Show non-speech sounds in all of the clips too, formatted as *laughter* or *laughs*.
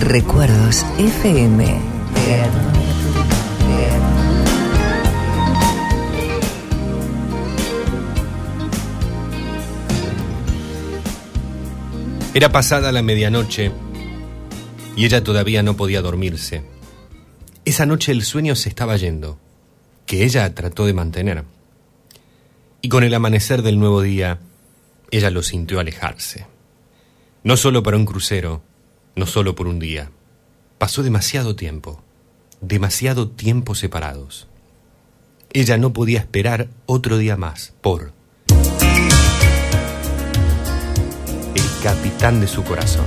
Recuerdos FM. Era pasada la medianoche y ella todavía no podía dormirse. Esa noche el sueño se estaba yendo, que ella trató de mantener. Y con el amanecer del nuevo día, ella lo sintió alejarse. No solo para un crucero, no solo por un día. Pasó demasiado tiempo, demasiado tiempo separados. Ella no podía esperar otro día más por el capitán de su corazón.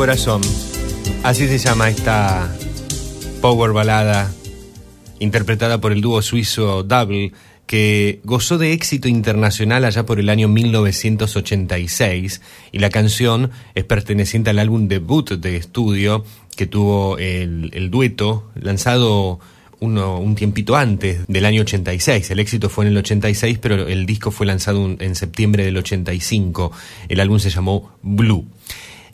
Corazón. Así se llama esta power balada interpretada por el dúo suizo Double que gozó de éxito internacional allá por el año 1986 y la canción es perteneciente al álbum debut de estudio que tuvo el, dueto lanzado uno, un tiempito antes del año 86. El éxito fue en el 86, pero el disco fue lanzado en septiembre del 85. El álbum se llamó Blue.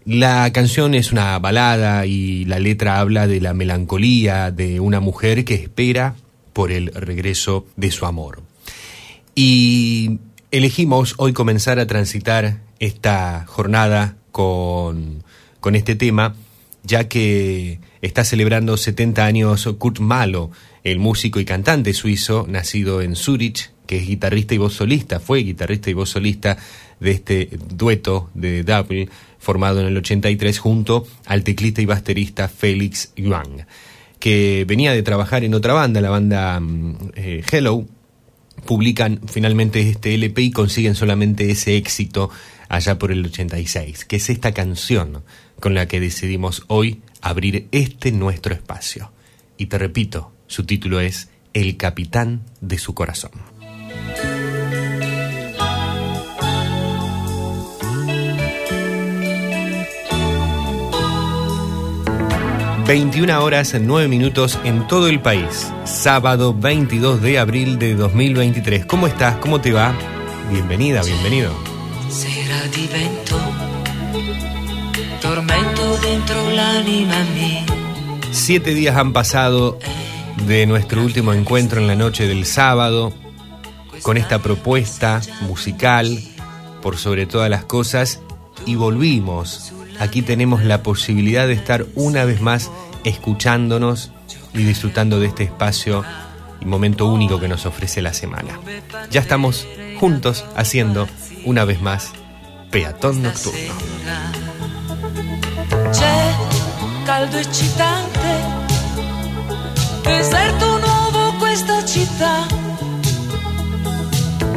La canción es una balada y la letra habla de la melancolía de una mujer que espera por el regreso de su amor. Y elegimos hoy comenzar a transitar esta jornada con, con este tema, ya que está celebrando 70 años Kurt Malo, el músico y cantante suizo, nacido en Zurich, que es guitarrista y voz solista, fue guitarrista y voz solista de este dueto de Double, formado en el 83 junto al teclista y baterista Félix Yuang, que venía de trabajar en otra banda, la banda mm, eh, Hello, publican finalmente este LP y consiguen solamente ese éxito allá por el 86, que es esta canción con la que decidimos hoy abrir este nuestro espacio. Y te repito, su título es El capitán de su corazón. 21 horas 9 minutos en todo el país. Sábado 22 de abril de 2023. ¿Cómo estás? ¿Cómo te va? Bienvenida, bienvenido. Sera divento tormento dentro l'anima mia. Siete días han pasado de nuestro último encuentro en la noche del sábado con esta propuesta musical por sobre todas las cosas y volvimos. Aquí tenemos la posibilidad de estar una vez más escuchándonos y disfrutando de este espacio y momento único que nos ofrece la semana. Ya estamos juntos haciendo una vez más Peatón Nocturno. Caldo eccitante, deserto nuovo questa città.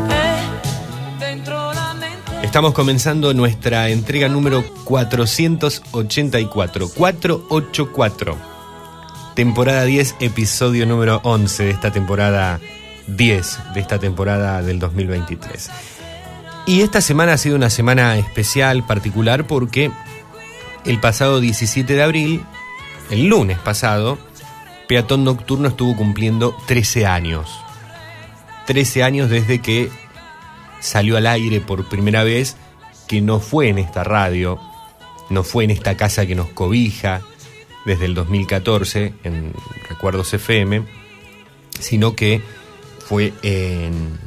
E dentro la mente Estamos comenzando nuestra entrega número 484, 484. Temporada 10, episodio número 11 de esta temporada 10, de esta temporada del 2023. Y esta semana ha sido una semana especial, particular, porque el pasado 17 de abril, el lunes pasado, Peatón Nocturno estuvo cumpliendo 13 años. 13 años desde que salió al aire por primera vez, que no fue en esta radio, no fue en esta casa que nos cobija desde el 2014 en Recuerdos FM, sino que fue en,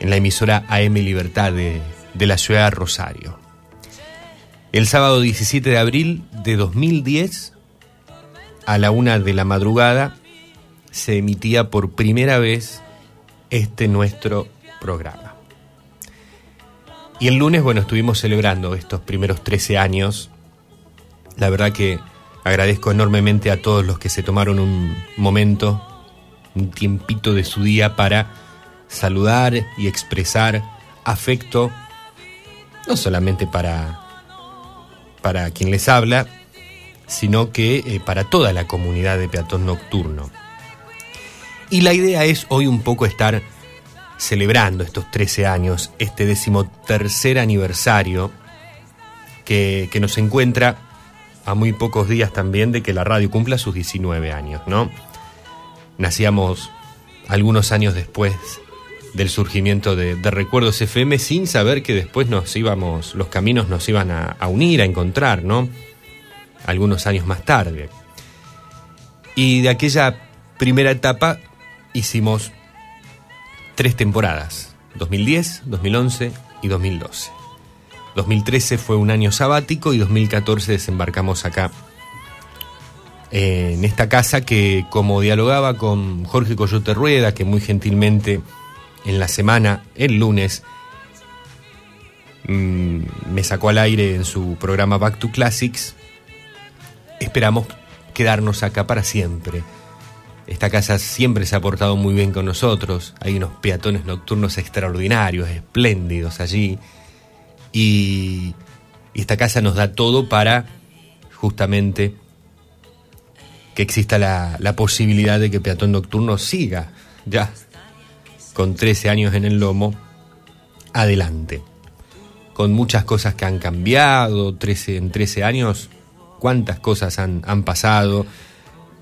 la emisora AM Libertad de, de la ciudad de Rosario. El sábado 17 de abril de 2010, a la una de la madrugada, se emitía por primera vez este nuestro programa. Y el lunes, bueno, estuvimos celebrando estos primeros 13 años. La verdad que agradezco enormemente a todos los que se tomaron un momento, un tiempito de su día para saludar y expresar afecto, no solamente para, para quien les habla, sino que eh, para toda la comunidad de peatón nocturno. Y la idea es hoy un poco estar celebrando estos 13 años, este decimotercer aniversario que, que nos encuentra a muy pocos días también de que la radio cumpla sus 19 años, ¿no? Nacíamos algunos años después del surgimiento de, Recuerdos FM sin saber que después nos íbamos, los caminos nos iban a, a unir, a encontrar, ¿no? Algunos años más tarde. Y de aquella primera etapa hicimos tres temporadas, 2010, 2011 y 2012. 2013 fue un año sabático y 2014 desembarcamos acá en esta casa que como dialogaba con Jorge Coyote Rueda, que muy gentilmente en la semana, el lunes, mm, me sacó al aire en su programa Back to Classics, esperamos quedarnos acá para siempre. Esta casa siempre se ha portado muy bien con nosotros. Hay unos peatones nocturnos extraordinarios, espléndidos allí. Y, Y esta casa nos da todo para justamente que exista la, la posibilidad de que Peatón Nocturno siga ya con 13 años en el lomo adelante. Con muchas cosas que han cambiado 13, en 13 años, cuántas cosas han, han pasado.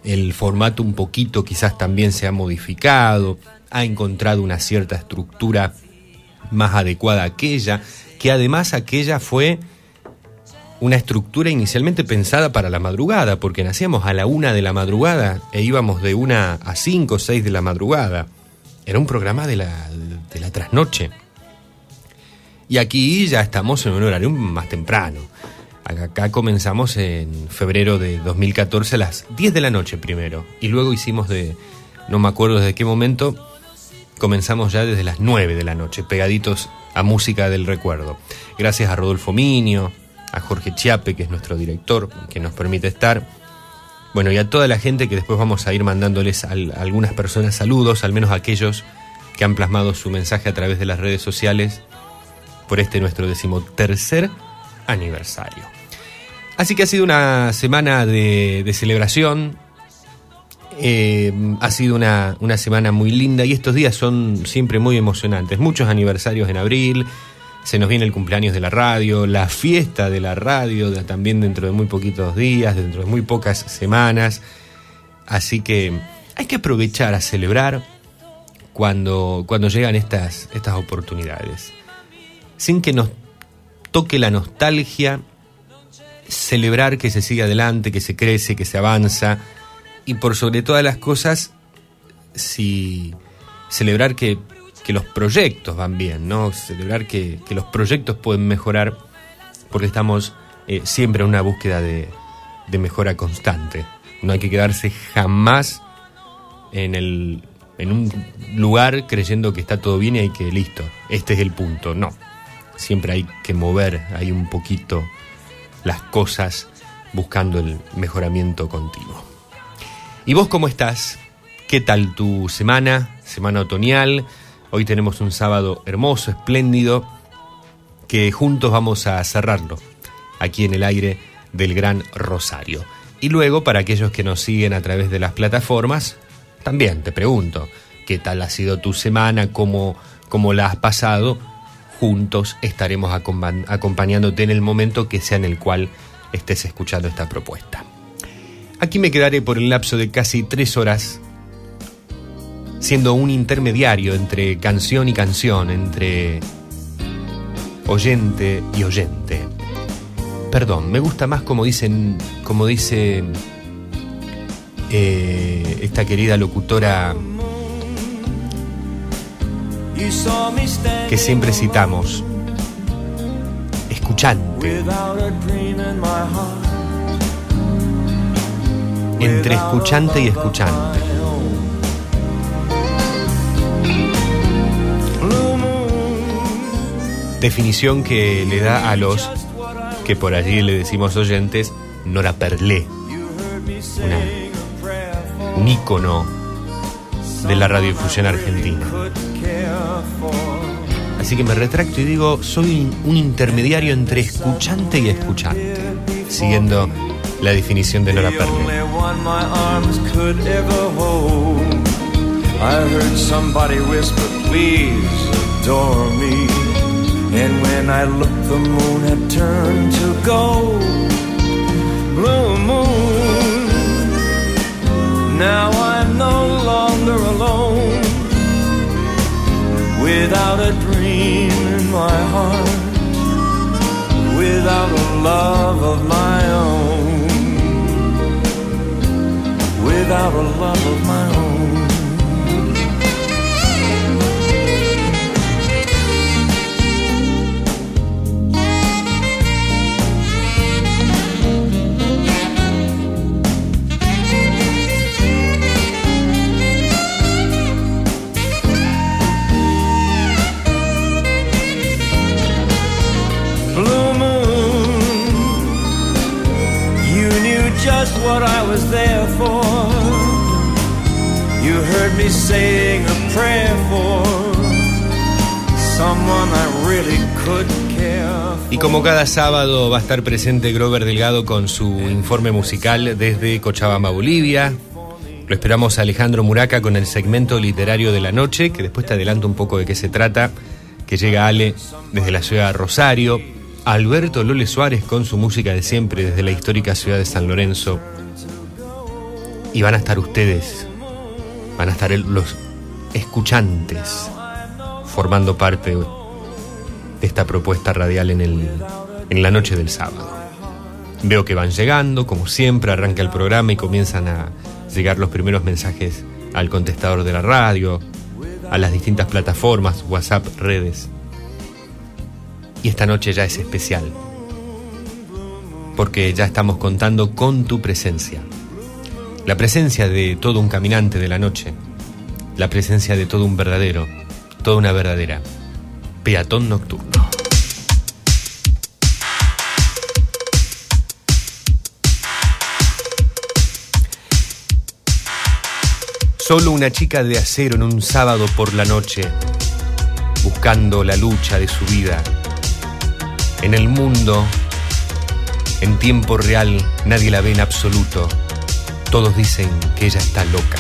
El formato un poquito quizás también se ha modificado, ha encontrado una cierta estructura más adecuada a aquella, que además aquella fue una estructura inicialmente pensada para la madrugada, porque nacíamos a la una de la madrugada e íbamos de una a cinco o seis de la madrugada. Era un programa de la, de la trasnoche. Y aquí ya estamos en un horario más temprano. Acá comenzamos en febrero de 2014 a las 10 de la noche primero. Y luego hicimos de, no me acuerdo desde qué momento, comenzamos ya desde las 9 de la noche, pegaditos a música del recuerdo. Gracias a Rodolfo Minio, a Jorge Chiape, que es nuestro director, que nos permite estar. Bueno, y a toda la gente que después vamos a ir mandándoles a, algunas personas saludos, al menos a aquellos que han plasmado su mensaje a través de las redes sociales por este nuestro decimotercer aniversario. Así que ha sido una semana de, celebración, eh, ha sido una, una semana muy linda y estos días son siempre muy emocionantes. Muchos aniversarios en abril, se nos viene el cumpleaños de la radio, la fiesta de la radio también dentro de muy poquitos días, dentro de muy pocas semanas. Así que hay que aprovechar a celebrar cuando, cuando llegan estas, estas oportunidades. Sin que nos toque la nostalgia, celebrar que se sigue adelante, que se crece, que se avanza y por sobre todas las cosas, si celebrar que, que los proyectos van bien, ¿no? Celebrar que, que los proyectos pueden mejorar porque estamos eh, siempre en una búsqueda de, de mejora constante. No hay que quedarse jamás en, el, en un lugar creyendo que está todo bien y hay que, listo, este es el punto. No, siempre hay que mover ahí un poquito las cosas buscando el mejoramiento continuo. ¿Y vos cómo estás? ¿Qué tal tu semana? Semana otoñal. Hoy tenemos un sábado hermoso, espléndido, que juntos vamos a cerrarlo aquí en el aire del Gran Rosario. Y luego, para aquellos que nos siguen a través de las plataformas, también te pregunto, ¿qué tal ha sido tu semana? ¿Cómo, cómo la has pasado? Juntos estaremos acompa- acompañándote en el momento que sea en el cual estés escuchando esta propuesta. Aquí me quedaré por el lapso de casi tres horas siendo un intermediario entre canción y canción, entre oyente y oyente. Perdón, me gusta más como dicen, como dice eh, esta querida locutora que siempre citamos, escuchante, entre escuchante y escuchante. Definición que le da a los que por allí le decimos oyentes, Nora Perlé, una- un de la radiodifusión argentina. Así que me retracto y digo, soy un intermediario entre escuchante y escuchante, siguiendo la definición de Nora. I me. And when I looked, the moon had turned to gold. Now I'm no longer alone. Without a dream in my heart. Without a love of my own without a love of my own. What I was there for. You heard me saying a prayer for someone I really could care Y como cada sábado va a estar presente Grover Delgado con su informe musical desde Cochabamba, Bolivia. Lo esperamos a Alejandro Muraca con el segmento literario de la noche, que después te adelanto un poco de qué se trata, que llega Ale desde la ciudad de Rosario, Alberto Lole Suárez con su música de siempre desde la histórica ciudad de San Lorenzo. Y van a estar ustedes, van a estar los escuchantes formando parte de esta propuesta radial en, el, en la noche del sábado. Veo que van llegando, como siempre, arranca el programa y comienzan a llegar los primeros mensajes al contestador de la radio, a las distintas plataformas, WhatsApp, redes. Y esta noche ya es especial, porque ya estamos contando con tu presencia. La presencia de todo un caminante de la noche, la presencia de todo un verdadero, toda una verdadera peatón nocturno. Solo una chica de acero en un sábado por la noche, buscando la lucha de su vida. En el mundo, en tiempo real, nadie la ve en absoluto. Todos dicen que ella está loca.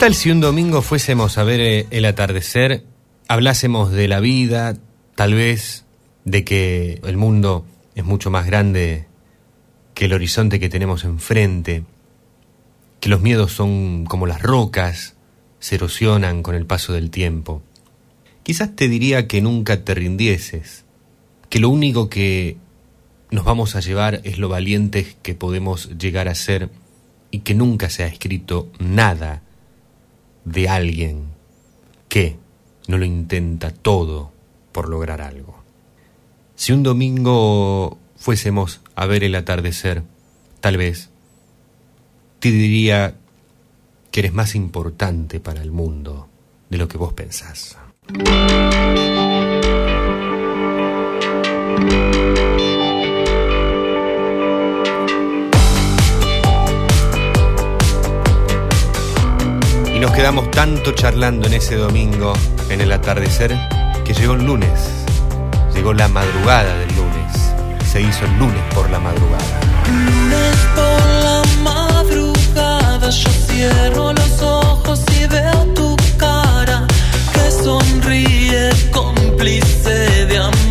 Tal si un domingo fuésemos a ver eh, el atardecer, hablásemos de la vida, tal vez de que el mundo es mucho más grande que el horizonte que tenemos enfrente, que los miedos son como las rocas, se erosionan con el paso del tiempo. Quizás te diría que nunca te rindieses, que lo único que nos vamos a llevar es lo valientes que podemos llegar a ser y que nunca se ha escrito nada de alguien que no lo intenta todo por lograr algo. Si un domingo fuésemos a ver el atardecer, tal vez te diría que eres más importante para el mundo de lo que vos pensás. Y nos quedamos tanto charlando en ese domingo, en el atardecer, que llegó el lunes. Llegó la madrugada del lunes. Se hizo el lunes por la madrugada. Lunes por la madrugada yo cierro los ojos y veo tu cara que sonríe cómplice de amor.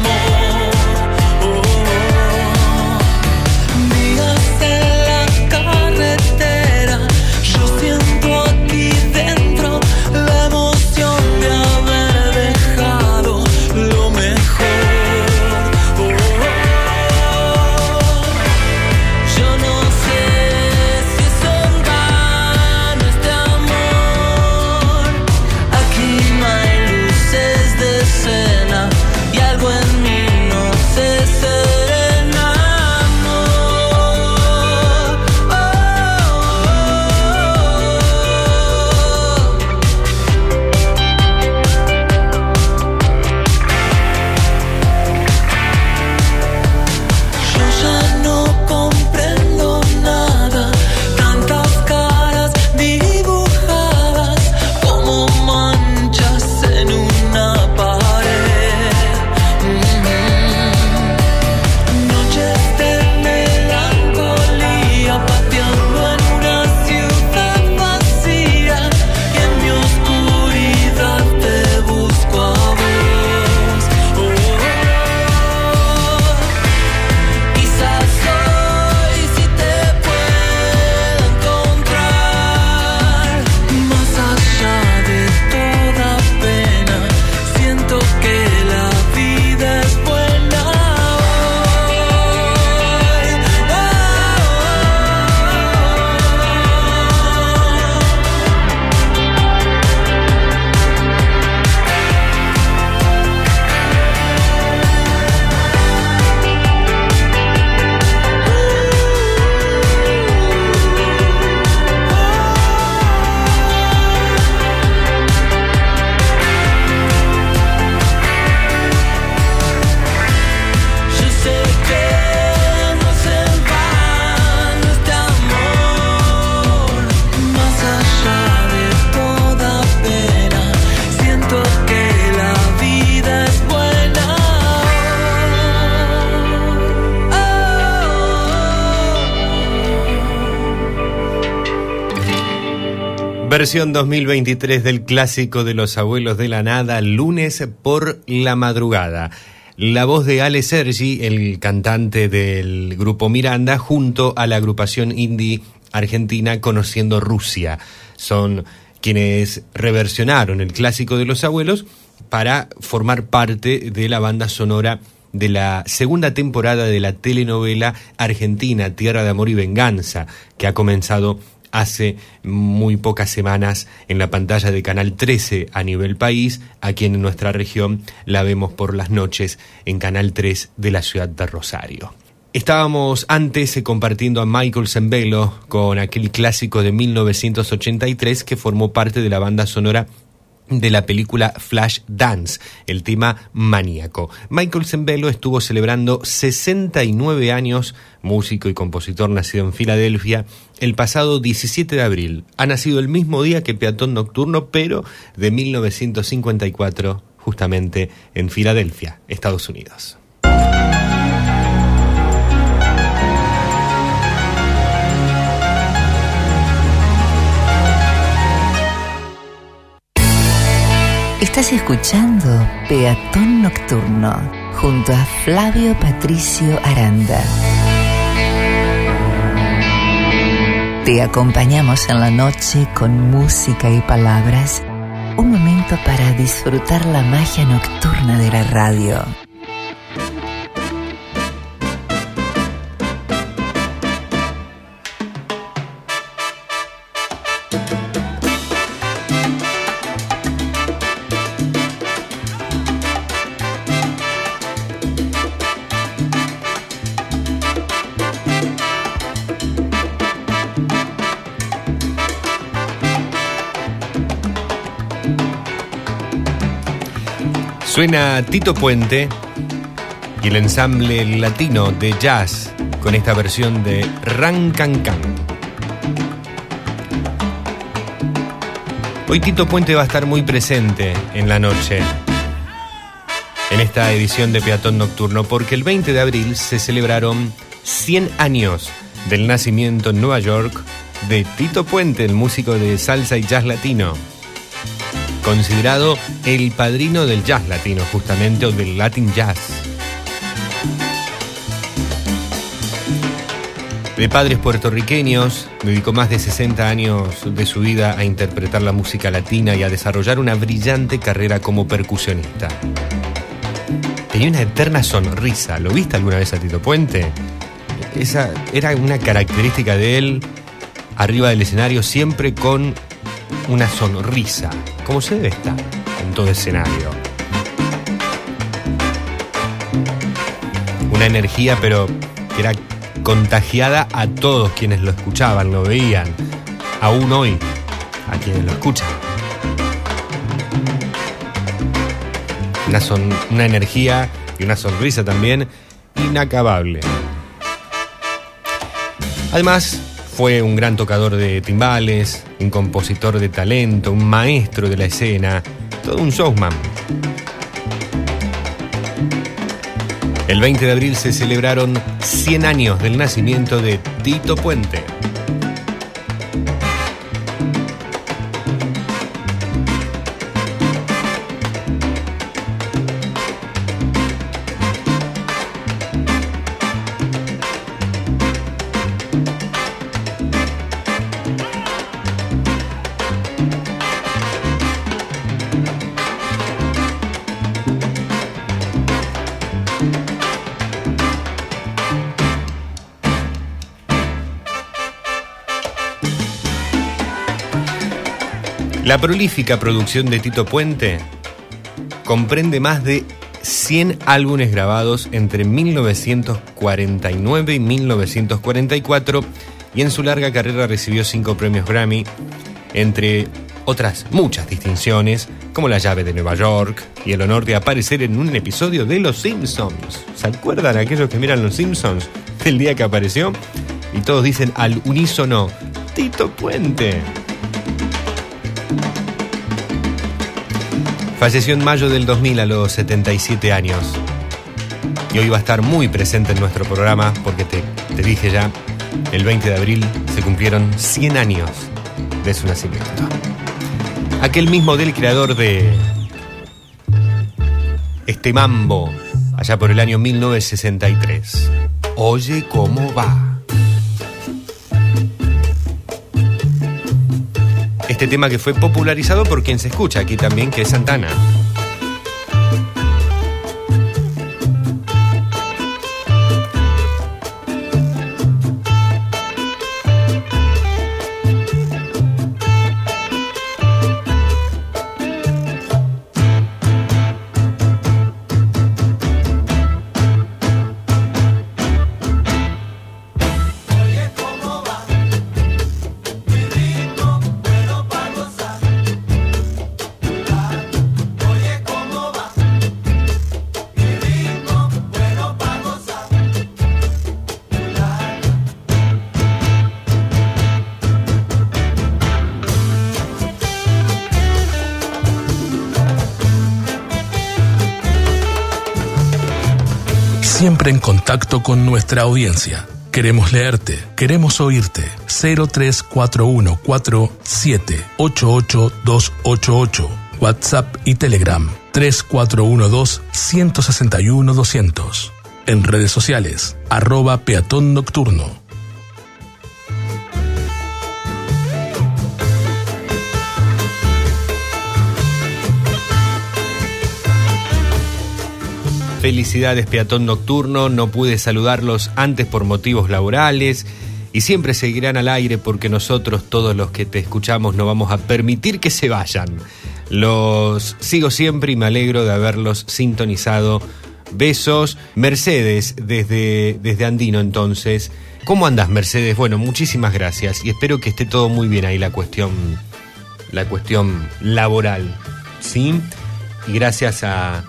Versión 2023 del clásico de los abuelos de la nada, lunes por la madrugada. La voz de Ale Sergi, el cantante del grupo Miranda, junto a la agrupación indie argentina Conociendo Rusia. Son quienes reversionaron el clásico de los abuelos para formar parte de la banda sonora de la segunda temporada de la telenovela argentina Tierra de Amor y Venganza, que ha comenzado hace muy pocas semanas en la pantalla de Canal 13 a nivel país, aquí en nuestra región la vemos por las noches en Canal 3 de la ciudad de Rosario. Estábamos antes eh, compartiendo a Michael Zembello con aquel clásico de 1983 que formó parte de la banda sonora de la película Flash Dance, el tema maníaco. Michael Zembello estuvo celebrando 69 años, músico y compositor nacido en Filadelfia, el pasado 17 de abril. Ha nacido el mismo día que Peatón Nocturno, pero de 1954, justamente en Filadelfia, Estados Unidos. Estás escuchando Peatón Nocturno junto a Flavio Patricio Aranda. Te acompañamos en la noche con música y palabras. Un momento para disfrutar la magia nocturna de la radio. Suena Tito Puente y el ensamble latino de jazz con esta versión de Ran Can Can. Hoy Tito Puente va a estar muy presente en la noche, en esta edición de Peatón Nocturno, porque el 20 de abril se celebraron 100 años del nacimiento en Nueva York de Tito Puente, el músico de salsa y jazz latino considerado el padrino del jazz latino, justamente, o del Latin Jazz. De padres puertorriqueños, dedicó más de 60 años de su vida a interpretar la música latina y a desarrollar una brillante carrera como percusionista. Tenía una eterna sonrisa. ¿Lo viste alguna vez a Tito Puente? Esa era una característica de él, arriba del escenario, siempre con una sonrisa, como se debe estar en todo escenario. Una energía, pero que era contagiada a todos quienes lo escuchaban, lo veían, aún hoy, a quienes lo escuchan. Una, son- una energía y una sonrisa también inacabable. Además, fue un gran tocador de timbales, un compositor de talento, un maestro de la escena, todo un showman. El 20 de abril se celebraron 100 años del nacimiento de Tito Puente. La prolífica producción de Tito Puente comprende más de 100 álbumes grabados entre 1949 y 1944 y en su larga carrera recibió cinco premios Grammy, entre otras muchas distinciones, como la llave de Nueva York y el honor de aparecer en un episodio de Los Simpsons. ¿Se acuerdan aquellos que miran Los Simpsons del día que apareció? Y todos dicen al unísono, Tito Puente. Falleció en mayo del 2000 a los 77 años. Y hoy va a estar muy presente en nuestro programa porque te, te dije ya, el 20 de abril se cumplieron 100 años de su nacimiento. Aquel mismo del creador de este mambo, allá por el año 1963. Oye cómo va. Este tema que fue popularizado por quien se escucha aquí también, que es Santana. Contacto con nuestra audiencia. Queremos leerte, queremos oírte. 03414788288. WhatsApp y Telegram 3412-161-200. En redes sociales, arroba peatón nocturno. Felicidades, peatón nocturno. No pude saludarlos antes por motivos laborales y siempre seguirán al aire porque nosotros, todos los que te escuchamos, no vamos a permitir que se vayan. Los sigo siempre y me alegro de haberlos sintonizado. Besos. Mercedes, desde, desde Andino entonces. ¿Cómo andas, Mercedes? Bueno, muchísimas gracias y espero que esté todo muy bien ahí la cuestión, la cuestión laboral. ¿Sí? Y gracias a,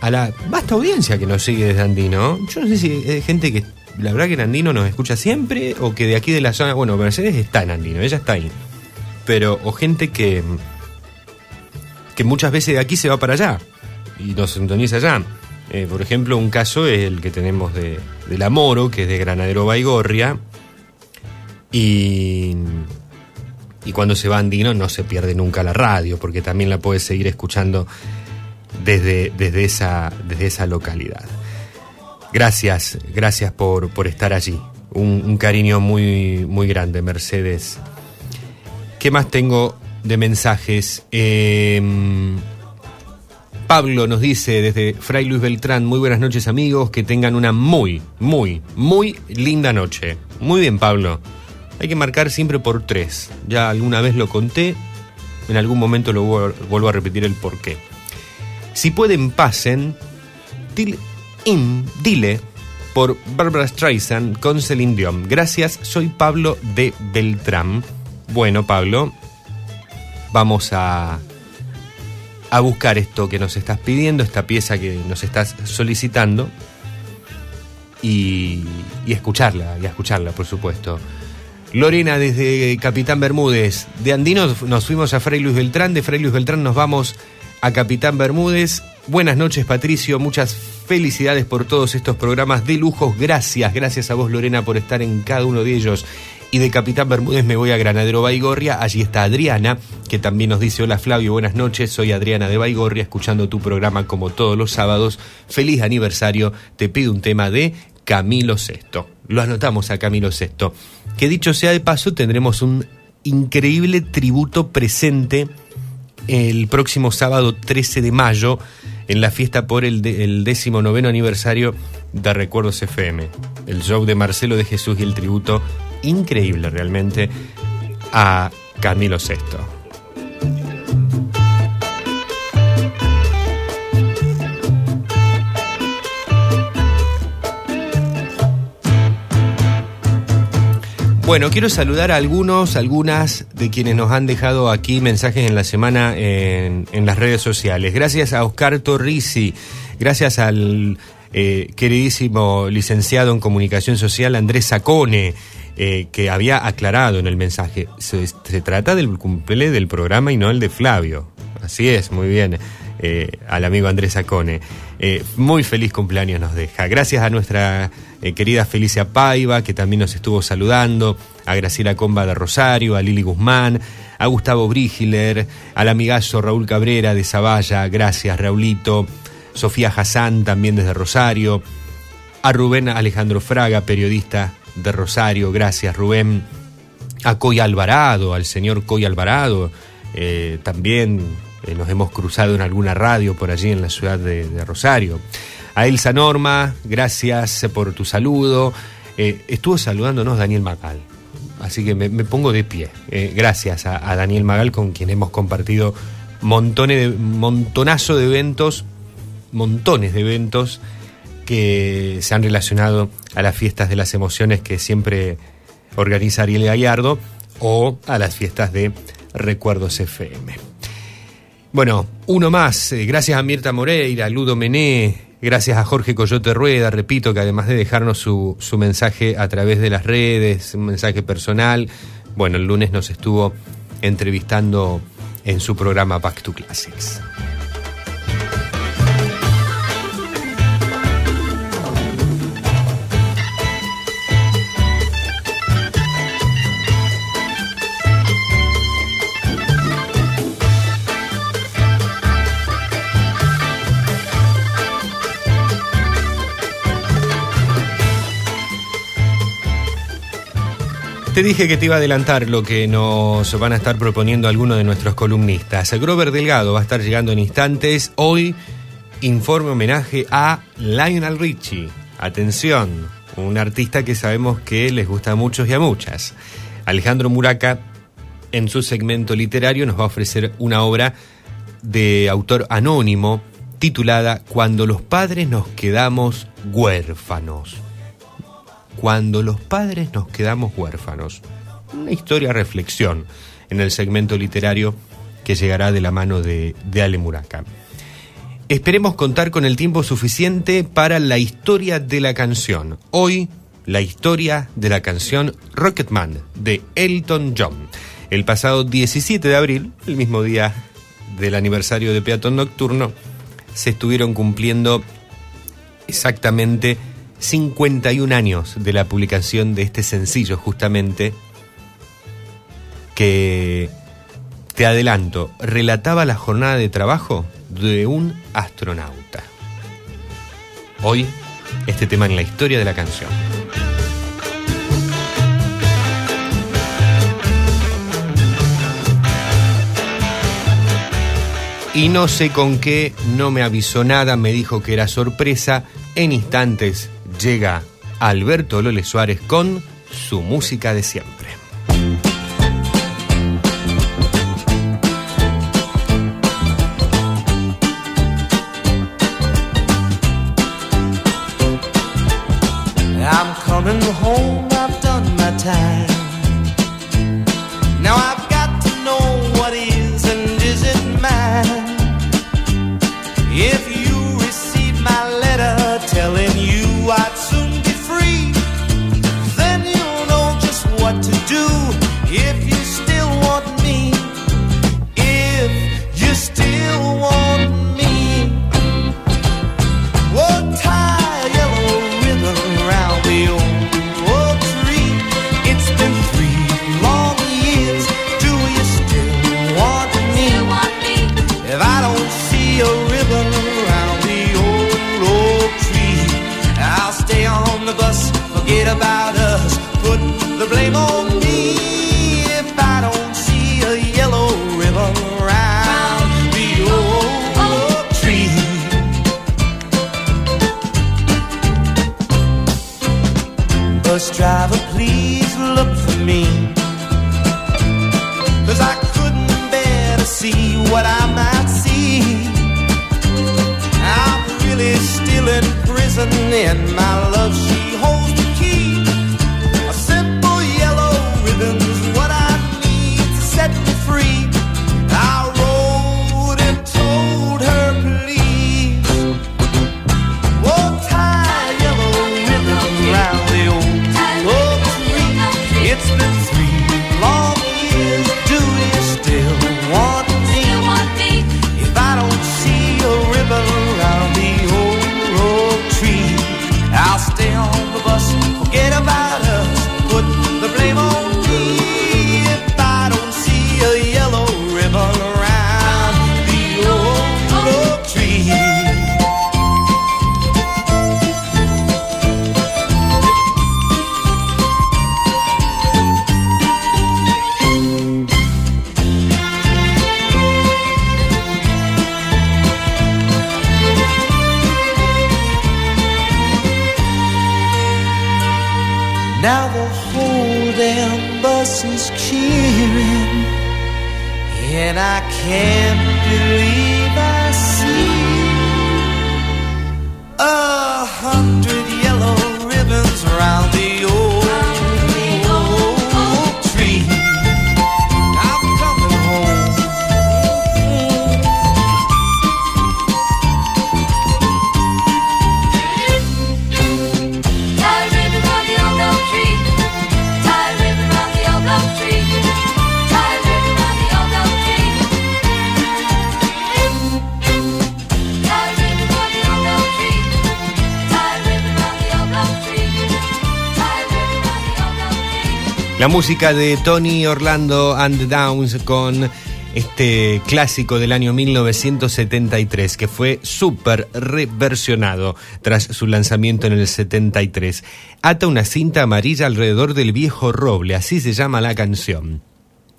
a la vasta audiencia que nos sigue desde Andino. Yo no sé si hay gente que la verdad que Andino nos escucha siempre o que de aquí de la zona, bueno, Mercedes está en Andino, ella está ahí. Pero o gente que que muchas veces de aquí se va para allá y nos sintoniza allá. Eh, por ejemplo, un caso es el que tenemos de, de La Moro, que es de Granadero Baigorria. Y, y cuando se va Andino no se pierde nunca la radio, porque también la puedes seguir escuchando desde, desde, esa, desde esa localidad. Gracias, gracias por, por estar allí. Un, cariño muy, muy grande, Mercedes. ¿Qué más tengo de mensajes? Eh, Pablo nos dice desde Fray Luis Beltrán, muy buenas noches amigos, que tengan una muy, muy, muy linda noche. Muy bien, Pablo. Hay que marcar siempre por tres. Ya alguna vez lo conté, en algún momento lo vuel- vuelvo a repetir el porqué. Si pueden, pasen Dile, in, dile por Barbara Streisand con Celine. Gracias, soy Pablo de Beltrán. Bueno, Pablo, vamos a, a buscar esto que nos estás pidiendo, esta pieza que nos estás solicitando y, y escucharla, y a escucharla, por supuesto. Lorena desde Capitán Bermúdez. De Andino nos fuimos a Fray Luis Beltrán, de Fray Luis Beltrán nos vamos a Capitán Bermúdez. Buenas noches, Patricio. Muchas felicidades por todos estos programas de lujos. Gracias, gracias a vos, Lorena, por estar en cada uno de ellos. Y de Capitán Bermúdez me voy a Granadero Baigorria. Allí está Adriana, que también nos dice: Hola Flavio, buenas noches. Soy Adriana de Baigorria, escuchando tu programa como todos los sábados. Feliz aniversario. Te pido un tema de Camilo VI. Lo anotamos a Camilo VI. Que dicho sea de paso, tendremos un increíble tributo presente el próximo sábado 13 de mayo en la fiesta por el, de- el 19 aniversario de Recuerdos FM. El show de Marcelo de Jesús y el tributo increíble realmente a Camilo VI. Bueno, quiero saludar a algunos, algunas de quienes nos han dejado aquí mensajes en la semana en, las redes sociales. Gracias a Oscar Torrisi, gracias al eh, queridísimo licenciado en comunicación social Andrés Sacone, eh, que había aclarado en el mensaje. Se, se trata del cumple del programa y no el de Flavio. Así es, muy bien. Eh, al amigo Andrés Sacone. Eh, muy feliz cumpleaños nos deja. Gracias a nuestra eh, querida Felicia Paiva, que también nos estuvo saludando, a Graciela Comba de Rosario, a Lili Guzmán, a Gustavo Brigiler, al amigazo Raúl Cabrera de Zavalla, gracias Raulito, Sofía Hassan también desde Rosario, a Rubén Alejandro Fraga, periodista de Rosario, gracias Rubén, a Coy Alvarado, al señor Coy Alvarado, también eh, nos hemos cruzado en alguna radio por allí en la ciudad de, Rosario. A Elsa Norma, gracias por tu saludo. Eh, estuvo saludándonos Daniel Magal, así que me, me pongo de pie. Eh, gracias a, a Daniel Magal con quien hemos compartido montones de, montonazo de eventos, montones de eventos que se han relacionado a las fiestas de las emociones que siempre organiza Ariel Gallardo o a las fiestas de Recuerdos FM. Bueno, uno más. eh, Gracias a Mirta Moreira, Ludo Mené, gracias a Jorge Coyote Rueda, repito que además de dejarnos su, su mensaje a través de las redes, un mensaje personal, bueno, el lunes nos estuvo entrevistando en su programa Back to Classics. Te dije que te iba a adelantar lo que nos van a estar proponiendo algunos de nuestros columnistas. Grover Delgado va a estar llegando en instantes. Hoy informe homenaje a Lionel Richie. Atención, un artista que sabemos que les gusta a muchos y a muchas. Alejandro Muraca, en su segmento literario, nos va a ofrecer una obra de autor anónimo titulada Cuando los padres nos quedamos huérfanos. Cuando los padres nos quedamos huérfanos. Una historia reflexión en el segmento literario que llegará de la mano de, Ale Muraca. Esperemos contar con el tiempo suficiente para la historia de la canción. Hoy, la historia de la canción Rocketman de Elton John. El pasado 17 de abril, el mismo día del aniversario de Peatón Nocturno, se estuvieron cumpliendo exactamente 51 años de la publicación de este sencillo, justamente, que, te adelanto, relataba la jornada de trabajo de un astronauta. Hoy, este tema en la historia de la canción. Y no sé con qué, no me avisó nada, me dijo que era sorpresa. En instantes llega Alberto Lole Suárez con su música de siempre. Música de Tony Orlando and the Downs con este clásico del año 1973 que fue súper reversionado tras su lanzamiento en el 73. Ata una cinta amarilla alrededor del viejo roble, así se llama la canción.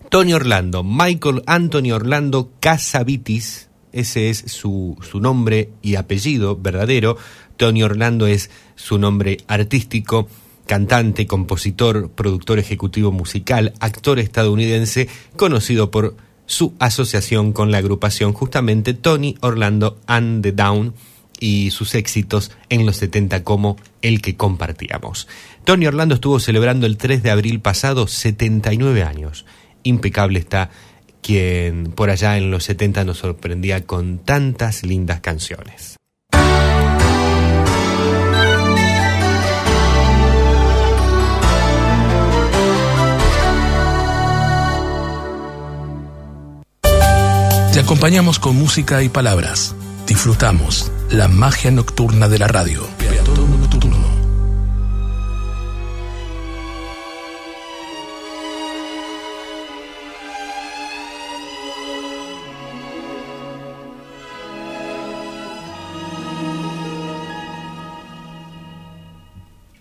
Tony Orlando, Michael Anthony Orlando Casavitis, ese es su, su nombre y apellido verdadero. Tony Orlando es su nombre artístico, cantante, compositor, productor ejecutivo musical, actor estadounidense, conocido por su asociación con la agrupación justamente Tony Orlando and the Down y sus éxitos en los 70 como el que compartíamos. Tony Orlando estuvo celebrando el 3 de abril pasado 79 años. Impecable está quien por allá en los 70 nos sorprendía con tantas lindas canciones. Te acompañamos con música y palabras. Disfrutamos la magia nocturna de la radio. Peatón nocturno.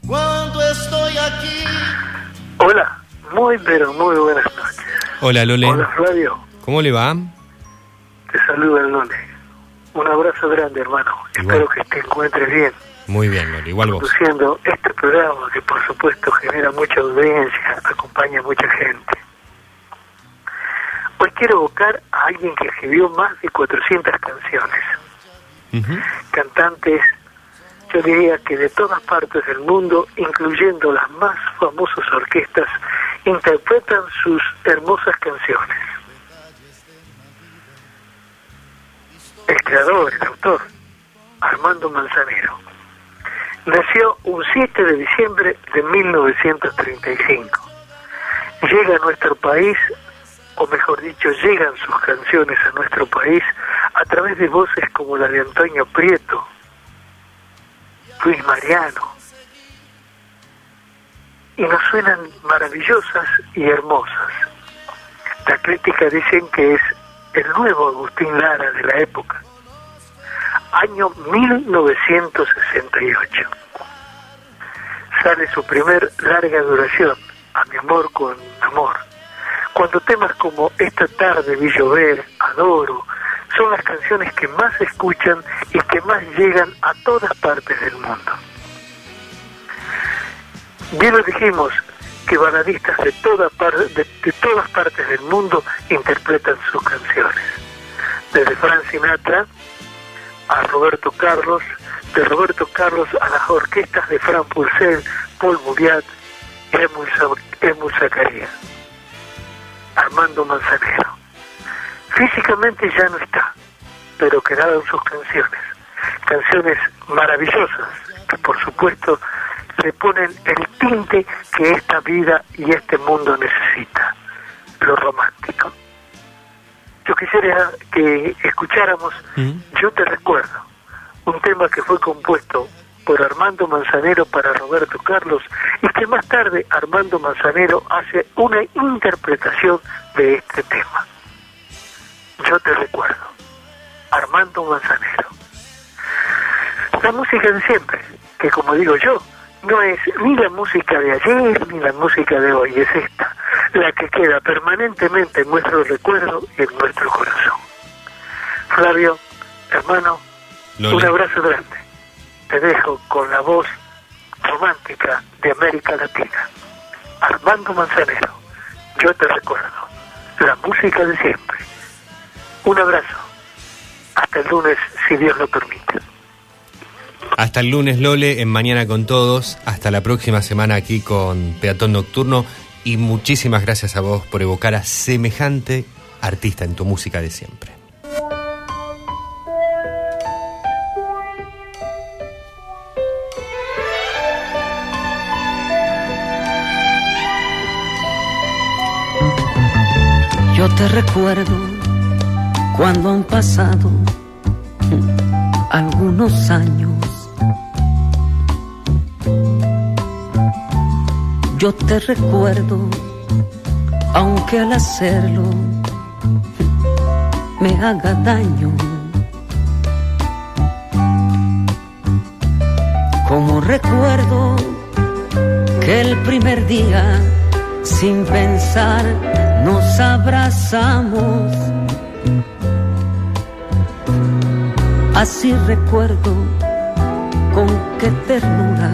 Cuando estoy aquí. Hola, muy pero muy buenas noches. Hola Lole, Hola Flavio, ¿cómo le va? Te saluda el Lole. Un abrazo grande hermano, Igual. espero que te encuentres bien. Muy bien Lole, igual vos. Conduciendo este programa que por supuesto genera mucha audiencia, acompaña a mucha gente. Hoy quiero evocar a alguien que escribió más de 400 canciones. Cantantes, yo diría que de todas partes del mundo, incluyendo las más famosas orquestas, interpretan sus hermosas canciones. El creador, el autor, Armando Manzanero, nació un 7 de diciembre de 1935. Llega a nuestro país, o mejor dicho, llegan sus canciones a nuestro país a través de voces como la de Antonio Prieto, Luis Mariano, y nos suenan maravillosas y hermosas. La crítica dicen que es el nuevo Agustín Lara de la época. Año 1968. Sale su primer larga duración, A mi amor con amor. Cuando temas como Esta tarde vi llover, Adoro, son las canciones que más escuchan y que más llegan a todas partes del mundo. Bien lo dijimos, que baladistas de, toda par- de, todas partes del mundo interpretan sus canciones. Desde Frank Sinatra a Roberto Carlos, de Roberto Carlos a las orquestas de Fran Purcell, Paul Muriat, Emul Zacarías, Armando Manzanero. Físicamente ya no está, pero quedaron sus canciones. Canciones maravillosas que por supuesto le ponen el tinte que esta vida y este mundo necesita, lo romántico. Yo quisiera que escucháramos Yo te recuerdo, un tema que fue compuesto por Armando Manzanero para Roberto Carlos y que más tarde Armando Manzanero hace una interpretación de este tema. Yo te recuerdo, Armando Manzanero. La música de siempre, que como digo yo, no es ni la música de ayer ni la música de hoy, es esta, la que queda permanentemente en nuestro recuerdo y en nuestro corazón. Flavio, hermano, un abrazo grande. Te dejo con la voz romántica de América Latina. Armando Manzanero, yo te recuerdo, la música de siempre. Un abrazo. Hasta el lunes, si Dios lo permite. Hasta el lunes, Lole, en Mañana con Todos. Hasta la próxima semana aquí con Peatón Nocturno. Y muchísimas gracias a vos por evocar a semejante artista en tu música de siempre. Yo te recuerdo cuando han pasado algunos años. Yo te recuerdo, aunque al hacerlo me haga daño. Como recuerdo que el primer día, sin pensar, nos abrazamos. Así recuerdo con qué ternura,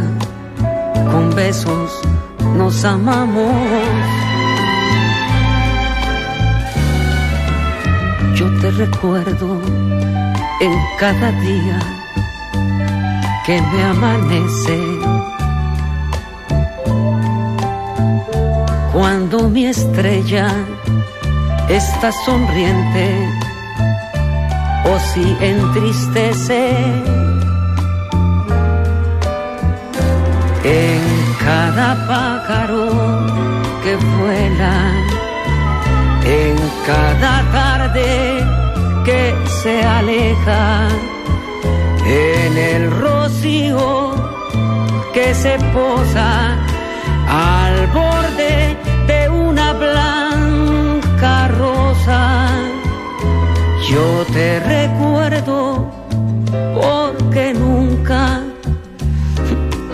con besos nos amamos. Yo te recuerdo en cada día que me amanece. Cuando mi estrella está sonriente o si entristece. En cada pájaro que vuela, en cada tarde que se aleja, en el rocío que se posa al borde de una blanca Yo te recuerdo porque nunca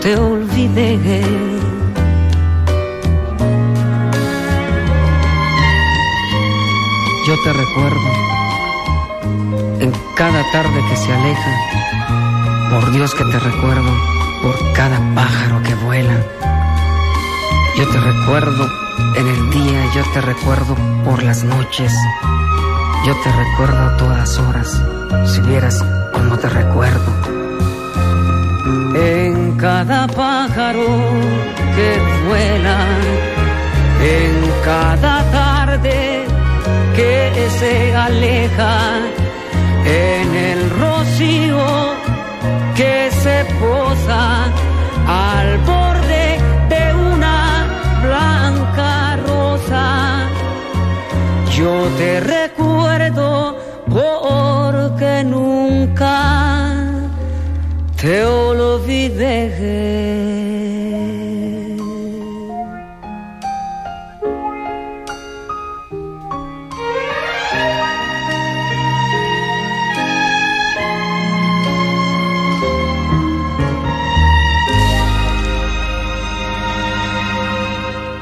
te olvidé. Yo te recuerdo en cada tarde que se aleja. Por Dios que te recuerdo, por cada pájaro que vuela. Yo te recuerdo en el día, yo te recuerdo por las noches. Yo te recuerdo a todas horas, si vieras cómo te recuerdo. En cada pájaro que vuela, en cada tarde que se aleja, en el rocío que se posa al borde de una blanca rosa. Yo te recuerdo te olvidé.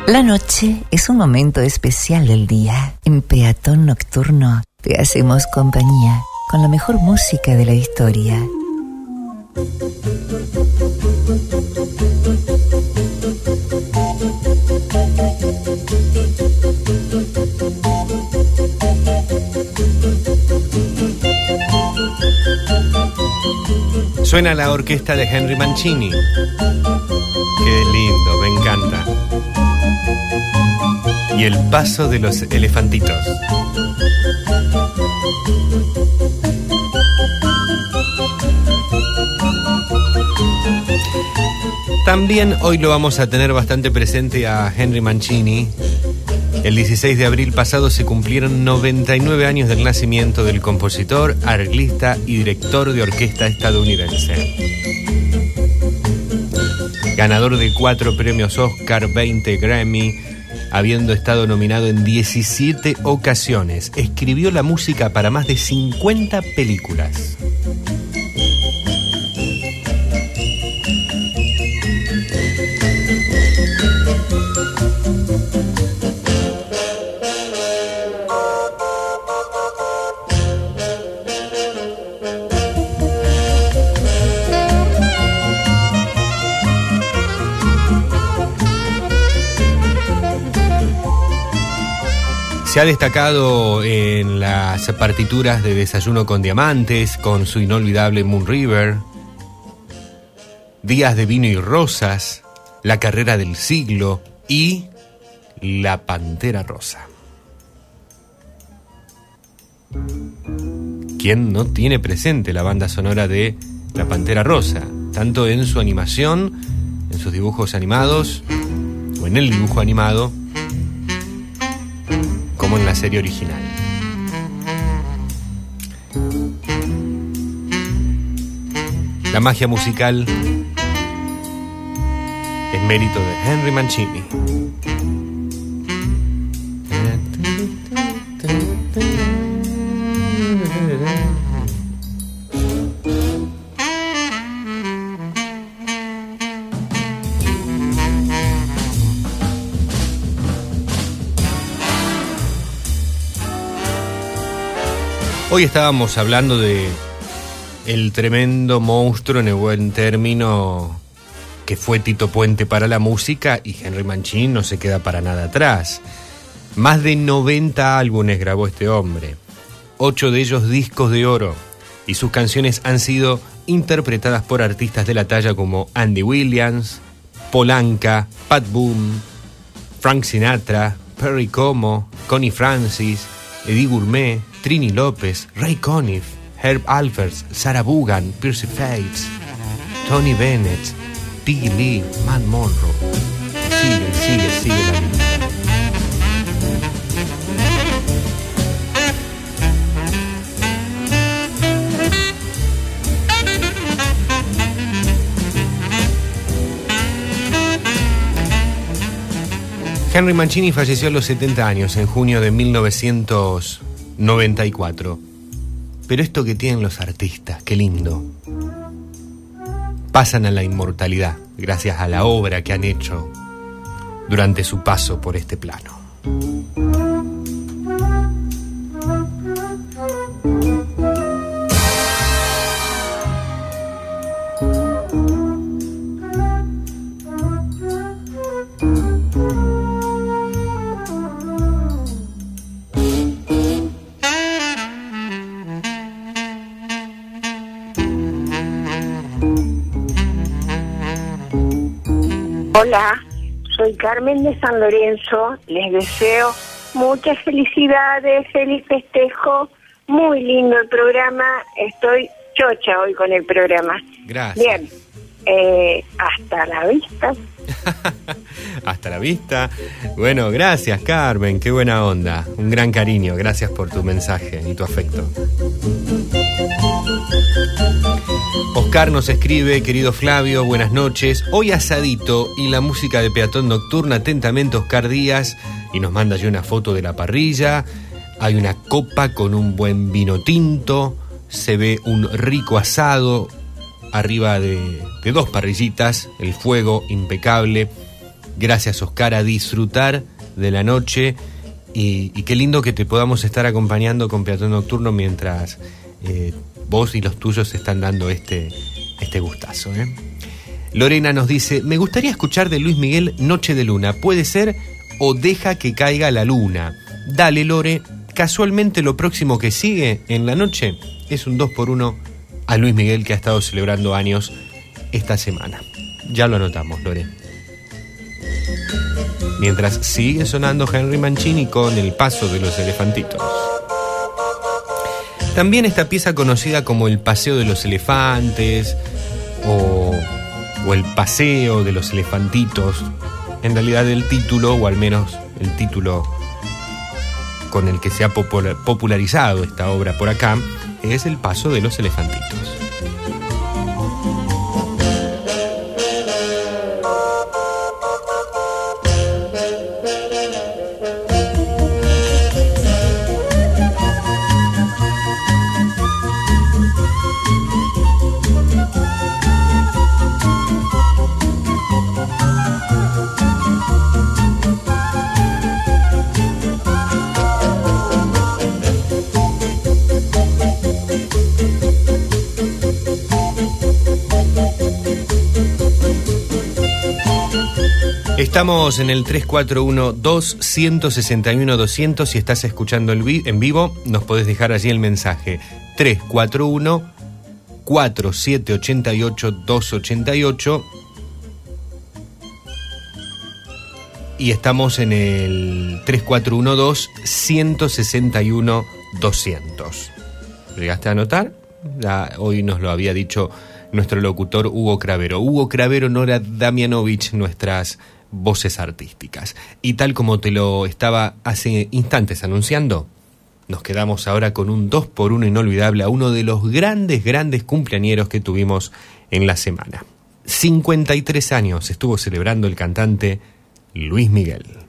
La noche es un momento especial del día. En Peatón Nocturno te hacemos compañía con la mejor música de la historia. Suena la orquesta de Henry Mancini. Qué lindo, me encanta. Y el paso de los elefantitos. También hoy lo vamos a tener bastante presente a Henry Mancini. El 16 de abril pasado se cumplieron 99 años del nacimiento del compositor, arreglista y director de orquesta estadounidense. Ganador de cuatro premios Oscar, 20 Grammy, habiendo estado nominado en 17 ocasiones. Escribió la música para más de 50 películas. Se ha destacado en las partituras de Desayuno con Diamantes, con su inolvidable Moon River, Días de Vino y Rosas, La Carrera del Siglo y La Pantera Rosa. ¿Quién no tiene presente la banda sonora de La Pantera Rosa? Tanto en su animación, en sus dibujos animados, o en el dibujo animado, como en la serie original. La magia musical es mérito de Henry Mancini. Hoy estábamos hablando de el tremendo monstruo en el buen término que fue Tito Puente para la música y Henry Mancini no se queda para nada atrás. Más de 90 álbumes grabó este hombre, ocho de ellos discos de oro, y sus canciones han sido interpretadas por artistas de la talla como Andy Williams, Polanca, Pat Boone, Frank Sinatra, Perry Como, Connie Francis, Eddie Gourmet, Trini López, Ray Conniff, Herb Alpers, Sarah Vaughan, Percy Fates, Tony Bennett, Piggy Lee, Matt Monroe. Sigue, sigue, sigue la lista. Henry Mancini falleció a los 70 años, en junio de 1994. Pero esto que tienen los artistas, qué lindo. Pasan a la inmortalidad gracias a la obra que han hecho durante su paso por este plano. Hola, soy Carmen de San Lorenzo. Les deseo muchas felicidades, feliz festejo. Muy lindo el programa. Estoy chocha hoy con el programa. Gracias. Bien, eh, hasta la vista. *laughs* Hasta la vista. Bueno, gracias Carmen, qué buena onda. Un gran cariño, gracias por tu mensaje y tu afecto. Oscar nos escribe, querido Flavio, buenas noches. Hoy asadito y la música de Peatón Nocturna, atentamente Oscar Díaz, y nos manda ya una foto de la parrilla. Hay una copa con un buen vino tinto, se ve un rico asado arriba de, dos parrillitas, el fuego impecable. Gracias Oscar a disfrutar de la noche y, y qué lindo que te podamos estar acompañando con Peatón Nocturno mientras eh, vos y los tuyos están dando este, este gustazo. ¿eh? Lorena nos dice, me gustaría escuchar de Luis Miguel Noche de Luna. ¿Puede ser o deja que caiga la luna? Dale, Lore. Casualmente lo próximo que sigue en la noche es un 2 por 1 a Luis Miguel que ha estado celebrando años esta semana. Ya lo anotamos, Lore. Mientras sigue sonando Henry Mancini con el paso de los elefantitos. También esta pieza conocida como el Paseo de los Elefantes o, el Paseo de los Elefantitos. En realidad el título, o al menos el título con el que se ha popular- popularizado esta obra por acá, es el Paso de los Elefantitos. Estamos en el 341-2-161-200. Si estás escuchando el vi- en vivo, nos podés dejar allí el mensaje 341-4788-288. Y estamos en el 3412-161-200. ¿Llegaste a anotar? Hoy nos lo había dicho nuestro locutor Hugo Cravero. Hugo Cravero, Nora Damianovich, nuestras voces artísticas. Y tal como te lo estaba hace instantes anunciando, nos quedamos ahora con un 2 por 1 inolvidable a uno de los grandes, grandes cumpleañeros que tuvimos en la semana. 53 años estuvo celebrando el cantante Luis Miguel.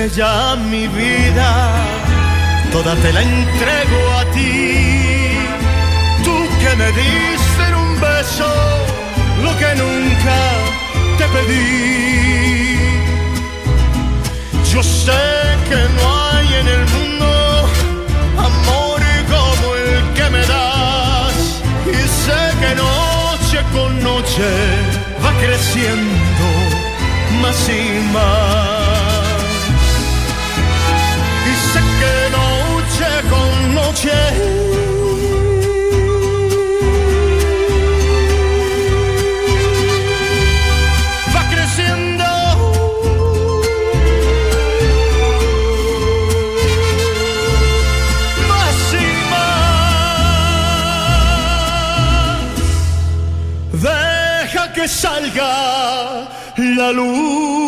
que ya mi vida, toda te la entrego a ti, tú que me diste en un beso lo que nunca te pedí. Yo sé que no hay en el mundo amor como el que me das. Y sé que noche con noche va creciendo más y más. Con noche va creciendo. más y más. Deja que salga la luna.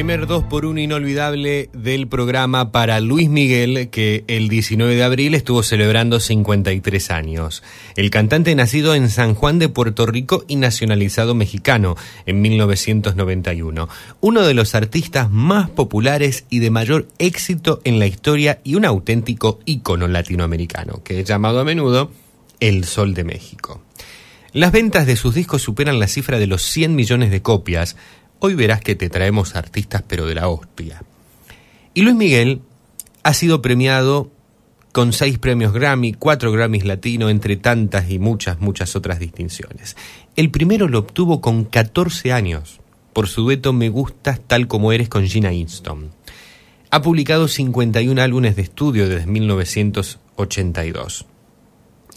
Primer 2 por 1 inolvidable del programa para Luis Miguel, que el 19 de abril estuvo celebrando 53 años. El cantante nacido en San Juan de Puerto Rico y nacionalizado mexicano en 1991. Uno de los artistas más populares y de mayor éxito en la historia y un auténtico ícono latinoamericano, que es llamado a menudo El Sol de México. Las ventas de sus discos superan la cifra de los 100 millones de copias. Hoy verás que te traemos artistas pero de la hostia. Y Luis Miguel ha sido premiado con seis premios Grammy, cuatro Grammys Latino, entre tantas y muchas, muchas otras distinciones. El primero lo obtuvo con 14 años por su dueto Me Gustas Tal Como Eres con Gina Easton. Ha publicado 51 álbumes de estudio desde 1982.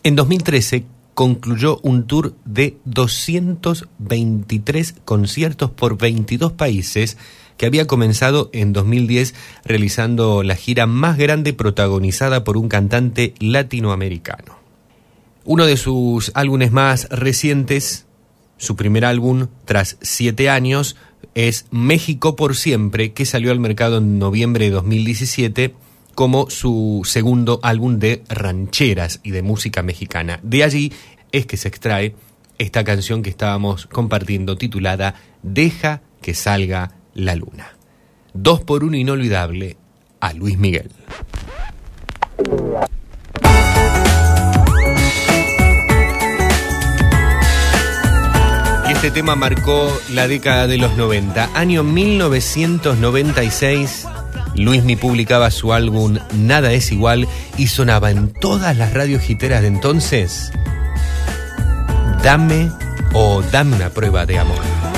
En 2013 concluyó un tour de 223 conciertos por 22 países que había comenzado en 2010 realizando la gira más grande protagonizada por un cantante latinoamericano. Uno de sus álbumes más recientes, su primer álbum tras siete años, es México por siempre, que salió al mercado en noviembre de 2017 como su segundo álbum de rancheras y de música mexicana. De allí es que se extrae esta canción que estábamos compartiendo titulada Deja que salga la luna. Dos por uno inolvidable a Luis Miguel. Este tema marcó la década de los 90. Año 1996, Luismi publicaba su álbum Nada es igual y sonaba en todas las radios giteras de entonces. Dame o dame una prueba de amor.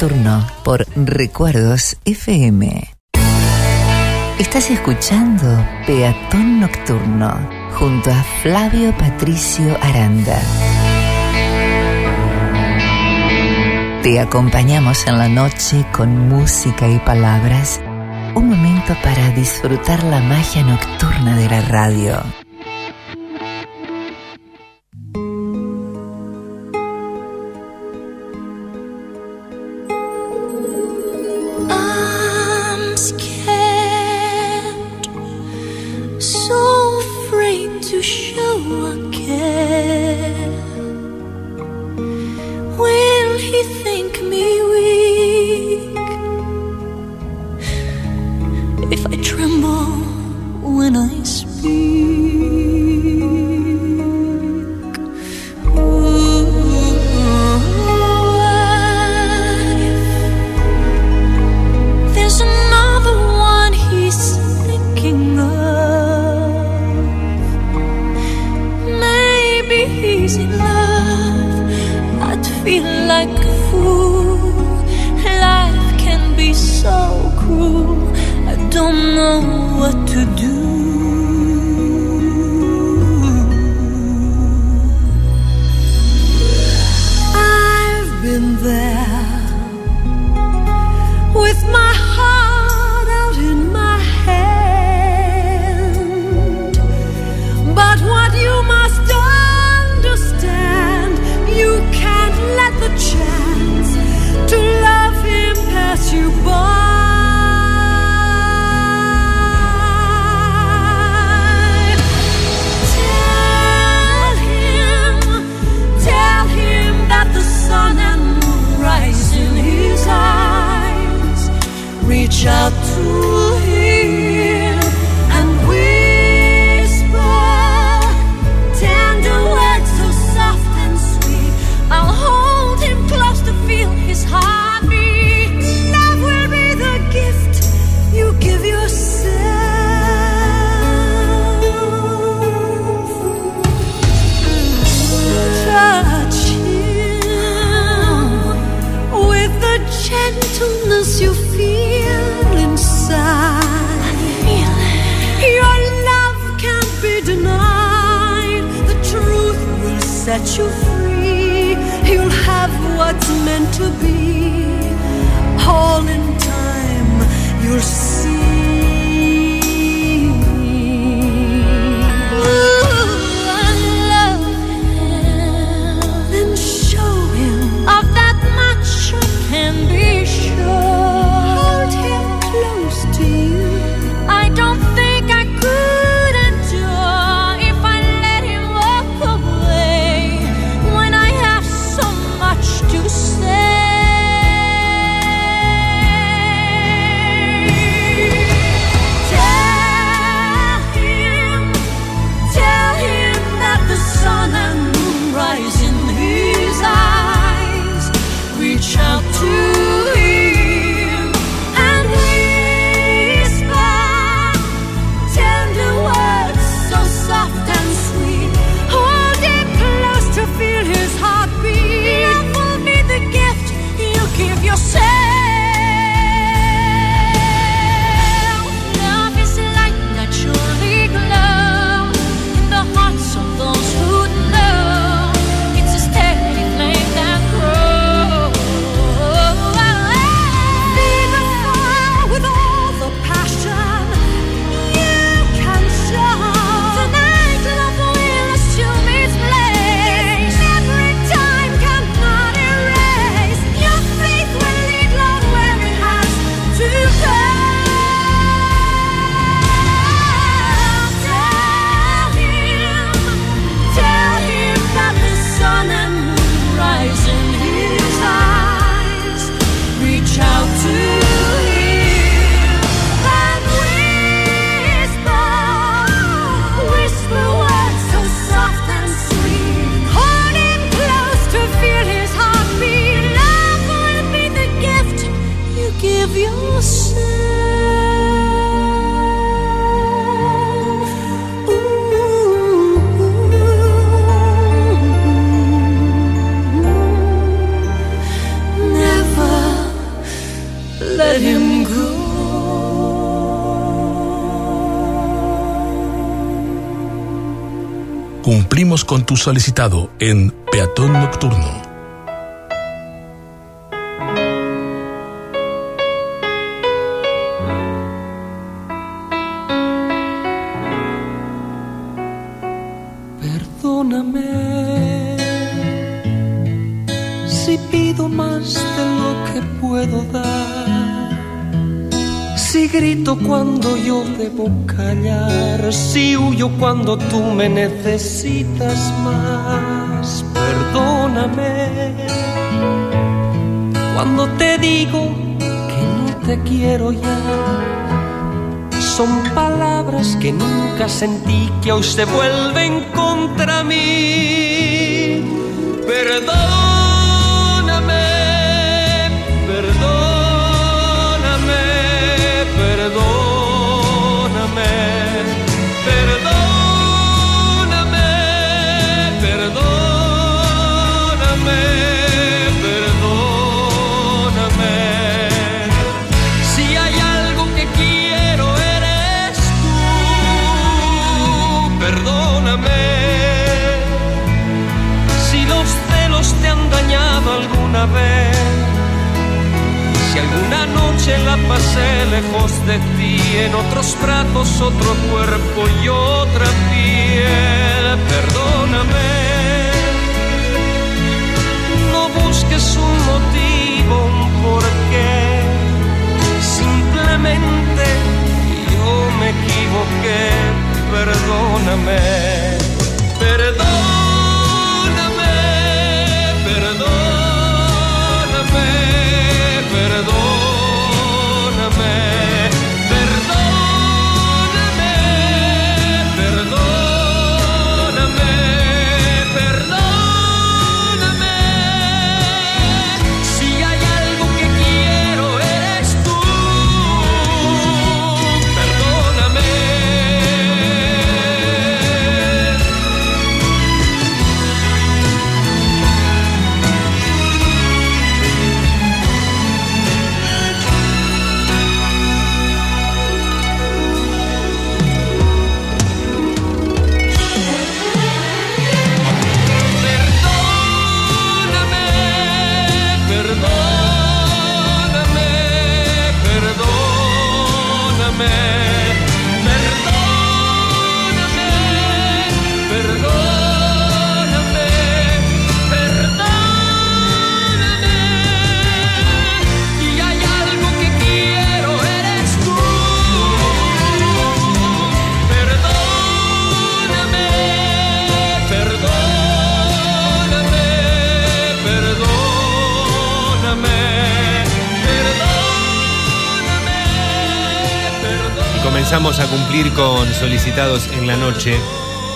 nocturno por Recuerdos FM. Estás escuchando Peatón Nocturno junto a Flavio Patricio Aranda. Te acompañamos en la noche con música y palabras. Un momento para disfrutar la magia nocturna de la radio. Con tu solicitado en Peatón Nocturno. Perdóname si pido más de lo que puedo dar. Si grito cuando yo debo callar, si huyo cuando tú me necesitas Son palabras que nunca sentí que hoy se vuelven contra mí. Noche la pasé lejos de ti, en otros brazos otro cuerpo y otra piel, perdóname. No busques un motivo, un porqué, simplemente yo me equivoqué, perdóname. Perdóname, comenzamos a cumplir con solicitados en la noche.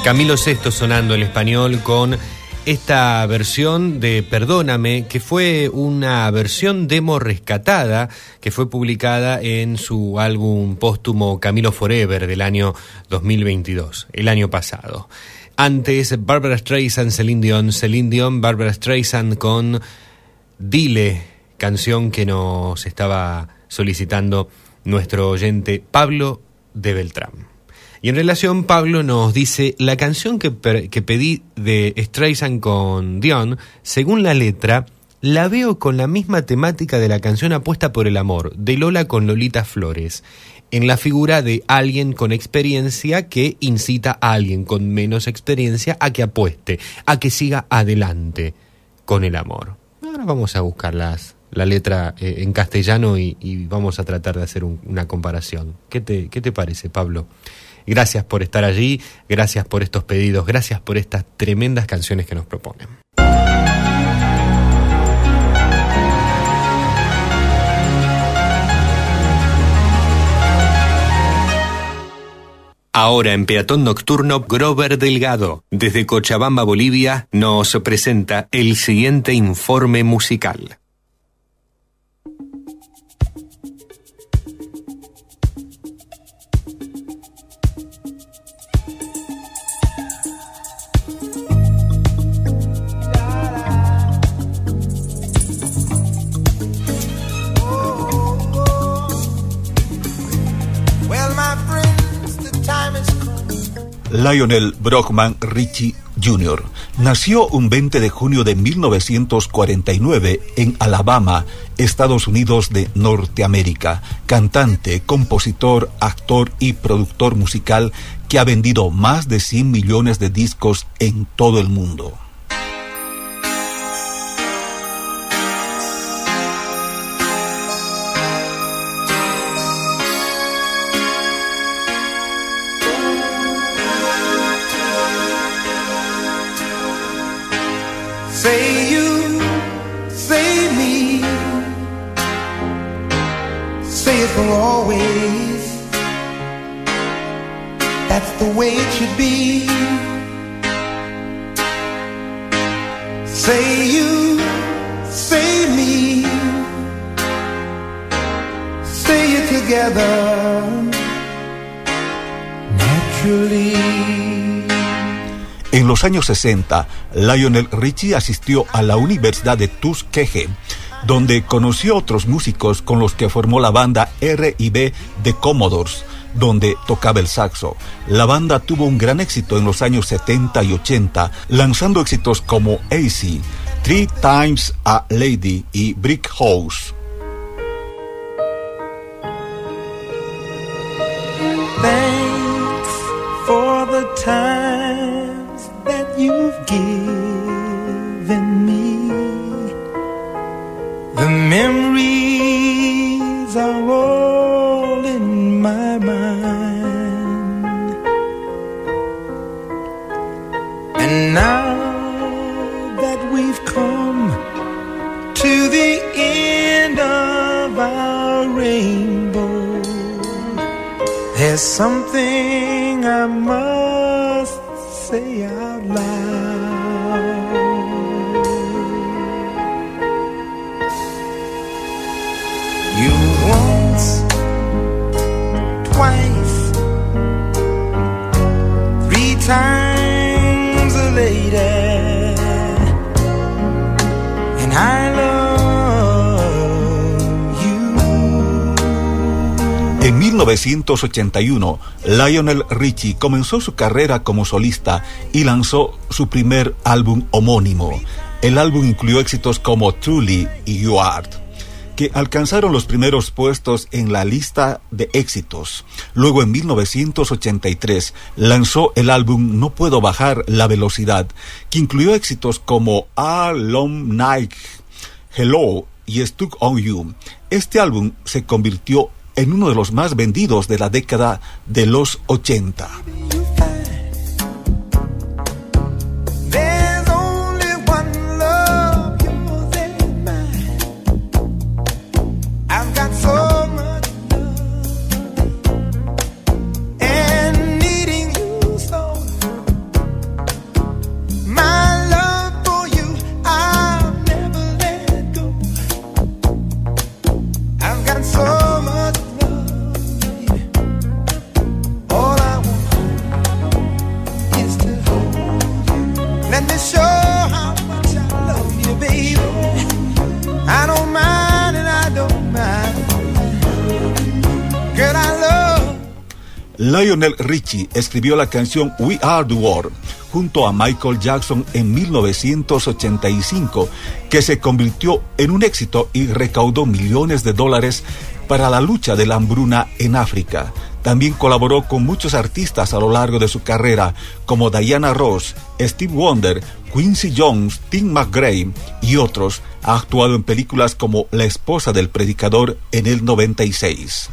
Camilo Sesto sonando en español con esta versión de Perdóname, que fue una versión demo rescatada que fue publicada en su álbum póstumo Camilo Forever del año 2022, el año pasado. Antes, Barbara Streisand, Celine Dion, Celine Dion, Barbara Streisand con Dile, canción que nos estaba solicitando nuestro oyente Pablo de Beltrán. Y en relación, Pablo nos dice, la canción que, que pedí de Streisand con Dion, según la letra, la veo con la misma temática de la canción Apuesta por el Amor, de Lola con Lolita Flores, en la figura de alguien con experiencia que incita a alguien con menos experiencia a que apueste, a que siga adelante con el amor. Ahora vamos a buscar las, la letra eh, en castellano y, vamos a tratar de hacer un- una comparación. ¿Qué te, ¿Qué te parece, Pablo? Gracias por estar allí, gracias por estos pedidos, gracias por estas tremendas canciones que nos proponen. Ahora en Peatón Nocturno, Grover Delgado, desde Cochabamba, Bolivia, nos presenta el siguiente informe musical. Lionel Brockman Richie Jr. nació un 20 de junio de 1949 en Alabama, Estados Unidos de Norteamérica. Cantante, compositor, actor y productor musical que ha vendido más de 100 millones de discos en todo el mundo. En los años 60, Lionel Richie asistió a la Universidad de Tuskegee, donde conoció otros músicos con los que formó la banda R&B de Commodores, donde tocaba el saxo. La banda tuvo un gran éxito en los años 70 y 80, lanzando éxitos como AC, Three Times a Lady y Brick House. Given me. The memories are all in my mind. And now that we've come to the end of our rainbow. There's something I must say out lady, En 1981, Lionel Richie comenzó su carrera como solista y lanzó su primer álbum homónimo. El álbum incluyó éxitos como Truly y You Are, que alcanzaron los primeros puestos en la lista de éxitos. Luego, en 1983, lanzó el álbum No Puedo Bajar la Velocidad, que incluyó éxitos como A Long Night, Hello y Stuck on You. Este álbum se convirtió en uno de los más vendidos de la década de los 80. Lionel Richie escribió la canción We Are the World junto a Michael Jackson en 1985, que se convirtió en un éxito y recaudó millones de dólares para la lucha de la hambruna en África. También colaboró con muchos artistas a lo largo de su carrera, como Diana Ross, Steve Wonder, Quincy Jones, Tim McGrath y otros. Ha actuado en películas como La esposa del predicador en el 96.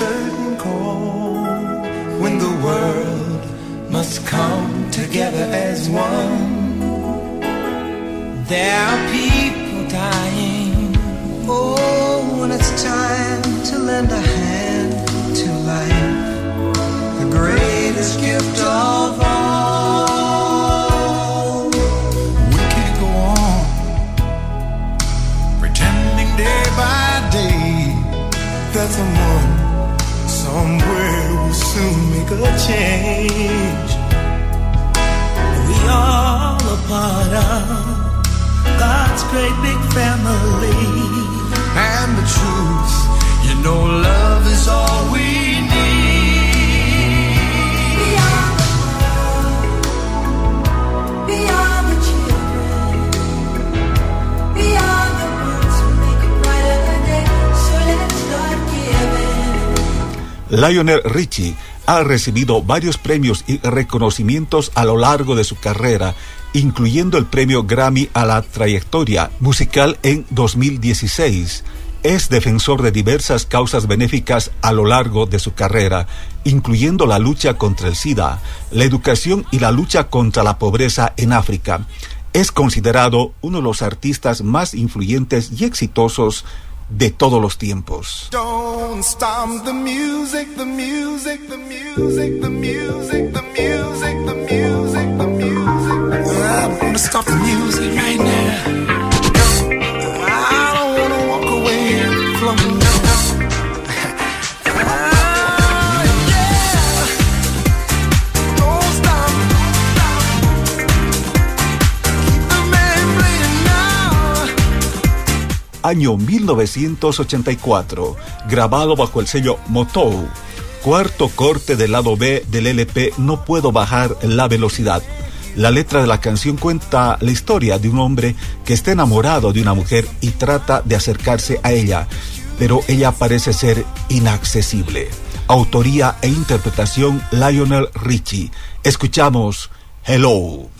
Certain call, when the world must come together as one. Lionel Richie ha recibido varios premios y reconocimientos a lo largo de su carrera, incluyendo el premio Grammy a la trayectoria musical en 2016. Es defensor de diversas causas benéficas a lo largo de su carrera, incluyendo la lucha contra el SIDA, la educación y la lucha contra la pobreza en África. Es considerado uno de los artistas más influyentes y exitosos de todos los tiempos. Don't stop the music, the music, Año 1984, grabado bajo el sello Motown. Cuarto corte del lado B del LP No puedo bajar la velocidad. La letra de la canción cuenta la historia de un hombre que está enamorado de una mujer y trata de acercarse a ella, pero ella parece ser inaccesible. Autoría e interpretación Lionel Richie. Escuchamos Hello.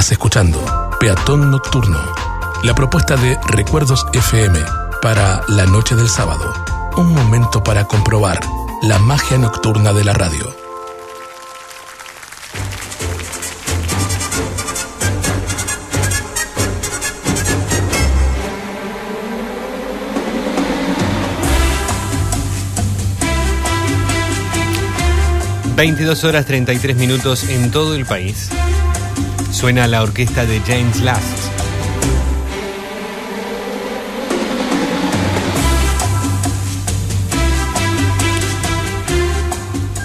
Estás escuchando Peatón Nocturno, la propuesta de Recuerdos FM para la noche del sábado. Un momento para comprobar la magia nocturna de la radio. Ujú. 22 horas 33 minutos en todo el país. Suena la orquesta de James Last.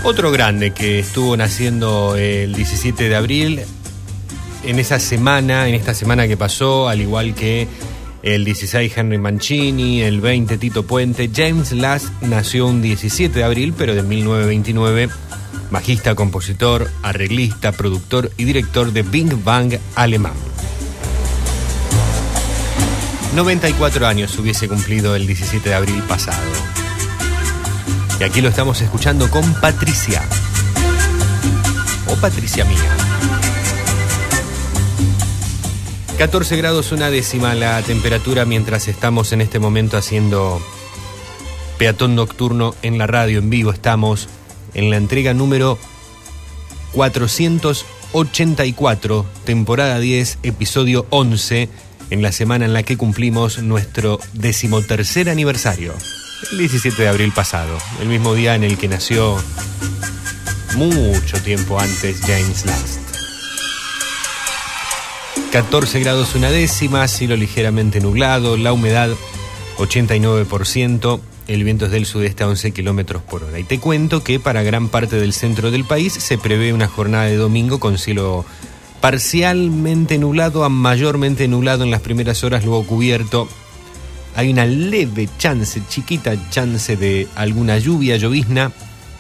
Otro grande que estuvo naciendo el 17 de abril, en esa semana, en esta semana que pasó, al igual que el 16 Henry Mancini, el 20 Tito Puente, James Last nació un 17 de abril, pero de 1929, bajista, compositor, arreglista, productor y director de Bing Bang alemán. 94 años hubiese cumplido el 17 de abril pasado. Y aquí lo estamos escuchando con Patricia. O Patricia mía. 14 grados una décima la temperatura mientras estamos en este momento haciendo peatón nocturno en la radio en vivo. Estamos en la entrega número 484, temporada 10, episodio 11, en la semana en la que cumplimos nuestro decimotercer aniversario. El 17 de abril pasado, el mismo día en el que nació mucho tiempo antes James Last. 14 grados una décima, cielo ligeramente nublado, la humedad 89%, el viento es del sudeste a 11 kilómetros por hora. Y te cuento que para gran parte del centro del país se prevé una jornada de domingo con cielo parcialmente nublado a mayormente nublado en las primeras horas, luego cubierto. Hay una leve chance, chiquita chance de alguna lluvia, llovizna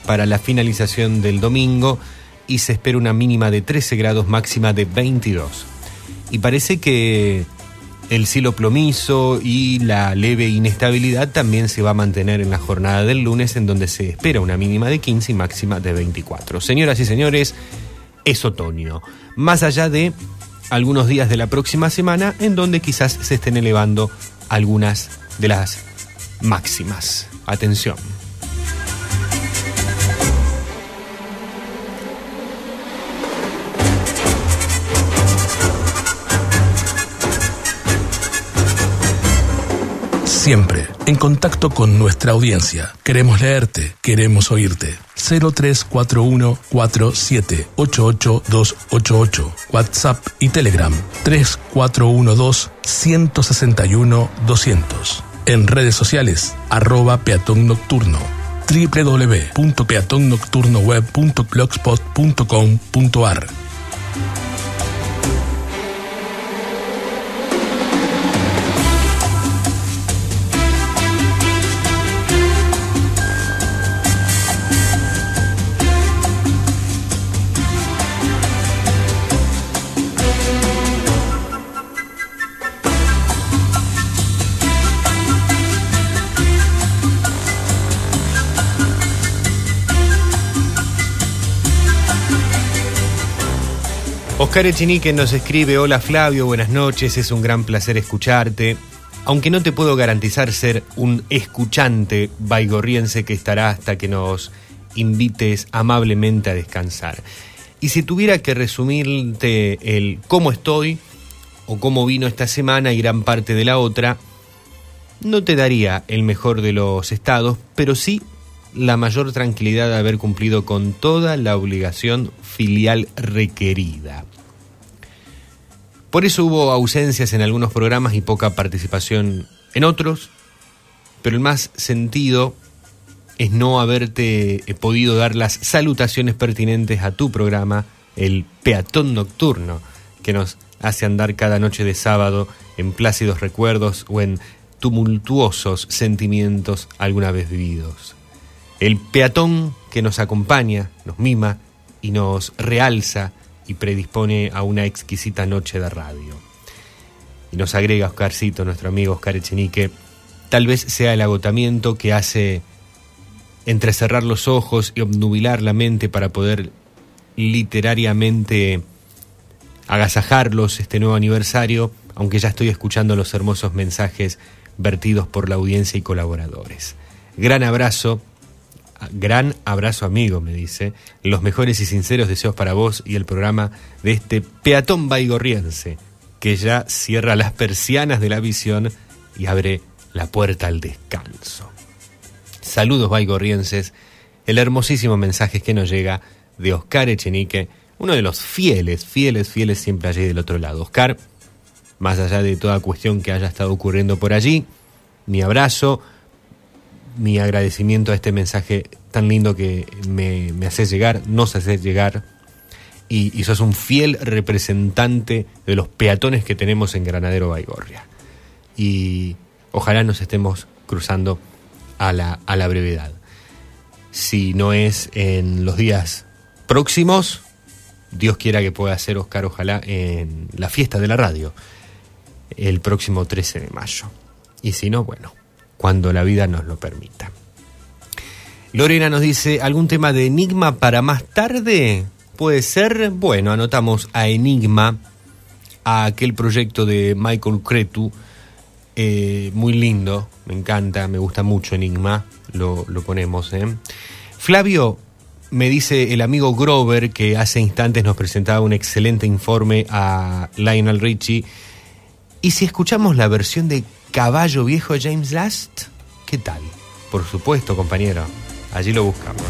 para la finalización del domingo y se espera una mínima de 13 grados, máxima de 22. Y parece que el cielo plomizo y la leve inestabilidad también se va a mantener en la jornada del lunes, en donde se espera una mínima de 15 y máxima de 24. Señoras y señores, es otoño. Más allá de algunos días de la próxima semana, en donde quizás se estén elevando algunas de las máximas. Atención. Siempre en contacto con nuestra audiencia. Queremos leerte, queremos oírte. 0341 4788288 WhatsApp y Telegram 3412 161 200. En redes sociales, arroba peatón nocturno www.peatonnocturnoweb.blogspot.com.ar Oscar Echenique nos escribe, hola Flavio, buenas noches, es un gran placer escucharte. Aunque no te puedo garantizar ser un escuchante baigorriense que estará hasta que nos invites amablemente a descansar. Y si tuviera que resumirte el cómo estoy o cómo vino esta semana y gran parte de la otra, no te daría el mejor de los estados, pero sí la mayor tranquilidad de haber cumplido con toda la obligación filial requerida. Por eso hubo ausencias en algunos programas y poca participación en otros, pero el más sentido es no haberte eh, podido dar las salutaciones pertinentes a tu programa, el Peatón Nocturno, que nos hace andar cada noche de sábado en plácidos recuerdos o en tumultuosos sentimientos alguna vez vividos. El peatón que nos acompaña, nos mima y nos realza y predispone a una exquisita noche de radio. Y nos agrega Oscarcito, nuestro amigo Oscar Echenique, tal vez sea el agotamiento que hace entrecerrar los ojos y obnubilar la mente para poder literariamente agasajarlos este nuevo aniversario, aunque ya estoy escuchando los hermosos mensajes vertidos por la audiencia y colaboradores. Gran abrazo, gran abrazo amigo, me dice, los mejores y sinceros deseos para vos y el programa de este peatón baigorriense, que ya cierra las persianas de la visión y abre la puerta al descanso. Saludos baigorrienses, el hermosísimo mensaje que nos llega de Oscar Echenique, uno de los fieles, fieles, fieles siempre allí del otro lado. Oscar, más allá de toda cuestión que haya estado ocurriendo por allí, mi abrazo, mi agradecimiento a este mensaje tan lindo que me, me haces llegar, nos haces llegar, y, y sos un fiel representante de los peatones que tenemos en Granadero Baigorria. Y ojalá nos estemos cruzando a la, a la brevedad. Si no es en los días próximos, Dios quiera que pueda ser Oscar, ojalá, en la fiesta de la radio, el próximo 13 de mayo. Y si no, bueno, cuando la vida nos lo permita. Lorena nos dice, ¿algún tema de Enigma para más tarde? Puede ser, bueno, anotamos a Enigma, a aquel proyecto de Michael Cretu, eh, muy lindo, me encanta, me gusta mucho Enigma, lo, lo ponemos. ¿eh? Flavio, me dice el amigo Grover, que hace instantes nos presentaba un excelente informe a Lionel Richie. ¿Y si escuchamos la versión de Caballo Viejo James Last? ¿Qué tal? Por supuesto, compañero. Allí lo buscamos.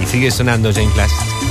Y sigue sonando James Last.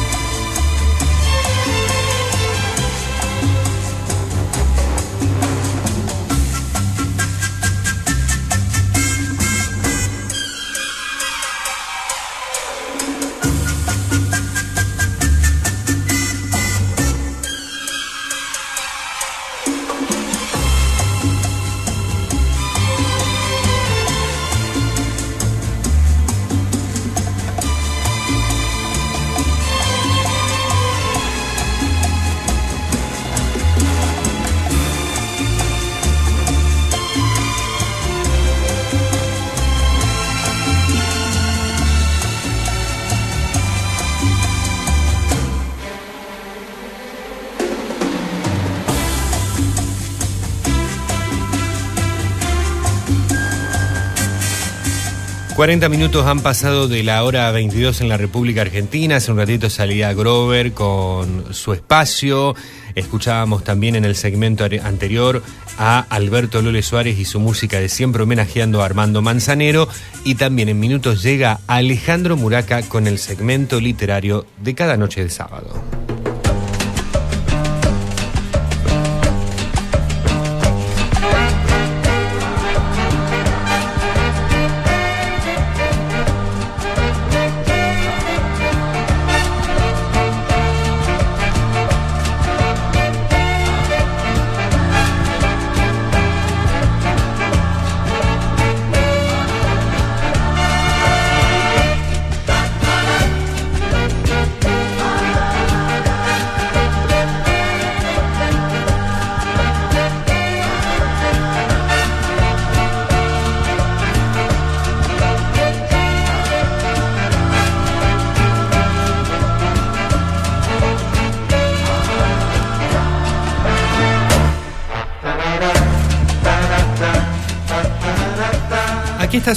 40 minutos han pasado de la hora 22 en la República Argentina. Hace un ratito salía Grover con su espacio. Escuchábamos también en el segmento anterior a Alberto Lole Suárez y su música de siempre homenajeando a Armando Manzanero. Y también en minutos llega Alejandro Muraca con el segmento literario de cada noche de sábado.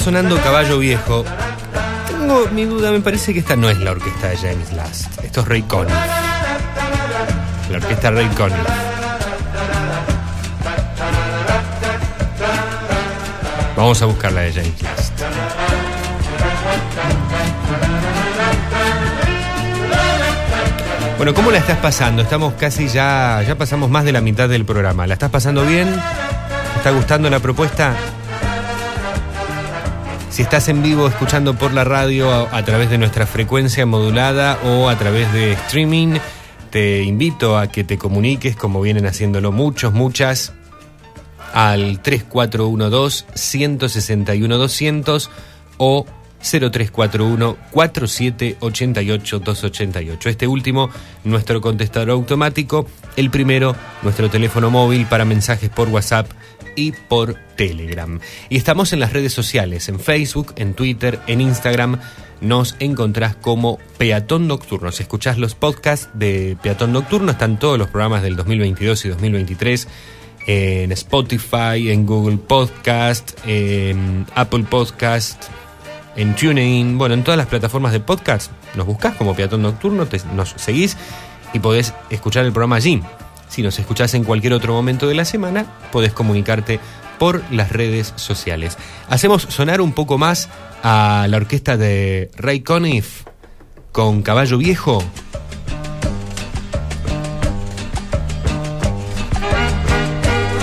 Sonando Caballo Viejo. Tengo mi duda, me parece que esta no es la orquesta de James Last. Esto es Ray Conniff. La orquesta Ray Conniff. Vamos a buscar la de James Last. Bueno, ¿cómo la estás pasando? Estamos casi ya, ya pasamos más de la mitad del programa. ¿La estás pasando bien? ¿Te está gustando la propuesta? Si estás en vivo escuchando por la radio a, través de nuestra frecuencia modulada o a través de streaming, te invito a que te comuniques, como vienen haciéndolo muchos, muchas, al 3412-161-200 o 0341-4788-288. Este último, nuestro contestador automático. El primero, nuestro teléfono móvil para mensajes por WhatsApp y por Telegram. Y estamos en las redes sociales, en Facebook, en Twitter, en Instagram. Nos encontrás como Peatón Nocturno. Si escuchás los podcasts de Peatón Nocturno, están todos los programas del 2022 y 2023 en Spotify, en Google Podcast, en Apple Podcast, en TuneIn, bueno, en todas las plataformas de podcast. Nos buscás como Peatón Nocturno, nos seguís y podés escuchar el programa allí. Si nos escuchás en cualquier otro momento de la semana, podés comunicarte por las redes sociales. Hacemos sonar un poco más a la orquesta de Ray Conniff con Caballo Viejo.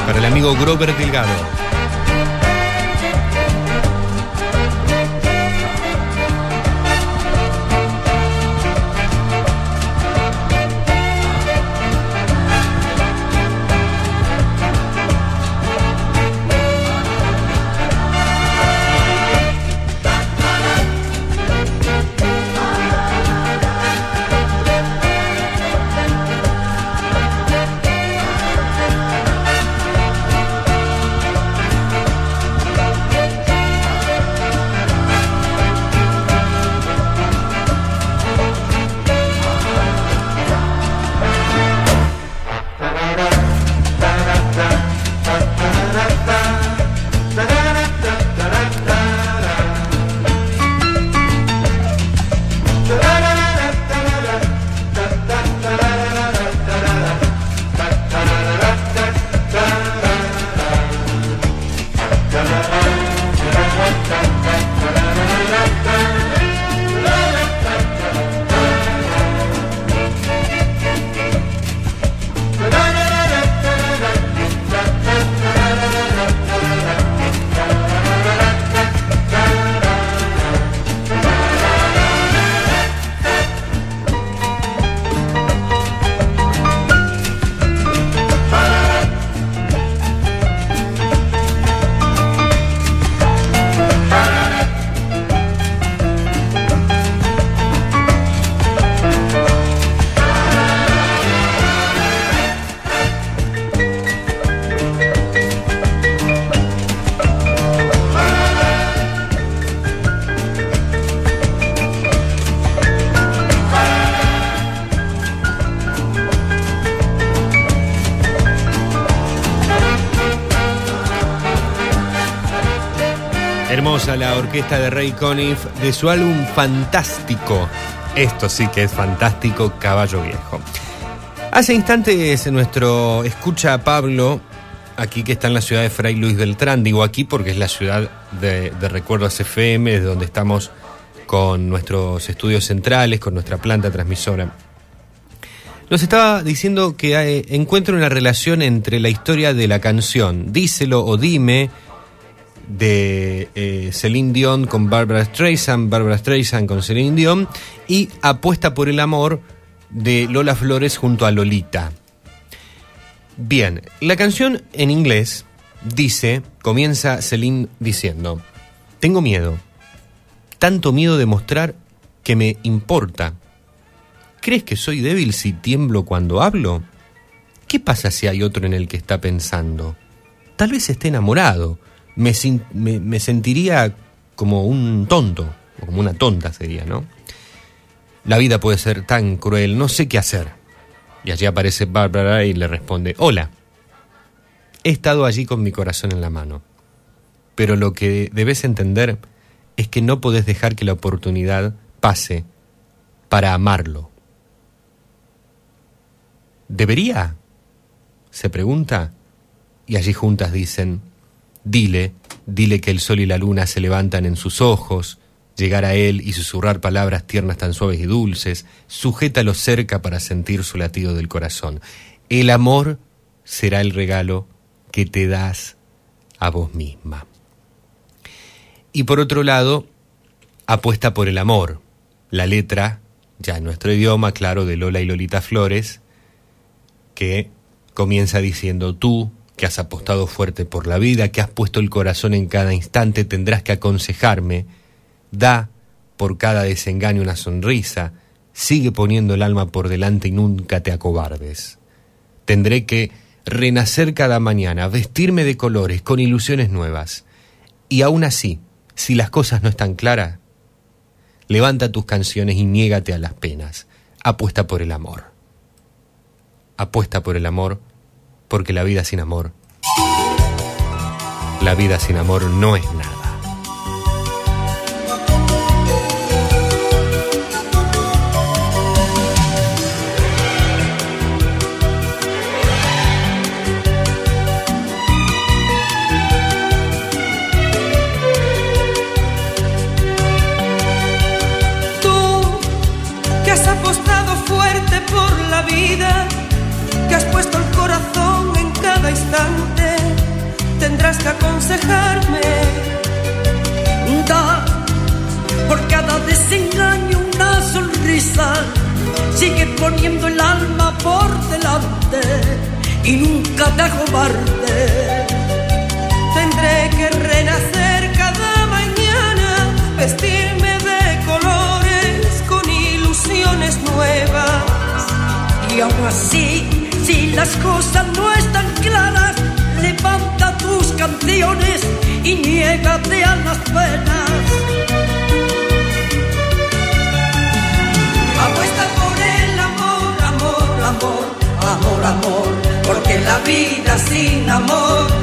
Para el amigo Grover Delgado. Orquesta de Ray Conniff de su álbum Fantástico. Esto sí que es fantástico, Caballo Viejo. Hace instantes nuestro escucha Pablo, aquí que está en la ciudad de Fray Luis Beltrán, digo aquí porque es la ciudad de, de Recuerdos FM, desde donde estamos con nuestros estudios centrales, con nuestra planta transmisora. Nos estaba diciendo que eh, encuentra una relación entre la historia de la canción Díselo o Dime de eh, Celine Dion con Barbara Streisand, Barbara Streisand con Celine Dion y Apuesta por el amor de Lola Flores junto a Lolita. Bien, la canción en inglés dice, comienza Celine diciendo, tengo miedo, tanto miedo de mostrar que me importa. ¿Crees que soy débil si tiemblo cuando hablo? ¿Qué pasa si hay otro en el que está pensando? Tal vez esté enamorado. Me, me sentiría como un tonto, o como una tonta sería, ¿no? La vida puede ser tan cruel, no sé qué hacer. Y allí aparece Bárbara y le responde, hola. He estado allí con mi corazón en la mano. Pero lo que debes entender es que no podés dejar que la oportunidad pase para amarlo. ¿Debería? Se pregunta. Y allí juntas dicen, dile, dile que el sol y la luna se levantan en sus ojos, llegar a él y susurrar palabras tiernas tan suaves y dulces, sujétalo cerca para sentir su latido del corazón. El amor será el regalo que te das a vos misma. Y por otro lado, apuesta por el amor. La letra, ya en nuestro idioma, claro, de Lola y Lolita Flores, que comienza diciendo tú, que has apostado fuerte por la vida, que has puesto el corazón en cada instante, tendrás que aconsejarme, da por cada desengaño una sonrisa, sigue poniendo el alma por delante y nunca te acobardes. Tendré que renacer cada mañana, vestirme de colores, con ilusiones nuevas. Y aún así, si las cosas no están claras, levanta tus canciones y niégate a las penas. Apuesta por el amor. Apuesta por el amor, porque la vida sin amor, la vida sin amor no es nada. Que aconsejarme. Da por cada desengaño una sonrisa. Sigue poniendo el alma por delante y nunca te acobarde. Tendré que renacer cada mañana, vestirme de colores con ilusiones nuevas. Y aún así, si las cosas no están claras, levanta canciones y niégate a las penas. Apuesta por el amor, amor, amor, amor, amor, porque la vida sin amor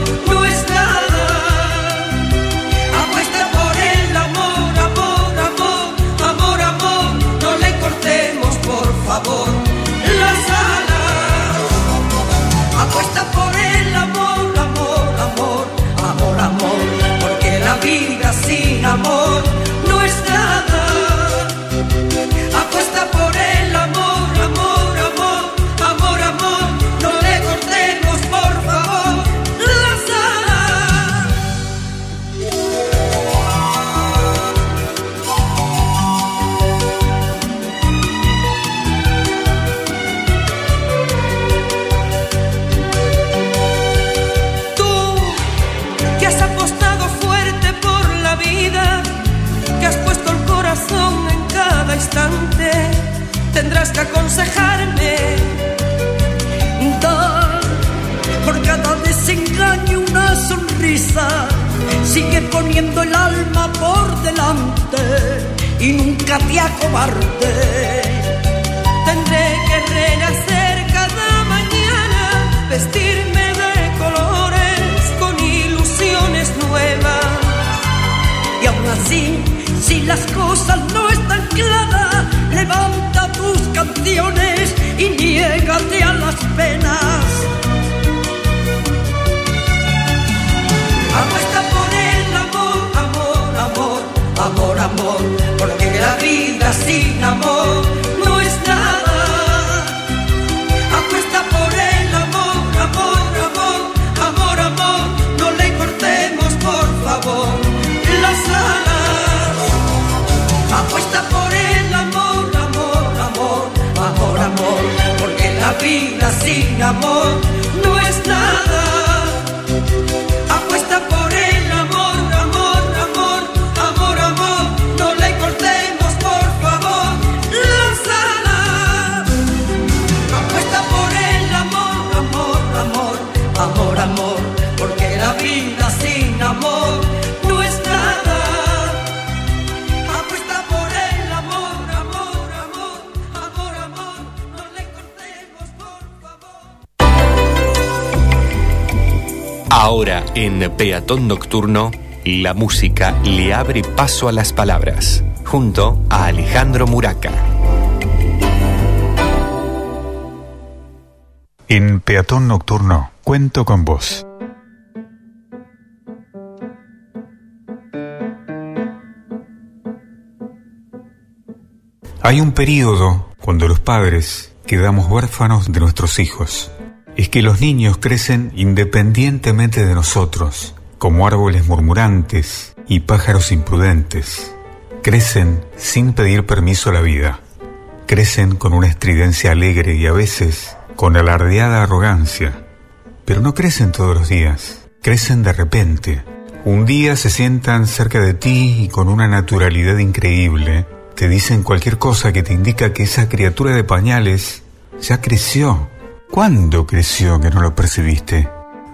acobarde. Tendré que renacer cada mañana, vestirme de colores con ilusiones nuevas. Y aún así, si las cosas no están claras, levanta tus canciones y niégate a las penas. Apuesta por el amor, amor, amor, amor, amor, porque la vida sin amor no es nada. Apuesta por el amor, amor, amor, amor, amor, no le cortemos por favor las alas. Apuesta por el amor, amor, amor, amor, amor, porque la vida sin amor en Peatón Nocturno, la música le abre paso a las palabras, junto a Alejandro Muraca. En Peatón Nocturno, cuento con vos. Hay un periodo cuando los padres quedamos huérfanos de nuestros hijos. Es que los niños crecen independientemente de nosotros, como árboles murmurantes, y pájaros imprudentes. Crecen sin pedir permiso a la vida. Crecen con una estridencia alegre y a veces con alardeada arrogancia. Pero no crecen todos los días, crecen de repente. Un día se sientan cerca de ti y con una naturalidad increíble te dicen cualquier cosa que te indica que esa criatura de pañales ya creció. ¿Cuándo creció que no lo percibiste?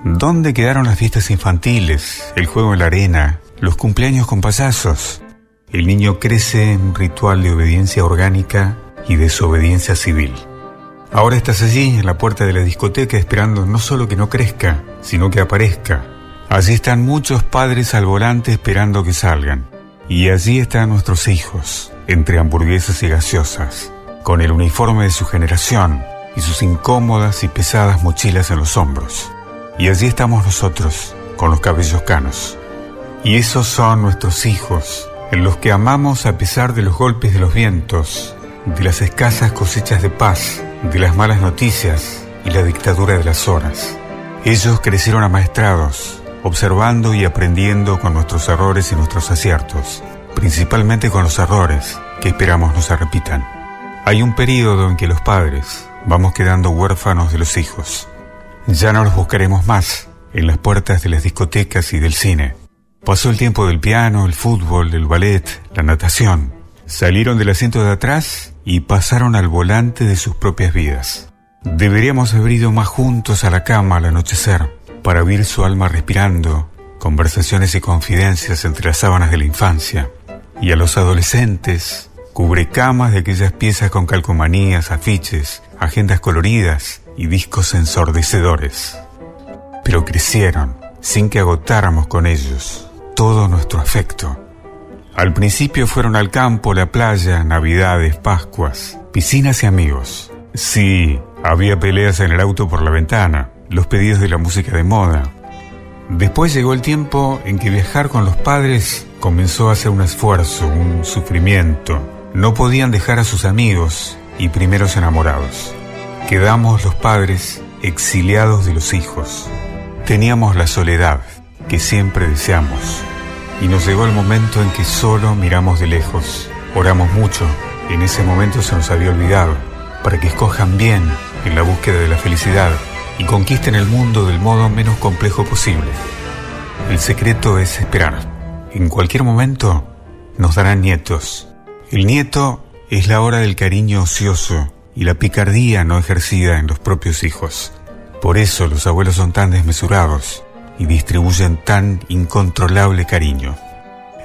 ¿Dónde quedaron las fiestas infantiles, el juego en la arena, los cumpleaños con payasos? El niño crece en un ritual de obediencia orgánica y desobediencia civil. Ahora estás allí, en la puerta de la discoteca, esperando no solo que no crezca, sino que aparezca. Allí están muchos padres al volante esperando que salgan. Y allí están nuestros hijos, entre hamburguesas y gaseosas, con el uniforme de su generación y sus incómodas y pesadas mochilas en los hombros. Y allí estamos nosotros, con los cabellos canos. Y esos son nuestros hijos, en los que amamos a pesar de los golpes de los vientos, de las escasas cosechas de paz, de las malas noticias y la dictadura de las horas. Ellos crecieron amaestrados, observando y aprendiendo con nuestros errores y nuestros aciertos, principalmente con los errores que esperamos no se repitan. Hay un periodo en que los padres vamos quedando huérfanos de los hijos. Ya no los buscaremos más en las puertas de las discotecas y del cine. Pasó el tiempo del piano, el fútbol, el ballet, la natación. Salieron del asiento de atrás y pasaron al volante de sus propias vidas. Deberíamos haber ido más juntos a la cama al anochecer para oír su alma respirando, conversaciones y confidencias entre las sábanas de la infancia. Y a los adolescentes, cubrecamas de aquellas piezas con calcomanías, afiches, agendas coloridas y discos ensordecedores. Pero crecieron sin que agotáramos con ellos todo nuestro afecto. Al principio fueron al campo, la playa, navidades, pascuas, piscinas y amigos. Sí, había peleas en el auto por la ventana, los pedidos de la música de moda. Después llegó el tiempo en que viajar con los padres comenzó a ser un esfuerzo, un sufrimiento. No podían dejar a sus amigos y primeros enamorados. Quedamos los padres exiliados de los hijos. Teníamos la soledad que siempre deseamos. Y nos llegó el momento en que solo miramos de lejos. Oramos mucho. En ese momento se nos había olvidado. Para que escojan bien en la búsqueda de la felicidad y conquisten el mundo del modo menos complejo posible. El secreto es esperar. En cualquier momento nos darán nietos. El nieto es la hora del cariño ocioso y la picardía no ejercida en los propios hijos. Por eso los abuelos son tan desmesurados y distribuyen tan incontrolable cariño.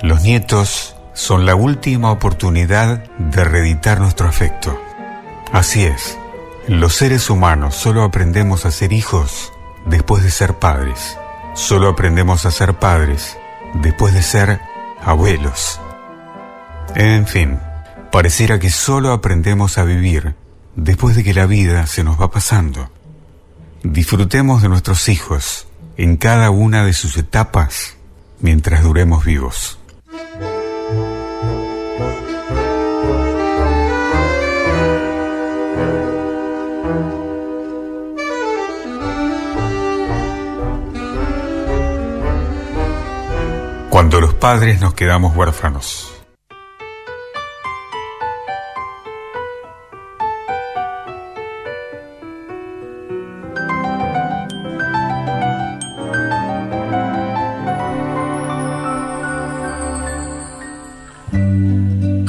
Los nietos son la última oportunidad de reeditar nuestro afecto. Así es, los seres humanos solo aprendemos a ser hijos después de ser padres. Solo aprendemos a ser padres después de ser abuelos. En fin, pareciera que solo aprendemos a vivir después de que la vida se nos va pasando. Disfrutemos de nuestros hijos en cada una de sus etapas mientras duremos vivos. Cuando los padres nos quedamos huérfanos.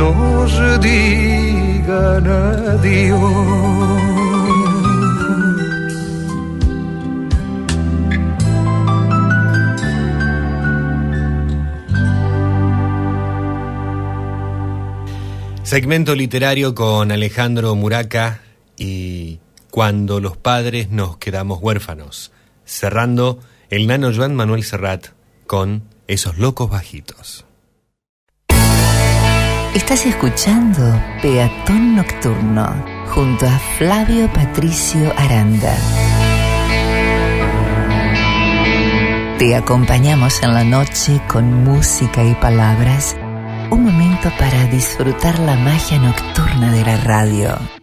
nos digan adiós. Segmento literario con Alejandro Muraca y Cuando los padres nos quedamos huérfanos. Cerrando el nano Joan Manuel Serrat con Esos locos bajitos. Estás escuchando Peatón Nocturno junto a Flavio Patricio Aranda. Te acompañamos en la noche con música y palabras, un momento para disfrutar la magia nocturna de la radio.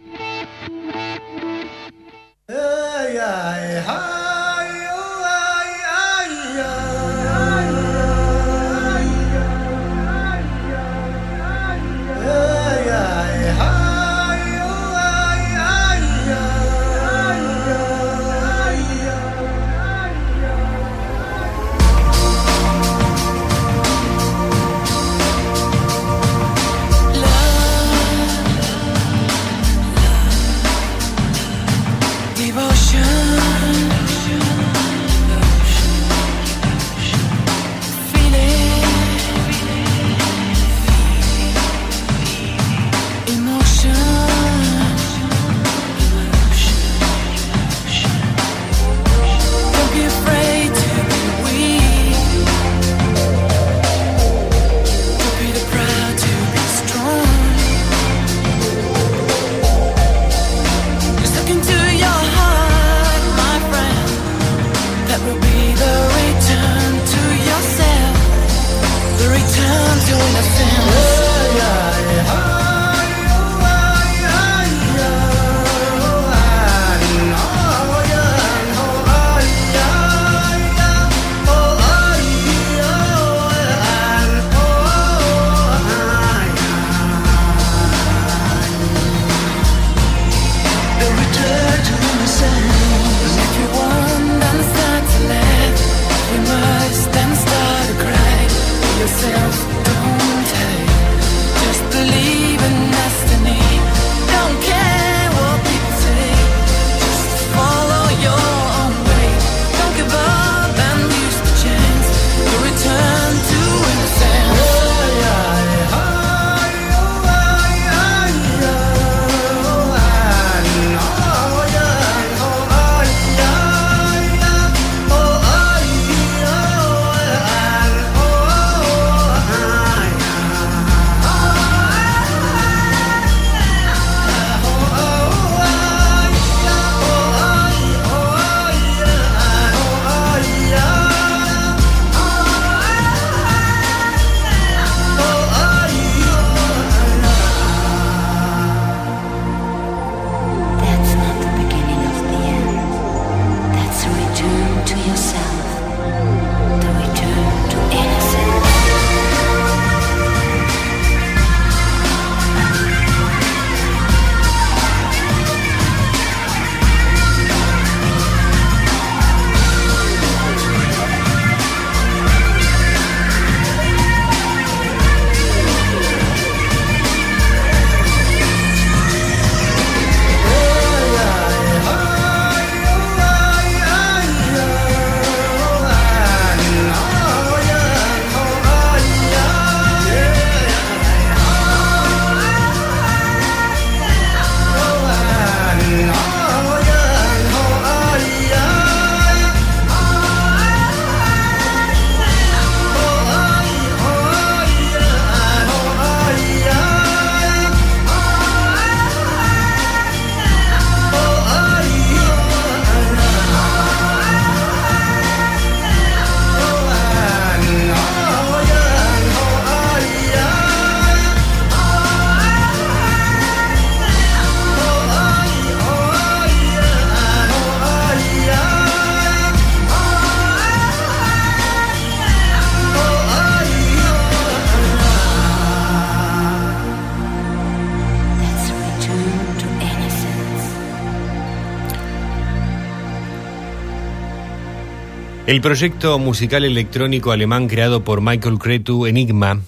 El proyecto musical electrónico alemán creado por Michael Cretu, Enigma,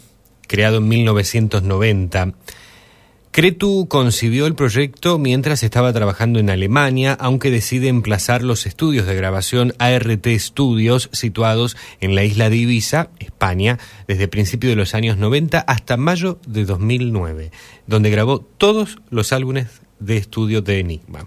creado en 1990. Cretu concibió el proyecto mientras estaba trabajando en Alemania, aunque decide emplazar los estudios de grabación ART Studios situados en la isla de Ibiza, España, desde principios de los años 90 hasta mayo de 2009, donde grabó todos los álbumes de estudio de Enigma.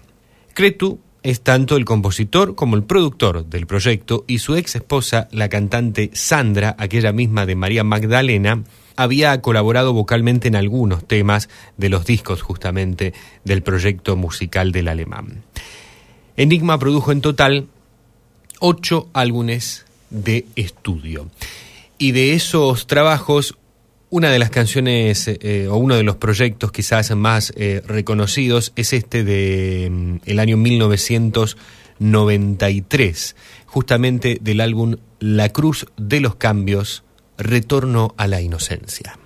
Cretu es tanto el compositor como el productor del proyecto y su ex esposa, la cantante Sandra, aquella misma de María Magdalena, había colaborado vocalmente en algunos temas de los discos justamente del proyecto musical del alemán. Enigma produjo en total ocho álbumes de estudio. Y de esos trabajos, una de las canciones eh, o uno de los proyectos quizás más eh, reconocidos es este de mm, el año 1993, justamente del álbum La Cruz de los Cambios, Retorno a la Inocencia.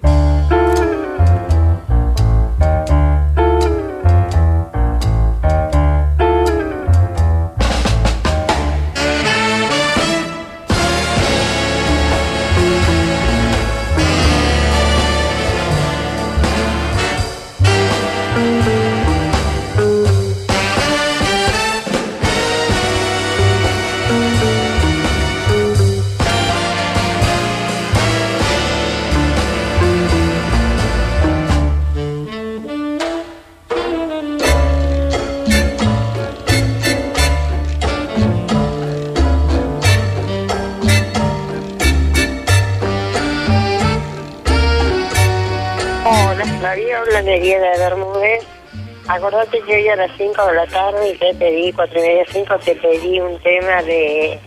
Hoy a las 5 de la tarde te pedí, 4 y media, 5, te pedí un tema de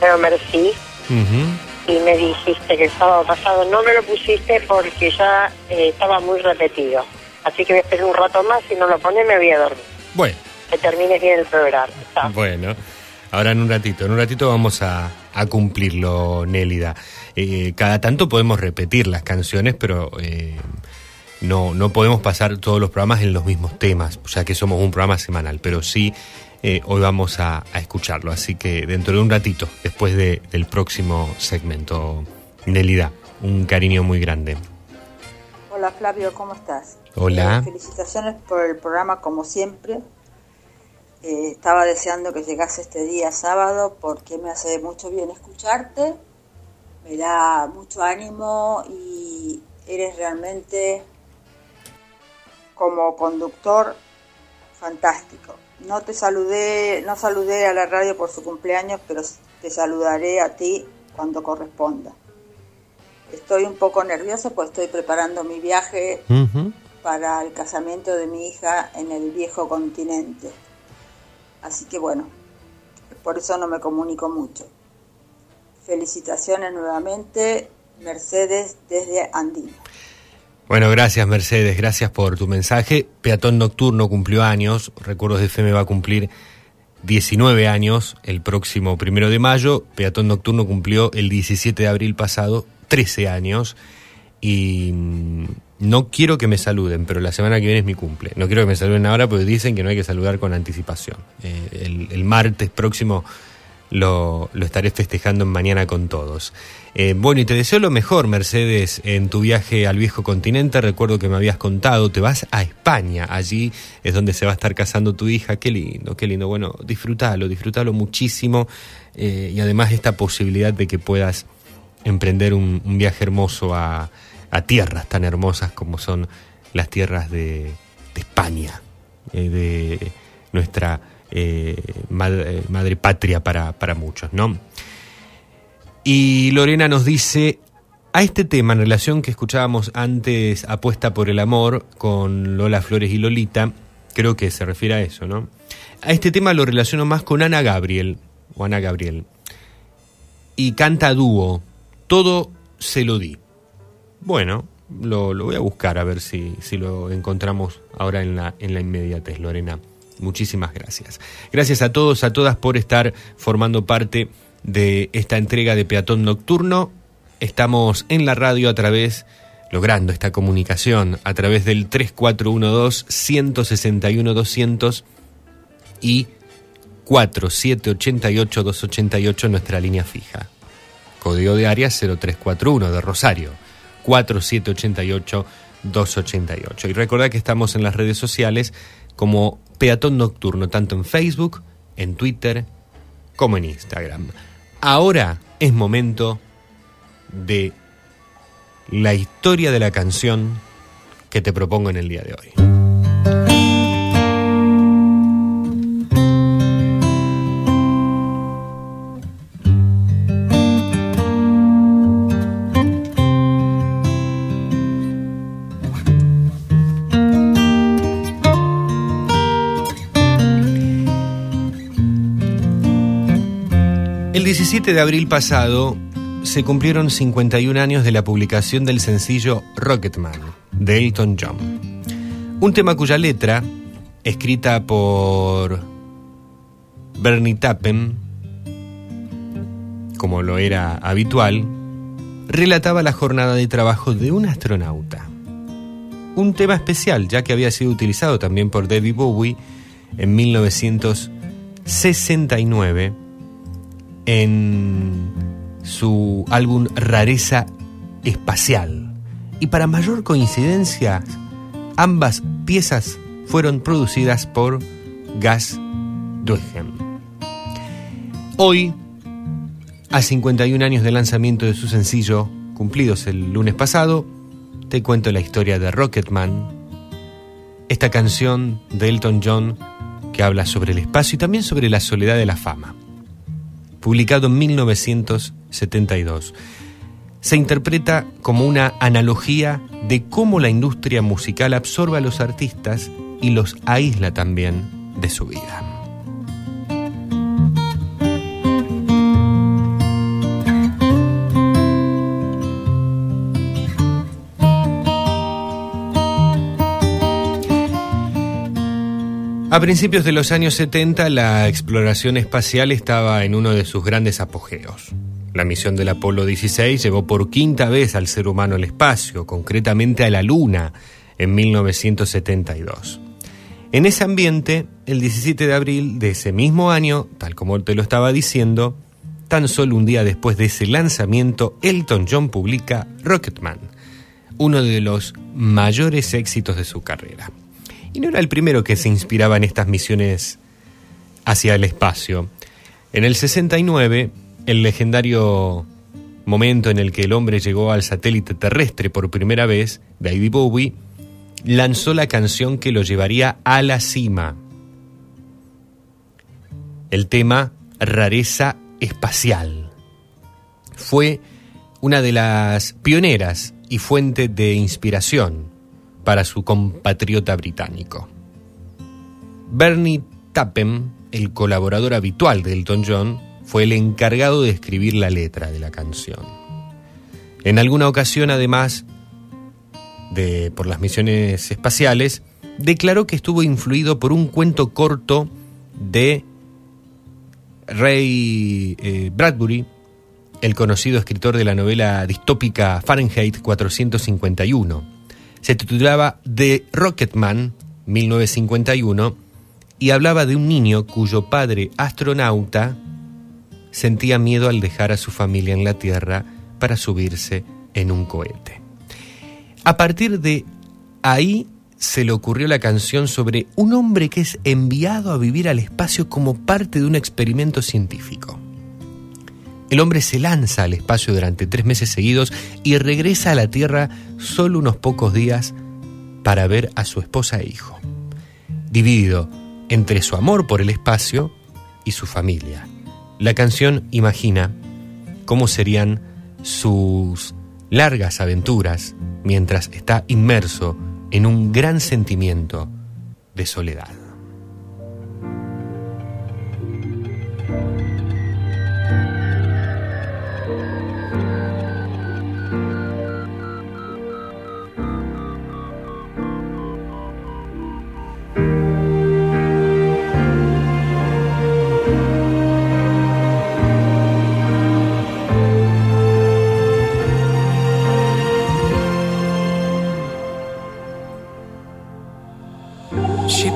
Pero Mercy y me dijiste que el sábado pasado no me lo pusiste porque ya eh, estaba muy repetido. Así que voy a esperar un rato más, si no lo pones me voy a dormir. Bueno, Que termines bien el programa. Bueno. Ahora en un ratito, en un ratito vamos a, a cumplirlo, Nélida. Eh, cada tanto podemos repetir las canciones, pero eh, no, no podemos pasar todos los programas en los mismos temas, ya que somos un programa semanal, pero sí eh, hoy vamos a, a escucharlo. Así que dentro de un ratito, después de- del próximo segmento, Nélida, un cariño muy grande. Hola Flavio, ¿cómo estás? Hola. Eh, felicitaciones por el programa como siempre. Eh, estaba deseando que llegase este día sábado porque me hace mucho bien escucharte, me da mucho ánimo y eres realmente como conductor fantástico. No te saludé, no saludé a la radio por su cumpleaños, pero te saludaré a ti cuando corresponda. Estoy un poco nerviosa pues estoy preparando mi viaje para el casamiento de mi hija en el viejo continente. Así que bueno, por eso no me comunico mucho. Felicitaciones nuevamente, Mercedes desde Andina. Bueno, gracias Mercedes, gracias por tu mensaje. Peatón Nocturno cumplió años, Recuerdos de FM va a cumplir 19 años el próximo primero de mayo. Peatón Nocturno cumplió el 17 de abril pasado 13 años. Y mm, no quiero que me saluden, pero la semana que viene es mi cumple. No quiero que me saluden ahora porque dicen que no hay que saludar con anticipación. Eh, el, el martes próximo lo, lo estaré festejando mañana con todos. Eh, bueno, y te deseo lo mejor, Mercedes, en tu viaje al viejo continente. Recuerdo que me habías contado, te vas a España. Allí es donde se va a estar casando tu hija. Qué lindo, qué lindo. Bueno, disfrútalo, disfrútalo muchísimo. eh, y además esta posibilidad de que puedas emprender un, viaje hermoso a, tierras tan hermosas como son las tierras de, España, eh, de nuestra mad- eh, madre patria para, para muchos, ¿no? Y Lorena nos dice, a este tema, en relación que escuchábamos antes, Apuesta por el Amor, con Lola Flores y Lolita, creo que se refiere a eso, ¿no? A este tema lo relaciono más con Ana Gabriel, o Ana Gabriel, y canta dúo, todo se lo di. Bueno, lo, lo voy a buscar a ver si, si lo encontramos ahora en la, en la inmediatez, Lorena. Muchísimas gracias. Gracias a todos, a todas por estar formando parte de esta entrega de Peatón Nocturno. Estamos en la radio a través, logrando esta comunicación, a través del 3412-161-200 y 4788-288, nuestra línea fija. Código de área 0341 de Rosario, 4788-288. Y recordad que estamos en las redes sociales como Peatón Nocturno, tanto en Facebook, en Twitter, como en Instagram. Ahora es momento de la historia de la canción que te propongo en el día de hoy. 17 de abril pasado se cumplieron 51 años de la publicación del sencillo Rocketman de Elton John. Un tema cuya letra, escrita por Bernie Tappen, como lo era habitual, relataba la jornada de trabajo de un astronauta. Un tema especial, ya que había sido utilizado también por David Bowie en 1969 en su álbum Rareza Espacial. Y para mayor coincidencia, ambas piezas fueron producidas por Gas Duhem. Hoy, a 51 años del lanzamiento de su sencillo, cumplidos el lunes pasado, te cuento la historia de Rocketman, esta canción de Elton John que habla sobre el espacio y también sobre la soledad de la fama publicado en 1972. Se interpreta como una analogía de cómo la industria musical absorbe a los artistas y los aísla también de su vida. A principios de los años 70, la exploración espacial estaba en uno de sus grandes apogeos. La misión del Apolo 16 llevó por quinta vez al ser humano al espacio, concretamente a la Luna, en 1972. En ese ambiente, el 17 de abril de ese mismo año, tal como te lo estaba diciendo, tan solo un día después de ese lanzamiento, Elton John publica Rocketman, uno de los mayores éxitos de su carrera. Y no era el primero que se inspiraba en estas misiones hacia el espacio. En el 69, el legendario momento en el que el hombre llegó al satélite terrestre por primera vez, David Bowie lanzó la canción que lo llevaría a la cima. El tema Rareza Espacial. Fue una de las pioneras y fuente de inspiración para su compatriota británico. Bernie Tappen, el colaborador habitual de Elton John, fue el encargado de escribir la letra de la canción. En alguna ocasión, además de por las misiones espaciales, declaró que estuvo influido por un cuento corto de Ray eh, Bradbury, el conocido escritor de la novela distópica Fahrenheit 451. Se titulaba The Rocketman, 1951, y hablaba de un niño cuyo padre astronauta sentía miedo al dejar a su familia en la Tierra para subirse en un cohete. A partir de ahí se le ocurrió la canción sobre un hombre que es enviado a vivir al espacio como parte de un experimento científico. El hombre se lanza al espacio durante tres meses seguidos y regresa a la Tierra solo unos pocos días para ver a su esposa e hijo, dividido entre su amor por el espacio y su familia. La canción imagina cómo serían sus largas aventuras mientras está inmerso en un gran sentimiento de soledad.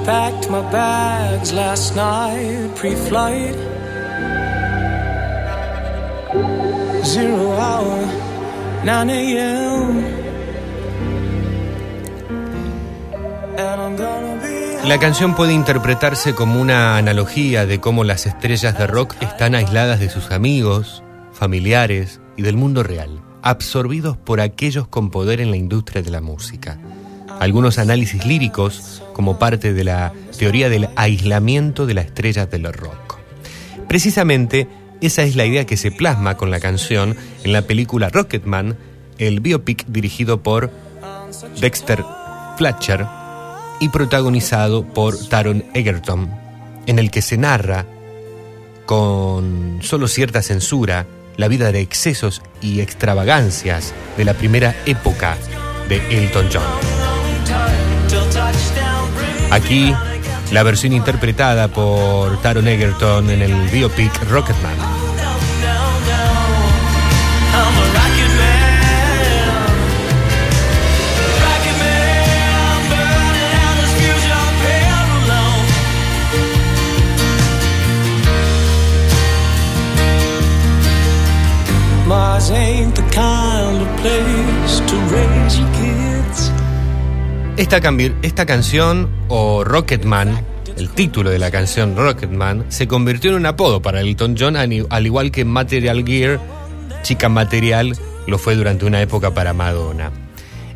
Packed my bags last night, pre flight. Zero hour, 9 a.m. And I'm gonna be. La canción puede interpretarse como una analogía de cómo las estrellas de rock están aisladas de sus amigos, familiares y del mundo real, absorbidos por aquellos con poder en la industria de la música. Algunos análisis líricos como parte de la teoría del aislamiento de la estrella del rock. Precisamente esa es la idea que se plasma con la canción en la película Rocketman, el biopic dirigido por Dexter Fletcher y protagonizado por Taron Egerton, en el que se narra con solo cierta censura la vida de excesos y extravagancias de la primera época de Elton John. Aquí la versión interpretada por Taron Egerton en el biopic Rocketman. Esta, esta canción, o Rocketman, el título de la canción Rocketman, se convirtió en un apodo para Elton John, al igual que Material Gear, Chica Material, lo fue durante una época para Madonna.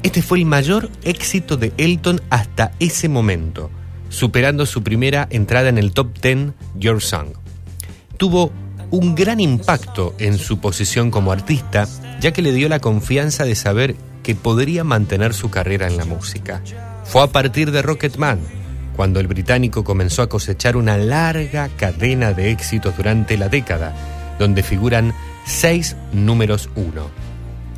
Este fue el mayor éxito de Elton hasta ese momento, superando su primera entrada en el top 10 Your Song. Tuvo un gran impacto en su posición como artista, ya que le dio la confianza de saber que podría mantener su carrera en la música. Fue a partir de Rocketman cuando el británico comenzó a cosechar una larga cadena de éxitos durante la década, donde figuran seis números uno.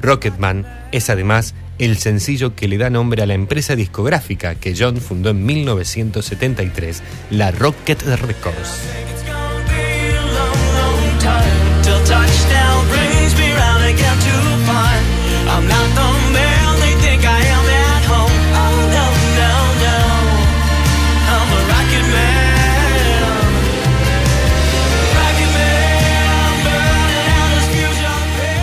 Rocketman es además el sencillo que le da nombre a la empresa discográfica que John fundó en 1973, la Rocket Records.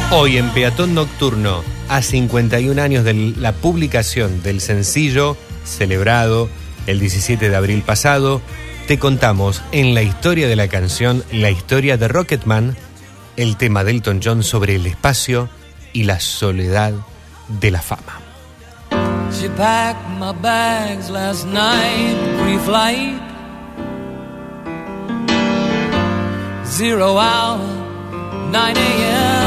Hoy en Peatón Nocturno, a 51 años de la publicación del sencillo celebrado el 17 de abril pasado, te contamos en la historia de la canción la historia de Rocketman, el tema de Elton John sobre el espacio y la soledad de la fama. She packed my bags last night, pre flight. Zero hour, 9 a.m.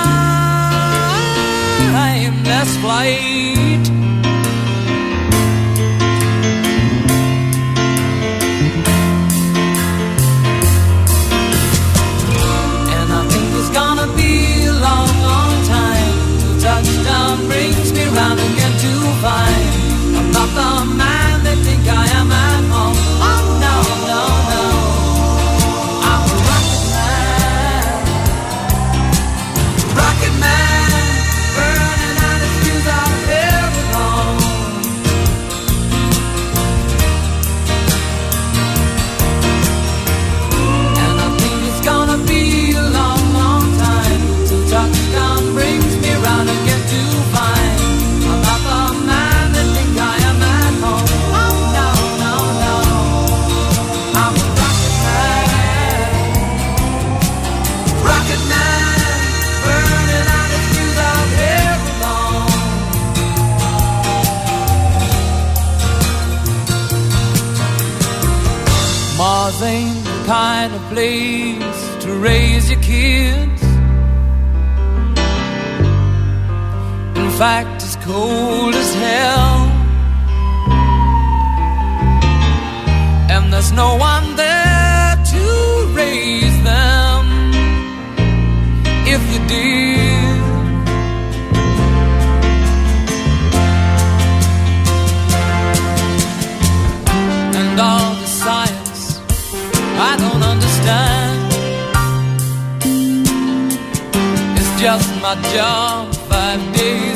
last flight. And I think it's gonna be a long, long time. Till touchdown brings me round again to find I'm not the find a place to raise your kids. In fact, it's cold as hell, and there's no one. my job five days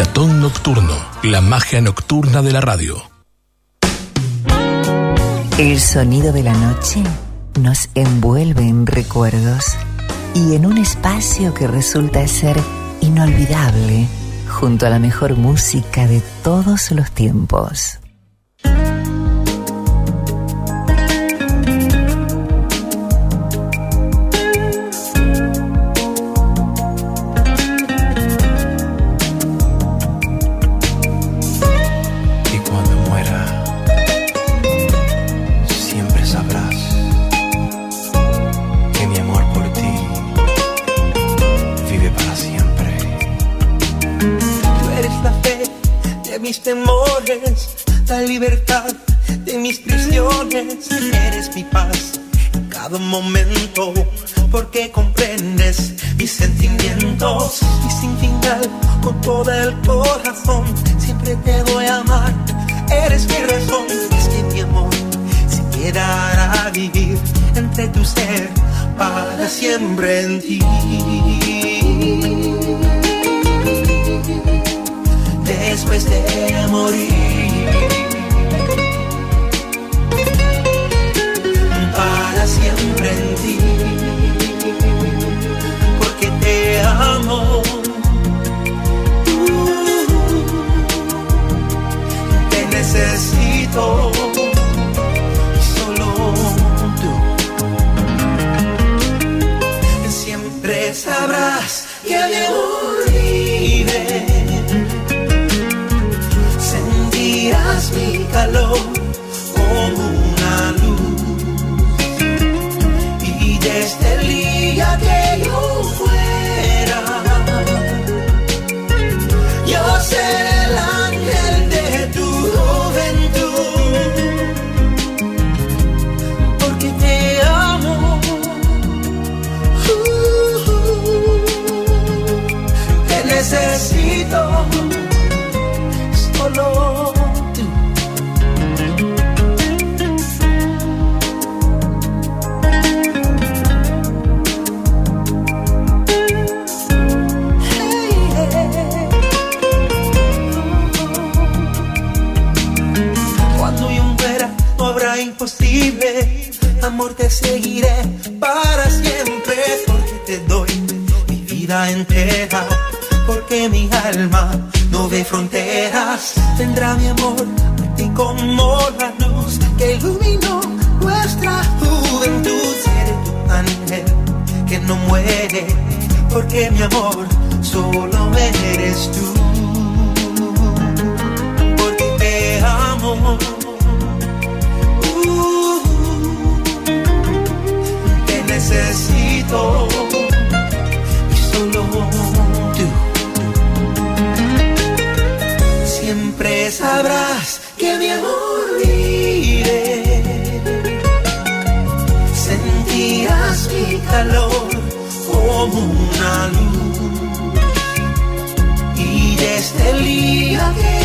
Nocturno, la magia nocturna de la radio. El sonido de la noche nos envuelve en recuerdos y en un espacio que resulta ser inolvidable junto a la mejor música de todos los tiempos. porque comprendes mis sentimientos y sin final con todo el corazón siempre te voy a amar. Eres mi razón es que mi amor se quedará vivir entre tu ser para siempre en ti. Después de morir Siempre en ti. Porque te amo. te necesito solo tú siempre sabrás que amor vive sentirás mi calor seguiré para siempre. Porque te doy mi vida entera. Porque mi alma no ve fronteras. Tendrá mi amor a ti como la luz que iluminó nuestra juventud. Seré tu ángel que no muere. Porque mi amor solo eres tú. Porque te amo. Necesito y solo tú. Siempre sabrás que mi amor vive. Sentirás mi calor como una luz. Y desde el día que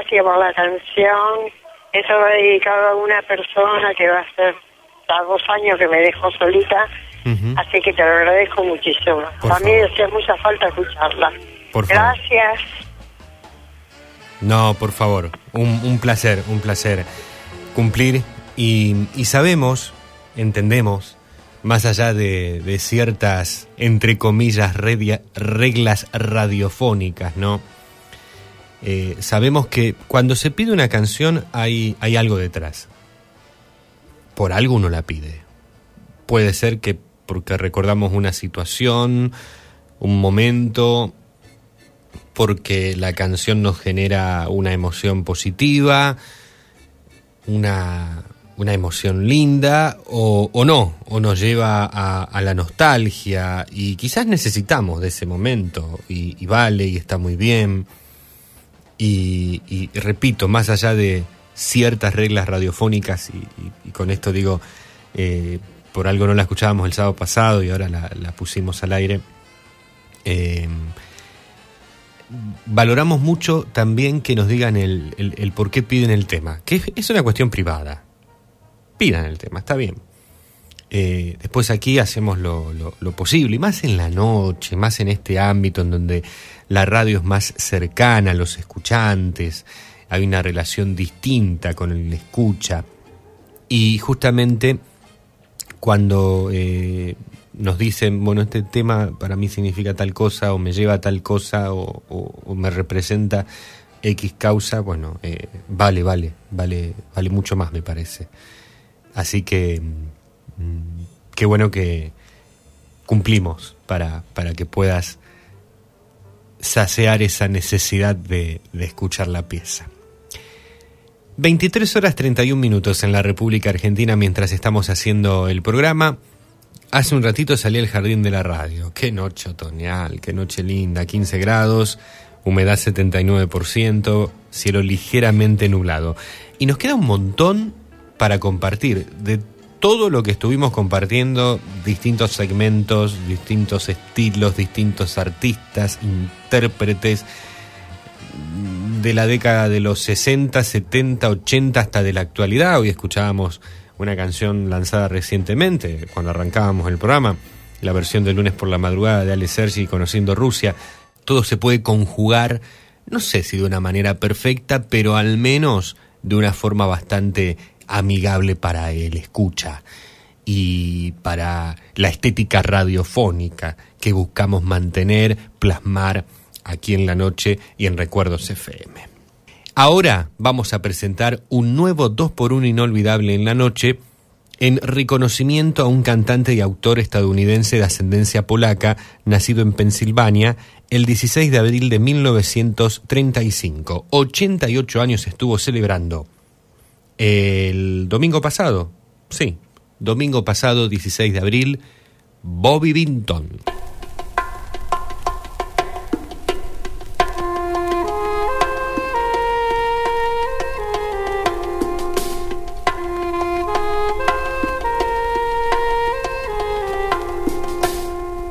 gracias por la canción. Eso va dedicado a una persona que va a ser a dos años que me dejó solita, así que te lo agradezco muchísimo. Por a mí me hacía mucha falta escucharla. Por favor. Gracias. No, por favor, un, un placer, un placer cumplir y, y sabemos, entendemos, más allá de, de ciertas, entre comillas, redia- reglas radiofónicas, ¿no? Eh, sabemos que cuando se pide una canción hay, hay algo detrás. Por algo uno la pide. Puede ser que porque recordamos una situación, un momento, porque la canción nos genera una emoción positiva, una, una emoción linda, o, o no, o nos lleva a, a la nostalgia, y quizás necesitamos de ese momento, y, y vale, y está muy bien. Y, y repito, más allá de ciertas reglas radiofónicas, y, con esto digo, eh, por algo no la escuchábamos el sábado pasado y ahora la, pusimos al aire, eh, valoramos mucho también que nos digan el, por qué piden el tema, que es, una cuestión privada. Pidan el tema, está bien. Eh, después aquí hacemos lo posible, y más en la noche, más en este ámbito en donde la radio es más cercana a los escuchantes, hay una relación distinta con el escucha. Y justamente cuando eh, nos dicen, bueno, este tema para mí significa tal cosa, o me lleva a tal cosa, o, me representa X causa, bueno, eh, vale, vale, vale, vale mucho más, me parece. Así que mm, qué bueno que cumplimos para, para que puedas saciar esa necesidad de, de escuchar la pieza. 23 horas 31 minutos en la República Argentina mientras estamos haciendo el programa. Hace un ratito salí al jardín de la radio. Qué noche otoñal, qué noche linda, 15 grados, humedad 79%, cielo ligeramente nublado. Y nos queda un montón para compartir de todo lo que estuvimos compartiendo, distintos segmentos, distintos estilos, distintos artistas, intérpretes, de la década de los 60, 70, 80 hasta de la actualidad. Hoy escuchábamos una canción lanzada recientemente, cuando arrancábamos el programa, la versión de lunes por la madrugada de Ale Sergi conociendo Rusia. Todo se puede conjugar, no sé si de una manera perfecta, pero al menos de una forma bastante amigable para el escucha y para la estética radiofónica que buscamos mantener, plasmar aquí en la noche y en Recuerdos FM. Ahora vamos a presentar un nuevo 2x1 inolvidable en la noche en reconocimiento a un cantante y autor estadounidense de ascendencia polaca, nacido en Pensilvania el 16 de abril de 1935. 88 años estuvo celebrando. El domingo pasado, sí, domingo pasado 16 de abril, Bobby Vinton.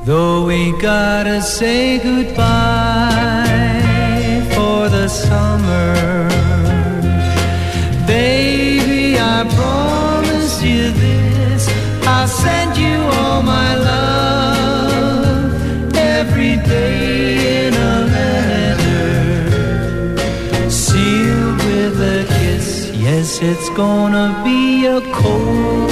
Though we gotta say goodbye for the summer, send you all my love every day in a letter, sealed with a kiss. Yes, it's gonna be a cold,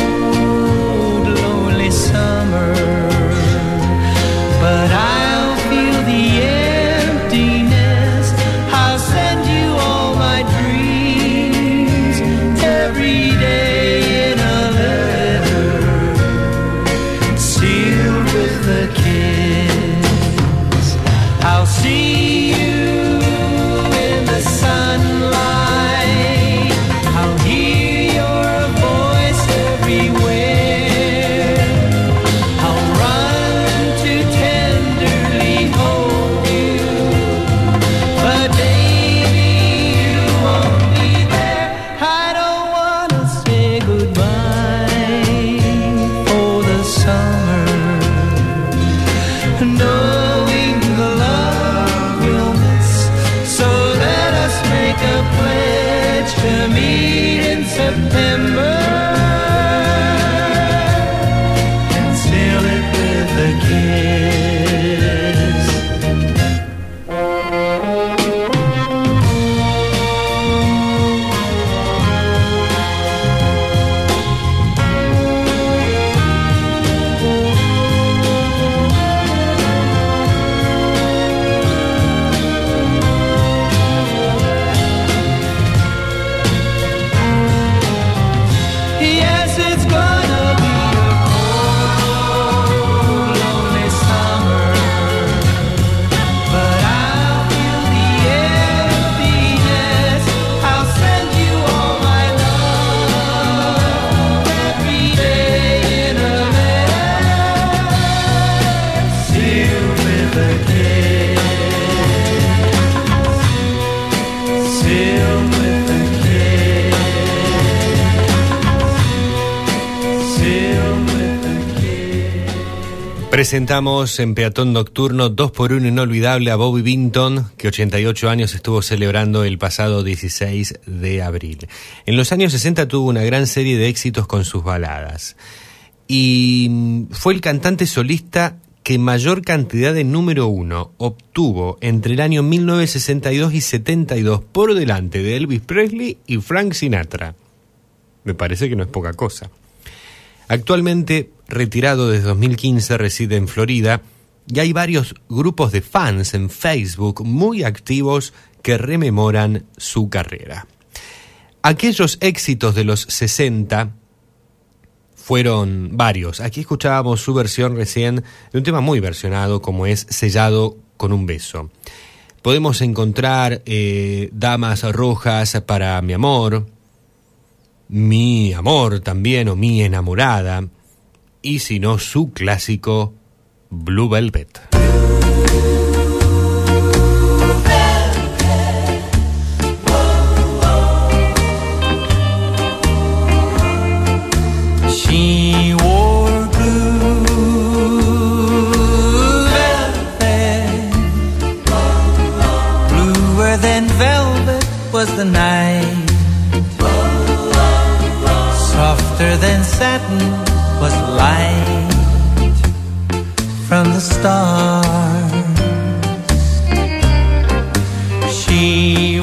Presentamos en Peatón Nocturno 2x1 inolvidable a Bobby Vinton, que 88 años estuvo celebrando el pasado 16 de abril. En los años 60 tuvo una gran serie de éxitos con sus baladas. y mm, fue el cantante solista que mayor cantidad de número uno obtuvo entre el año 1962 y 72 por delante de Elvis Presley y Frank Sinatra. Me parece que no es poca cosa. Actualmente, retirado desde 2015, reside en Florida y hay varios grupos de fans en Facebook muy activos que rememoran su carrera. Aquellos éxitos de los 60 fueron varios. Aquí escuchábamos su versión recién de un tema muy versionado como es Sellado con un beso. Podemos encontrar eh, Damas Rojas para mi amor, Mi amor también o Mi enamorada, y si no su clásico Blue Velvet. The night. Than satin was light from the stars. She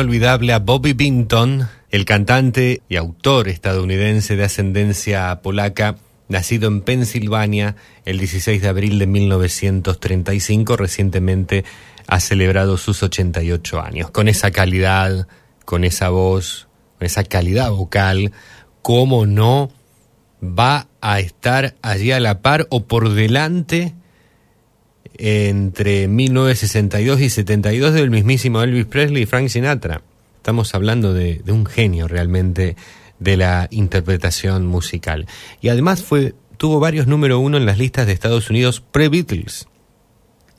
inolvidable a Bobby Binton, el cantante y autor estadounidense de ascendencia polaca, nacido en Pensilvania el 16 de abril de 1935, recientemente ha celebrado sus 88 años. Con esa calidad, con esa voz, con esa calidad vocal, ¿cómo no va a estar allí a la par o por delante entre 1962 y 72 del mismísimo Elvis Presley y Frank Sinatra. Estamos hablando de, un genio realmente de la interpretación musical. Y además fue, tuvo varios número uno en las listas de Estados Unidos pre-Beatles.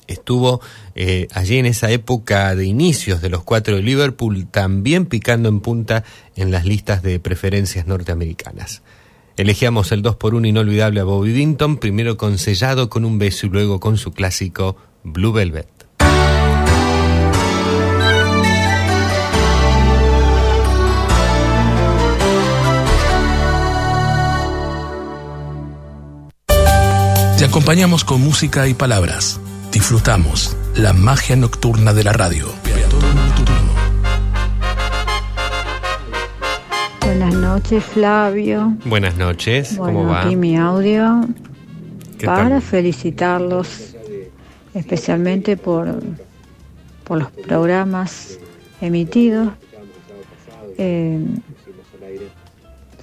Estuvo eh, allí en esa época de inicios de los cuatro de Liverpool, también picando en punta en las listas de preferencias norteamericanas. Elegíamos el 2 por 1 inolvidable a Bobby Binton, primero con Sellado con un beso y luego con su clásico Blue Velvet. Te acompañamos con música y palabras. Disfrutamos la magia nocturna de la radio. Noches, Flavio. Buenas noches, Bueno, ¿cómo va? aquí mi audio ¿Qué para tal? felicitarlos especialmente por, por los programas emitidos. Eh,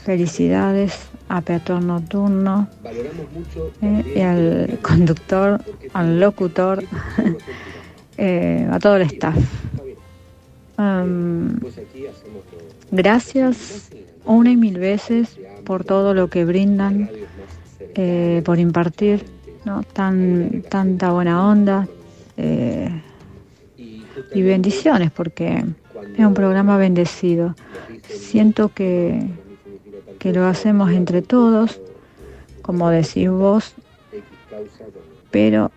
felicidades a Peatón Nocturno eh, y al conductor, al locutor, *laughs* eh, a todo el staff. Um, gracias una y mil veces por todo lo que brindan, eh, por impartir ¿no? Tan, tanta buena onda eh, y bendiciones, porque es un programa bendecido. Siento que, que lo hacemos entre todos, como decís vos, pero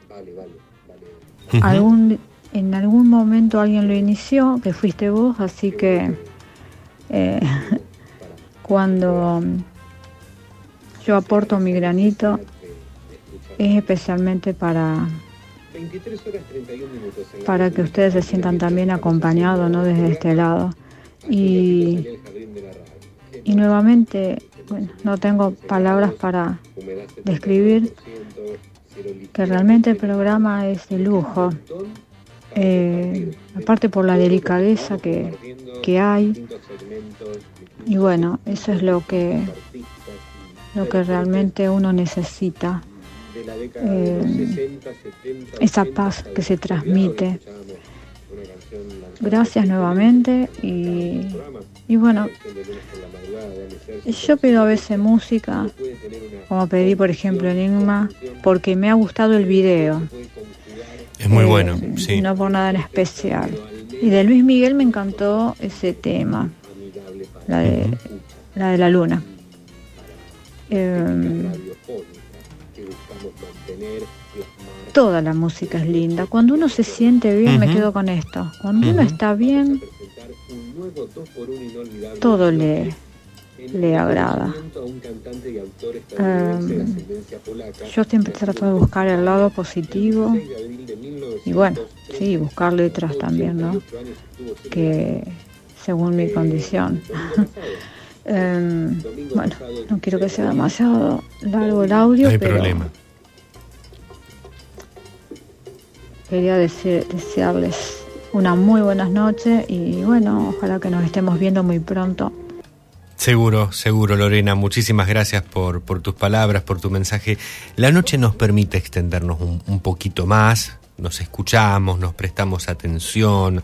algún, en algún momento alguien lo inició, que fuiste vos, así que eh, *laughs* cuando yo aporto mi granito es especialmente para para que ustedes se sientan también acompañados ¿no? desde este lado y, y nuevamente bueno, no tengo palabras para describir que realmente el programa es de lujo eh, aparte por la delicadeza que, que hay. Y bueno eso es lo que lo que realmente uno necesita eh, esa paz que se transmite. Gracias nuevamente y, y bueno yo pido a veces música como pedí por ejemplo Enigma porque me ha gustado el video Es muy eh, bueno, sí. no por nada en especial. Y de Luis Miguel me encantó ese tema, la de, la, de la luna. Eh, toda la música es linda. Cuando uno se siente bien, me quedo con esto. Cuando uno está bien, todo le, le agrada. Eh, yo siempre trato de buscar el lado positivo y bueno, sí, buscar letras también, ¿no? Que según mi condición. Eh, *laughs* bueno, no quiero que sea demasiado largo el audio, No hay pero problema. quería decir- desearles una muy buenas noches y bueno, ojalá que nos estemos viendo muy pronto. Seguro, seguro, Lorena. Muchísimas gracias por, por tus palabras, por tu mensaje. La noche nos permite extendernos un, un poquito más, nos escuchamos, nos prestamos atención.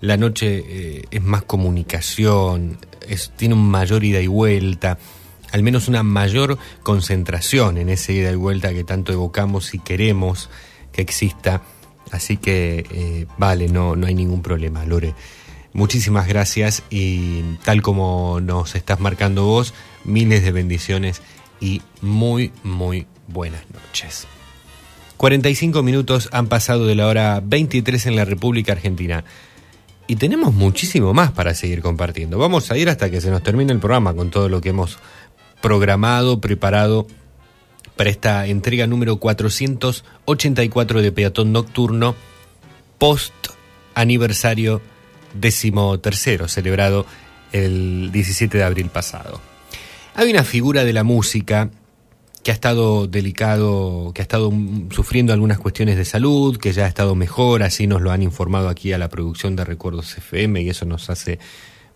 La noche eh, es más comunicación, es, tiene un mayor ida y vuelta, al menos una mayor concentración en ese ida y vuelta que tanto evocamos y queremos que exista. Así que, eh, vale, no, no hay ningún problema, Lore. Muchísimas gracias y tal como nos estás marcando vos, miles de bendiciones y muy, muy buenas noches. 45 minutos han pasado de la hora 23 en la República Argentina y tenemos muchísimo más para seguir compartiendo. Vamos a ir hasta que se nos termine el programa con todo lo que hemos programado, preparado para esta entrega número 484 de Peatón Nocturno, post aniversario decimotercero, celebrado el 17 de abril pasado. Hay una figura de la música que ha estado delicado, que ha estado sufriendo algunas cuestiones de salud, que ya ha estado mejor, así nos lo han informado aquí a la producción de Recuerdos FM y eso nos hace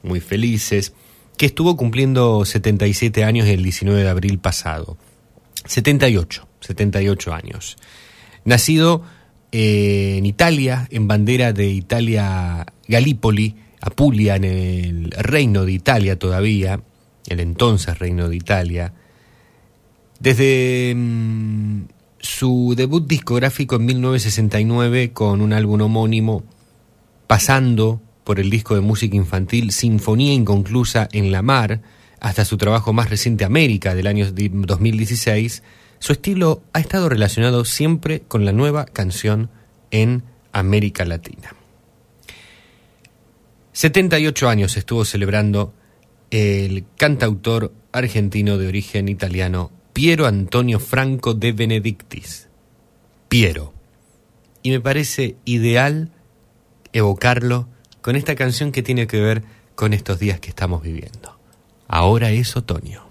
muy felices, que estuvo cumpliendo 77 años el 19 de abril pasado. 78, 78 años. Nacido en Italia, en bandera de Italia Galípoli, Apulia, en el reino de Italia todavía, el entonces reino de Italia, desde mm, su debut discográfico en 1969 con un álbum homónimo, pasando por el disco de música infantil Sinfonía Inconclusa en la Mar, hasta su trabajo más reciente América del año di- 2016, su estilo ha estado relacionado siempre con la nueva canción en América Latina. 78 años estuvo celebrando el cantautor argentino de origen italiano Piero Antonio Franco de Benedictis. Piero. Y me parece ideal evocarlo con esta canción que tiene que ver con estos días que estamos viviendo. Ahora es otoño.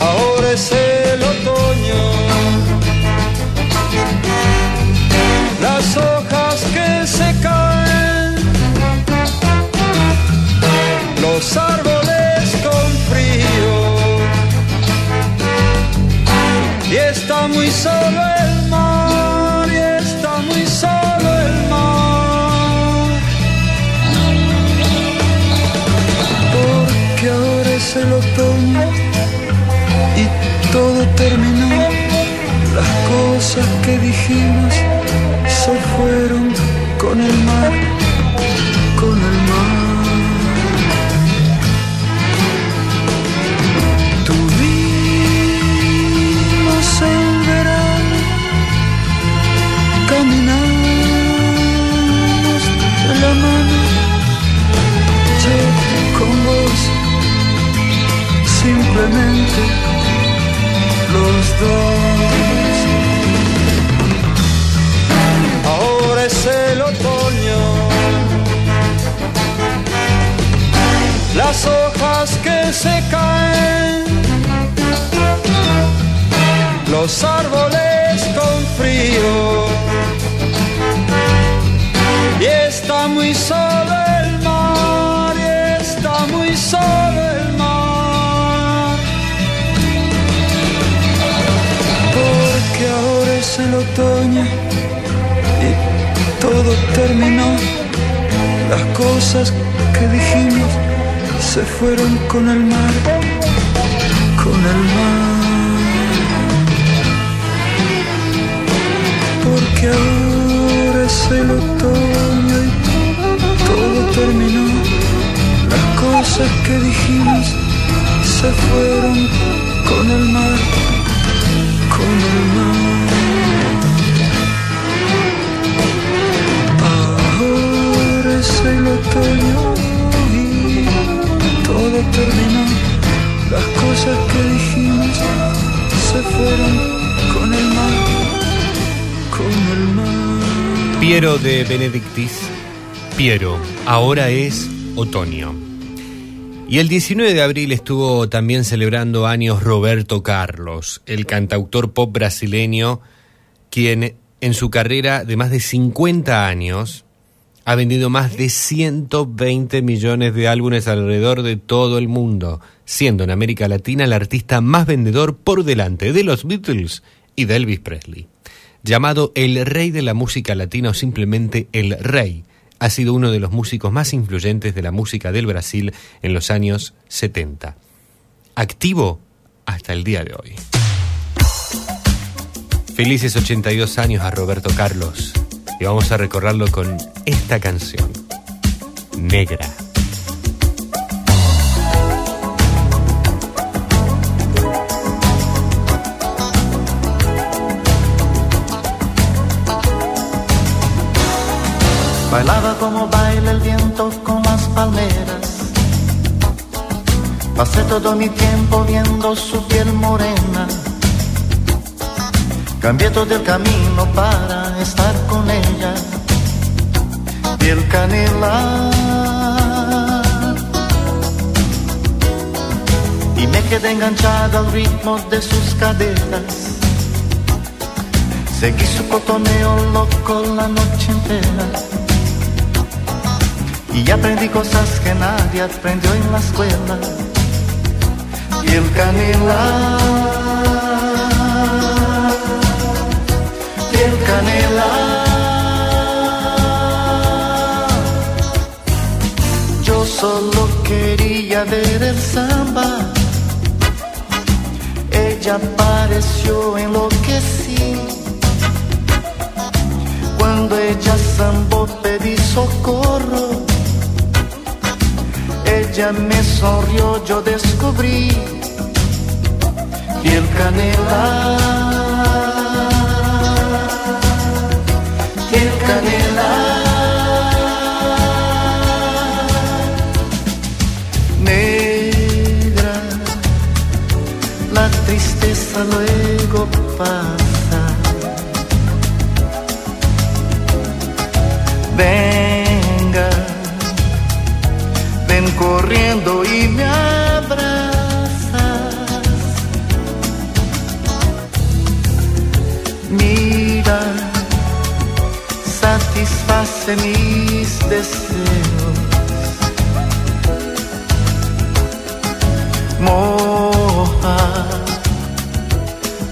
Ahora es el otoño, las hojas que se caen, los árboles con frío, y está muy solo cosas que dijimos se fueron con el mar, con el mar. Tuvimos el verano, caminamos de la mano, yo con vos, simplemente los dos. Las hojas que se caen, los árboles con frío, y está muy solo el mar, y está muy solo el mar. Porque ahora es el otoño y todo terminó. Las cosas que dijimos se fueron con el mar, con el mar. Porque ahora es el otoño y todo terminó. Las cosas que dijimos se fueron con el mar, con el mar. Ahora es el otoño terminó. Las cosas que dijimos se fueron con el con el. Piero de Benedictis. Piero, ahora es otoño. Y el 19 de abril estuvo también celebrando años Roberto Carlos, el cantautor pop brasileño, quien en su carrera de más de 50 años ha vendido más de 120 millones de álbumes alrededor de todo el mundo, siendo en América Latina el artista más vendedor por delante de los Beatles y de Elvis Presley. Llamado el rey de la música latina o simplemente el rey, ha sido uno de los músicos más influyentes de la música del Brasil en los años 70. Activo hasta el día de hoy. Felices 82 años a Roberto Carlos y vamos a recordarlo con esta canción, Negra. Bailaba como baila el viento con las palmeras. Pasé todo mi tiempo viendo su piel morena. Cambié todo el camino para estar con ella. Piel canela. Y me quedé enganchado al ritmo de sus caderas. Seguí su cotoneo loco la noche entera. Y aprendí cosas que nadie aprendió en la escuela. Y el canela, y el canela. Yo solo quería ver el samba. Ella pareció enloquecí. Cuando ella zambó pedí socorro. Ella me sonrió, yo descubrí piel canela, Negra, la tristeza luego pasa. Venga ven corriendo y me satisface mis deseos. Moja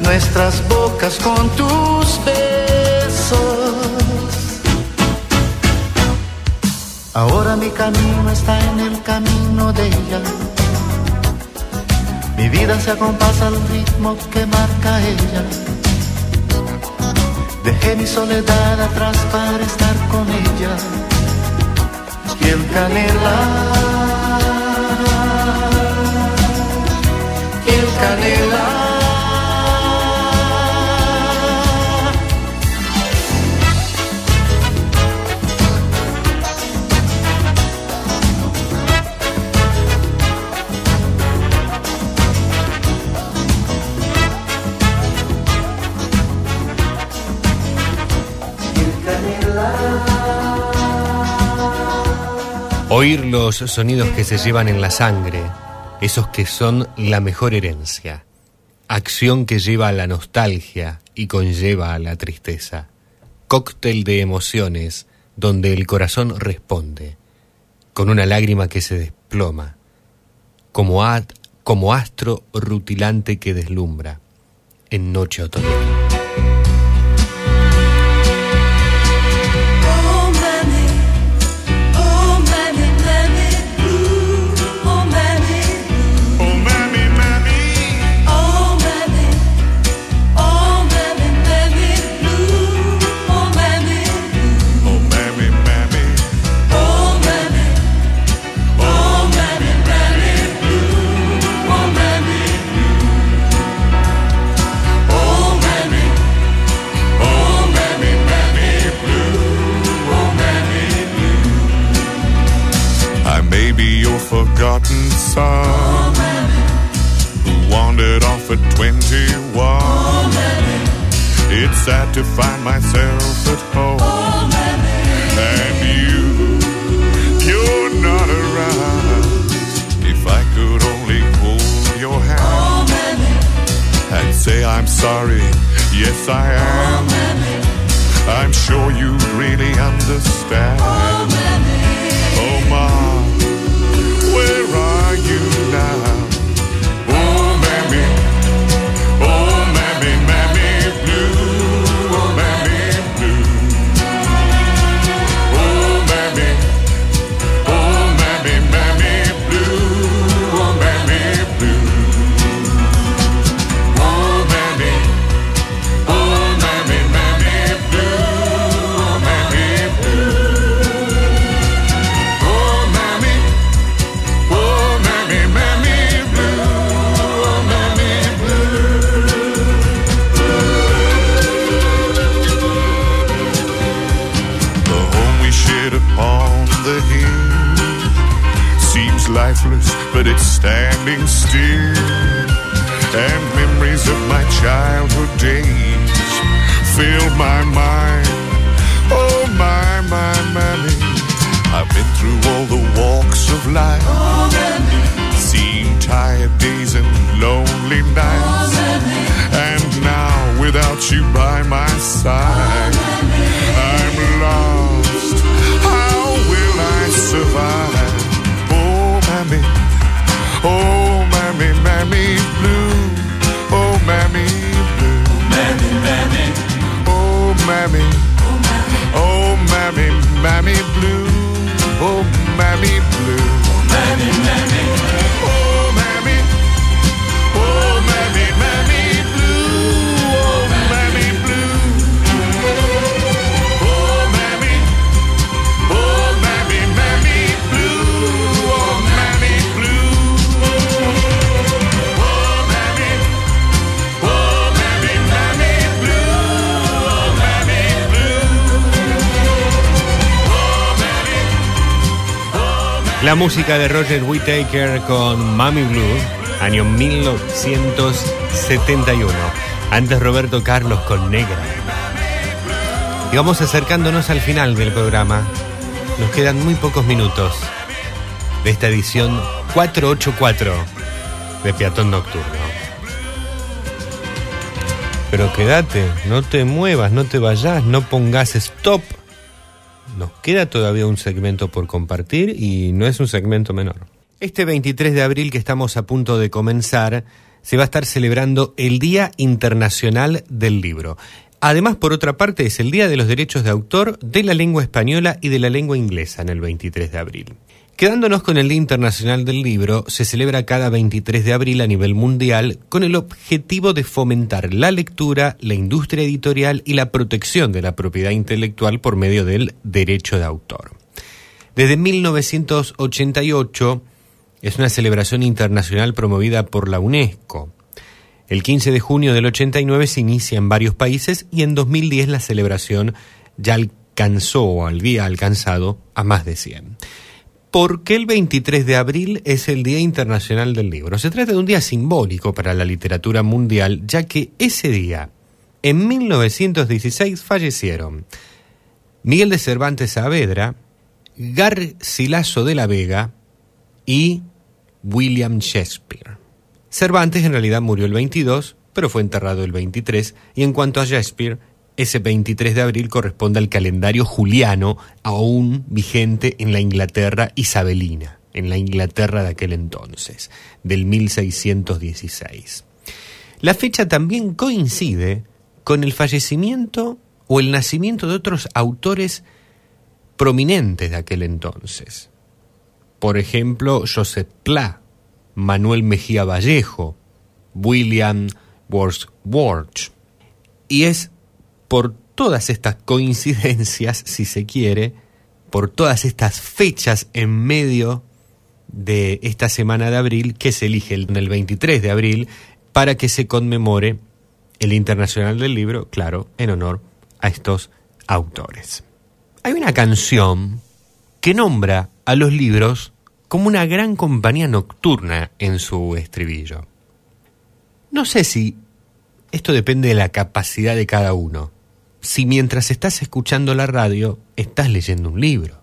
nuestras bocas con tus besos. Ahora mi camino está en el camino de ella. Mi vida se acompasa al ritmo que marca ella. Dejé mi soledad atrás para estar con ella. Oír los sonidos que se llevan en la sangre, esos que son la mejor herencia. Acción que lleva a la nostalgia y conlleva a la tristeza. Cóctel de emociones donde el corazón responde, con una lágrima que se desploma, como, como astro rutilante que deslumbra en noche otoñal. saw. Oh, who wandered off at 21. Oh, it's sad to find myself at home. And you, you're not around. If I could only hold your hand and say I'm sorry. Yes, I am. I'm sure you really understand. Oh, Ma, where are you? Now? But it's standing still. And memories of my childhood days fill my mind. Oh, my, my, mammy. I've been through all the walks of life. Oh, Seen tired days and lonely nights. Oh, And now, without you by my side, oh, I'm lost. How will I survive? Oh, mammy. Oh, mammy, blue. Oh, mammy blue. Mammy, mammy. Oh, mammy. Oh, mammy, mammy blue. Oh, mammy blue. Oh, mammy, mammy. Oh, mammy. Oh, mammy, mammy La música de Roger Whittaker con Mami Blue, año 1971. Antes Roberto Carlos con Negra. Y vamos acercándonos al final del programa. Nos quedan muy pocos minutos de esta edición 484 de Peatón Nocturno. Pero quédate, no te muevas, no te vayas, no pongas stop. Nos queda todavía un segmento por compartir y no es un segmento menor. Este 23 de abril que estamos a punto de comenzar, se va a estar celebrando el Día Internacional del Libro. Además, por otra parte, es el Día de los Derechos de Autor de la Lengua Española y de la Lengua Inglesa en el 23 de abril. Quedándonos con el Día Internacional del Libro, se celebra cada 23 de abril a nivel mundial con el objetivo de fomentar la lectura, la industria editorial y la protección de la propiedad intelectual por medio del derecho de autor. Desde 1988 es una celebración internacional promovida por la UNESCO. El 15 de junio del 89 se inicia en varios países y en 2010 la celebración ya alcanzó o había alcanzado a más de 100. ¿Por qué el 23 de abril es el Día Internacional del Libro? Se trata de un día simbólico para la literatura mundial, ya que ese día, en 1916, fallecieron Miguel de Cervantes Saavedra, Garcilaso de la Vega y William Shakespeare. Cervantes en realidad murió el 22, pero fue enterrado el 23, y en cuanto a Shakespeare, ese 23 de abril corresponde al calendario juliano aún vigente en la Inglaterra isabelina, en la Inglaterra de aquel entonces, del 1616. La fecha también coincide con el fallecimiento o el nacimiento de otros autores prominentes de aquel entonces. Por ejemplo, Joseph Pla, Manuel Mejía Vallejo, William Wordsworth. Y es por todas estas coincidencias, *laughs* si se quiere, por todas estas fechas en medio de esta semana de abril que se elige el, el 23 de abril para que se conmemore el Internacional del Libro, claro, en honor a estos autores. Hay una canción que nombra a los libros como una gran compañía nocturna en su estribillo. No sé si esto depende de la capacidad de cada uno. Si mientras estás escuchando la radio estás leyendo un libro,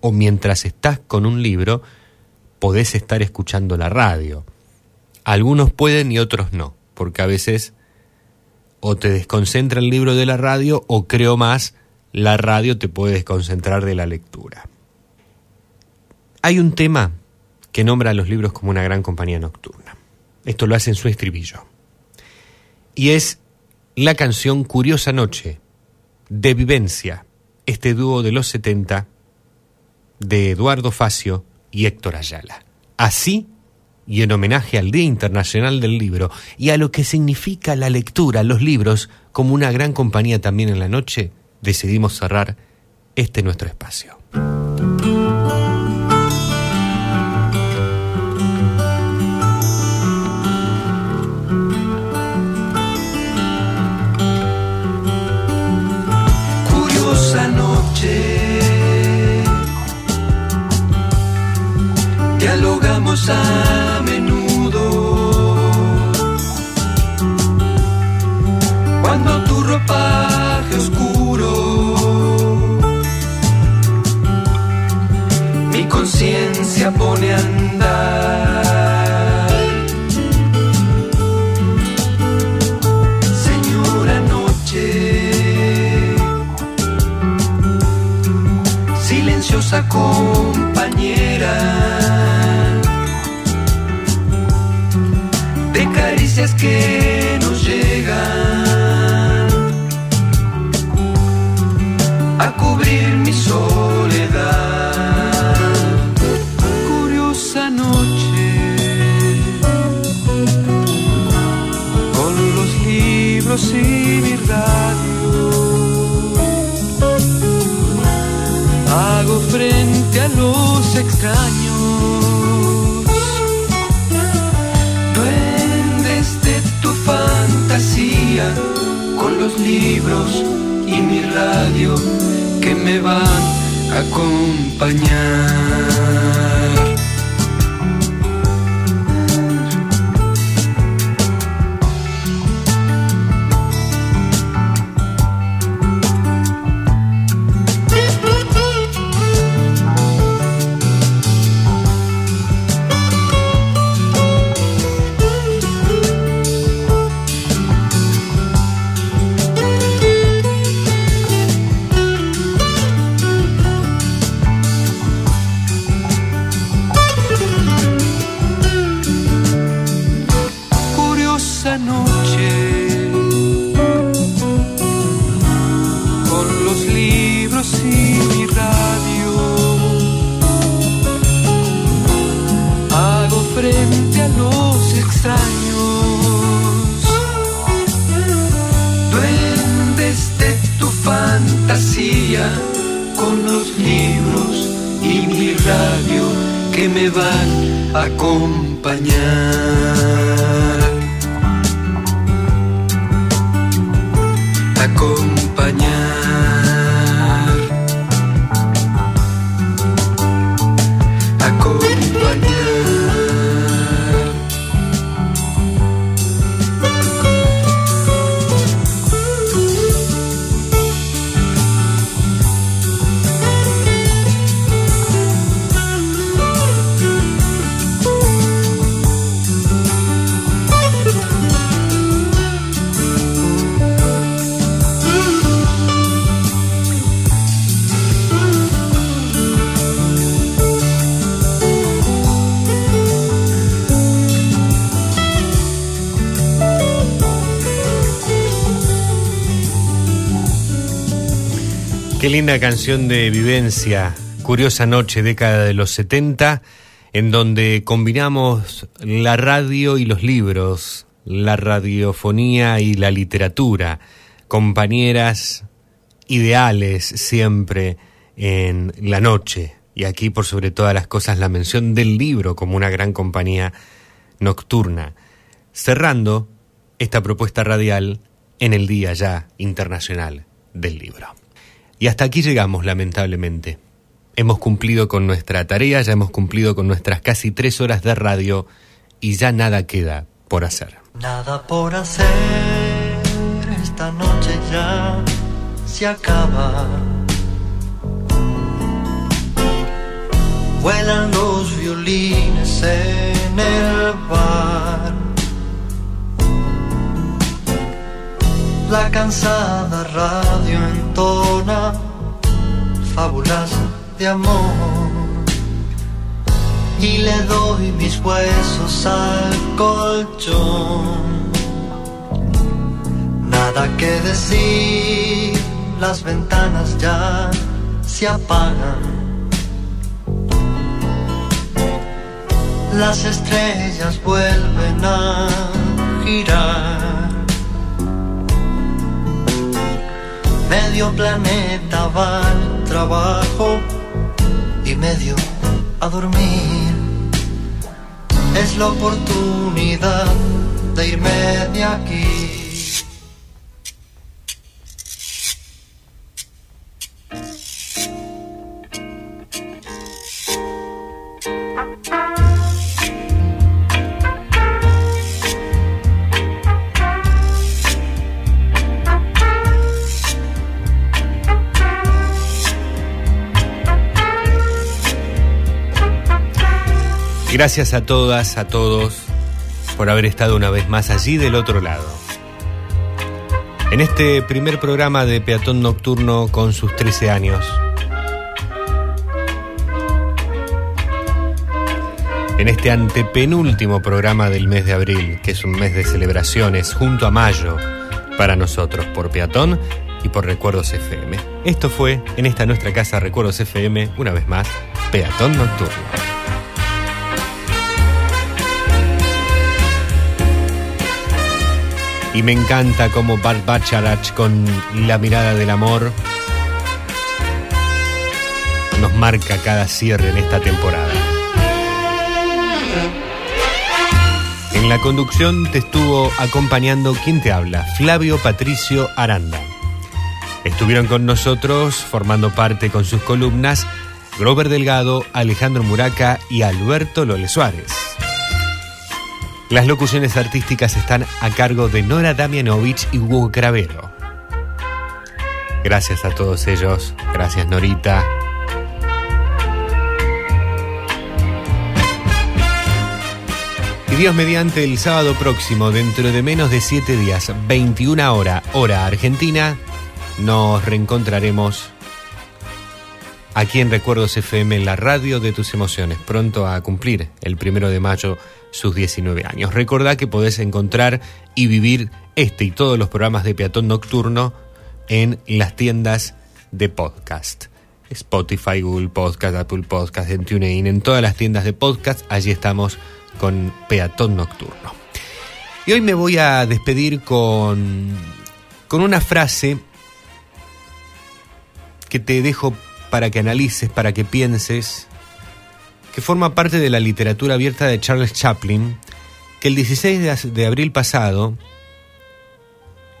o mientras estás con un libro podés estar escuchando la radio. Algunos pueden y otros no, porque a veces o te desconcentra el libro de la radio o creo más, la radio te puede desconcentrar de la lectura. Hay un tema que nombra a los libros como una gran compañía nocturna. Esto lo hace en su estribillo. Y es la canción Curiosa Noche de Vivencia, este dúo de los 70 de Eduardo Facio y Héctor Ayala. Así, y en homenaje al Día Internacional del Libro y a lo que significa la lectura, los libros, como una gran compañía también en la noche, decidimos cerrar este nuestro espacio. Dialogamos a menudo. Cuando tu ropaje oscuro, mi conciencia pone a andar. Señora noche. silenciosa compañera caricias que nos llegan a cubrir mi soledad. Curiosa noche con los libros y mi radio. hago frente a los extraños. Con los libros y mi radio que me van a acompañar. Libros y mi radio que me van a acompañar Linda canción de vivencia, curiosa noche, década de los 70, en donde combinamos la radio y los libros, la radiofonía y la literatura, compañeras ideales siempre en la noche. Y aquí, por sobre todas las cosas, la mención del libro como una gran compañía nocturna. Cerrando esta propuesta radial en el Día ya Internacional del Libro. Y hasta aquí llegamos, lamentablemente. Hemos cumplido con nuestra tarea, ya hemos cumplido con nuestras casi tres horas de radio y ya nada queda por hacer. Nada por hacer, esta noche ya se acaba. Vuelan los violines en el bar. La cansada radio entona fábulas de amor y le doy mis huesos al colchón. Nada que decir, las ventanas ya se apagan. Las estrellas vuelven a girar. Medio planeta va al trabajo y medio a dormir. Es la oportunidad de irme de aquí. Gracias a todas, a todos, por haber estado una vez más allí del otro lado. En este primer programa de Peatón Nocturno con sus 13 años. En este antepenúltimo programa del mes de abril, que es un mes de celebraciones junto a mayo para nosotros por Peatón y por Recuerdos FM. Esto fue en esta nuestra casa Recuerdos FM, una vez más, Peatón Nocturno. Y me encanta cómo Bart Bacharach con la mirada del amor nos marca cada cierre en esta temporada. En la conducción te estuvo acompañando quien te habla, Flavio Patricio Aranda. Estuvieron con nosotros formando parte con sus columnas Grover Delgado, Alejandro Muraca y Alberto Lole Suárez. Las locuciones artísticas están a cargo de Nora Damianovich y Hugo Cravero. Gracias a todos ellos. Gracias Norita. Y Dios mediante el sábado próximo, dentro de menos de 7 días, 21 hora, hora argentina, nos reencontraremos aquí en Recuerdos FM, la radio de tus emociones, pronto a cumplir el primero de mayo sus 19 años. Recordá que podés encontrar y vivir este y todos los programas de Peatón Nocturno en las tiendas de podcast. Spotify, Google Podcast, Apple Podcast, en TuneIn, en todas las tiendas de podcast, allí estamos con Peatón Nocturno. Y hoy me voy a despedir con, con una frase que te dejo para que analices, para que pienses, que forma parte de la literatura abierta de Charles Chaplin, que el 16 de, abril pasado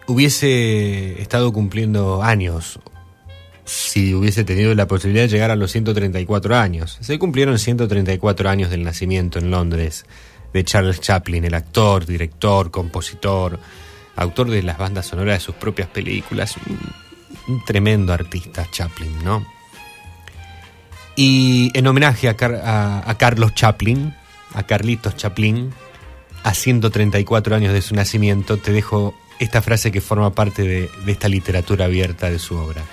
hubiese estado cumpliendo años, si hubiese tenido la posibilidad de llegar a los 134 años. Se cumplieron 134 años del nacimiento en Londres de Charles Chaplin, el actor, director, compositor, autor de las bandas sonoras de sus propias películas, un, un tremendo artista Chaplin, ¿no? Y en homenaje a, a- Carlos Chaplin, a Carlitos Chaplin, a 134 años de su nacimiento, te dejo esta frase que forma parte de esta literatura abierta de su obra.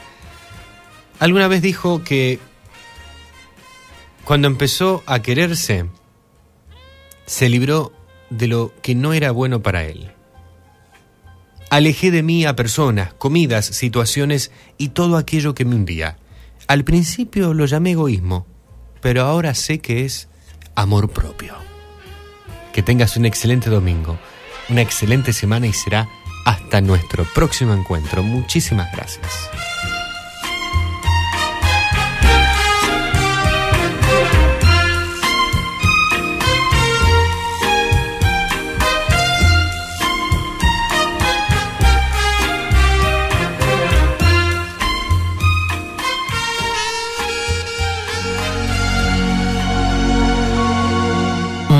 Alguna vez dijo que cuando empezó a quererse, se libró de lo que no era bueno para él. Alejé de mí a personas, comidas, situaciones y todo aquello que me hundía. Al principio lo llamé egoísmo, pero ahora sé que es amor propio. Que tengas un excelente domingo, una excelente semana y será hasta nuestro próximo encuentro. Muchísimas gracias.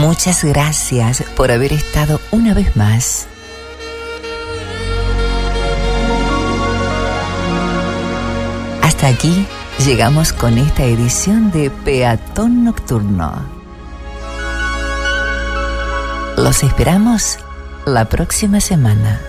Muchas gracias por haber estado una vez más. Hasta aquí llegamos con esta edición de Peatón Nocturno. Los esperamos la próxima semana.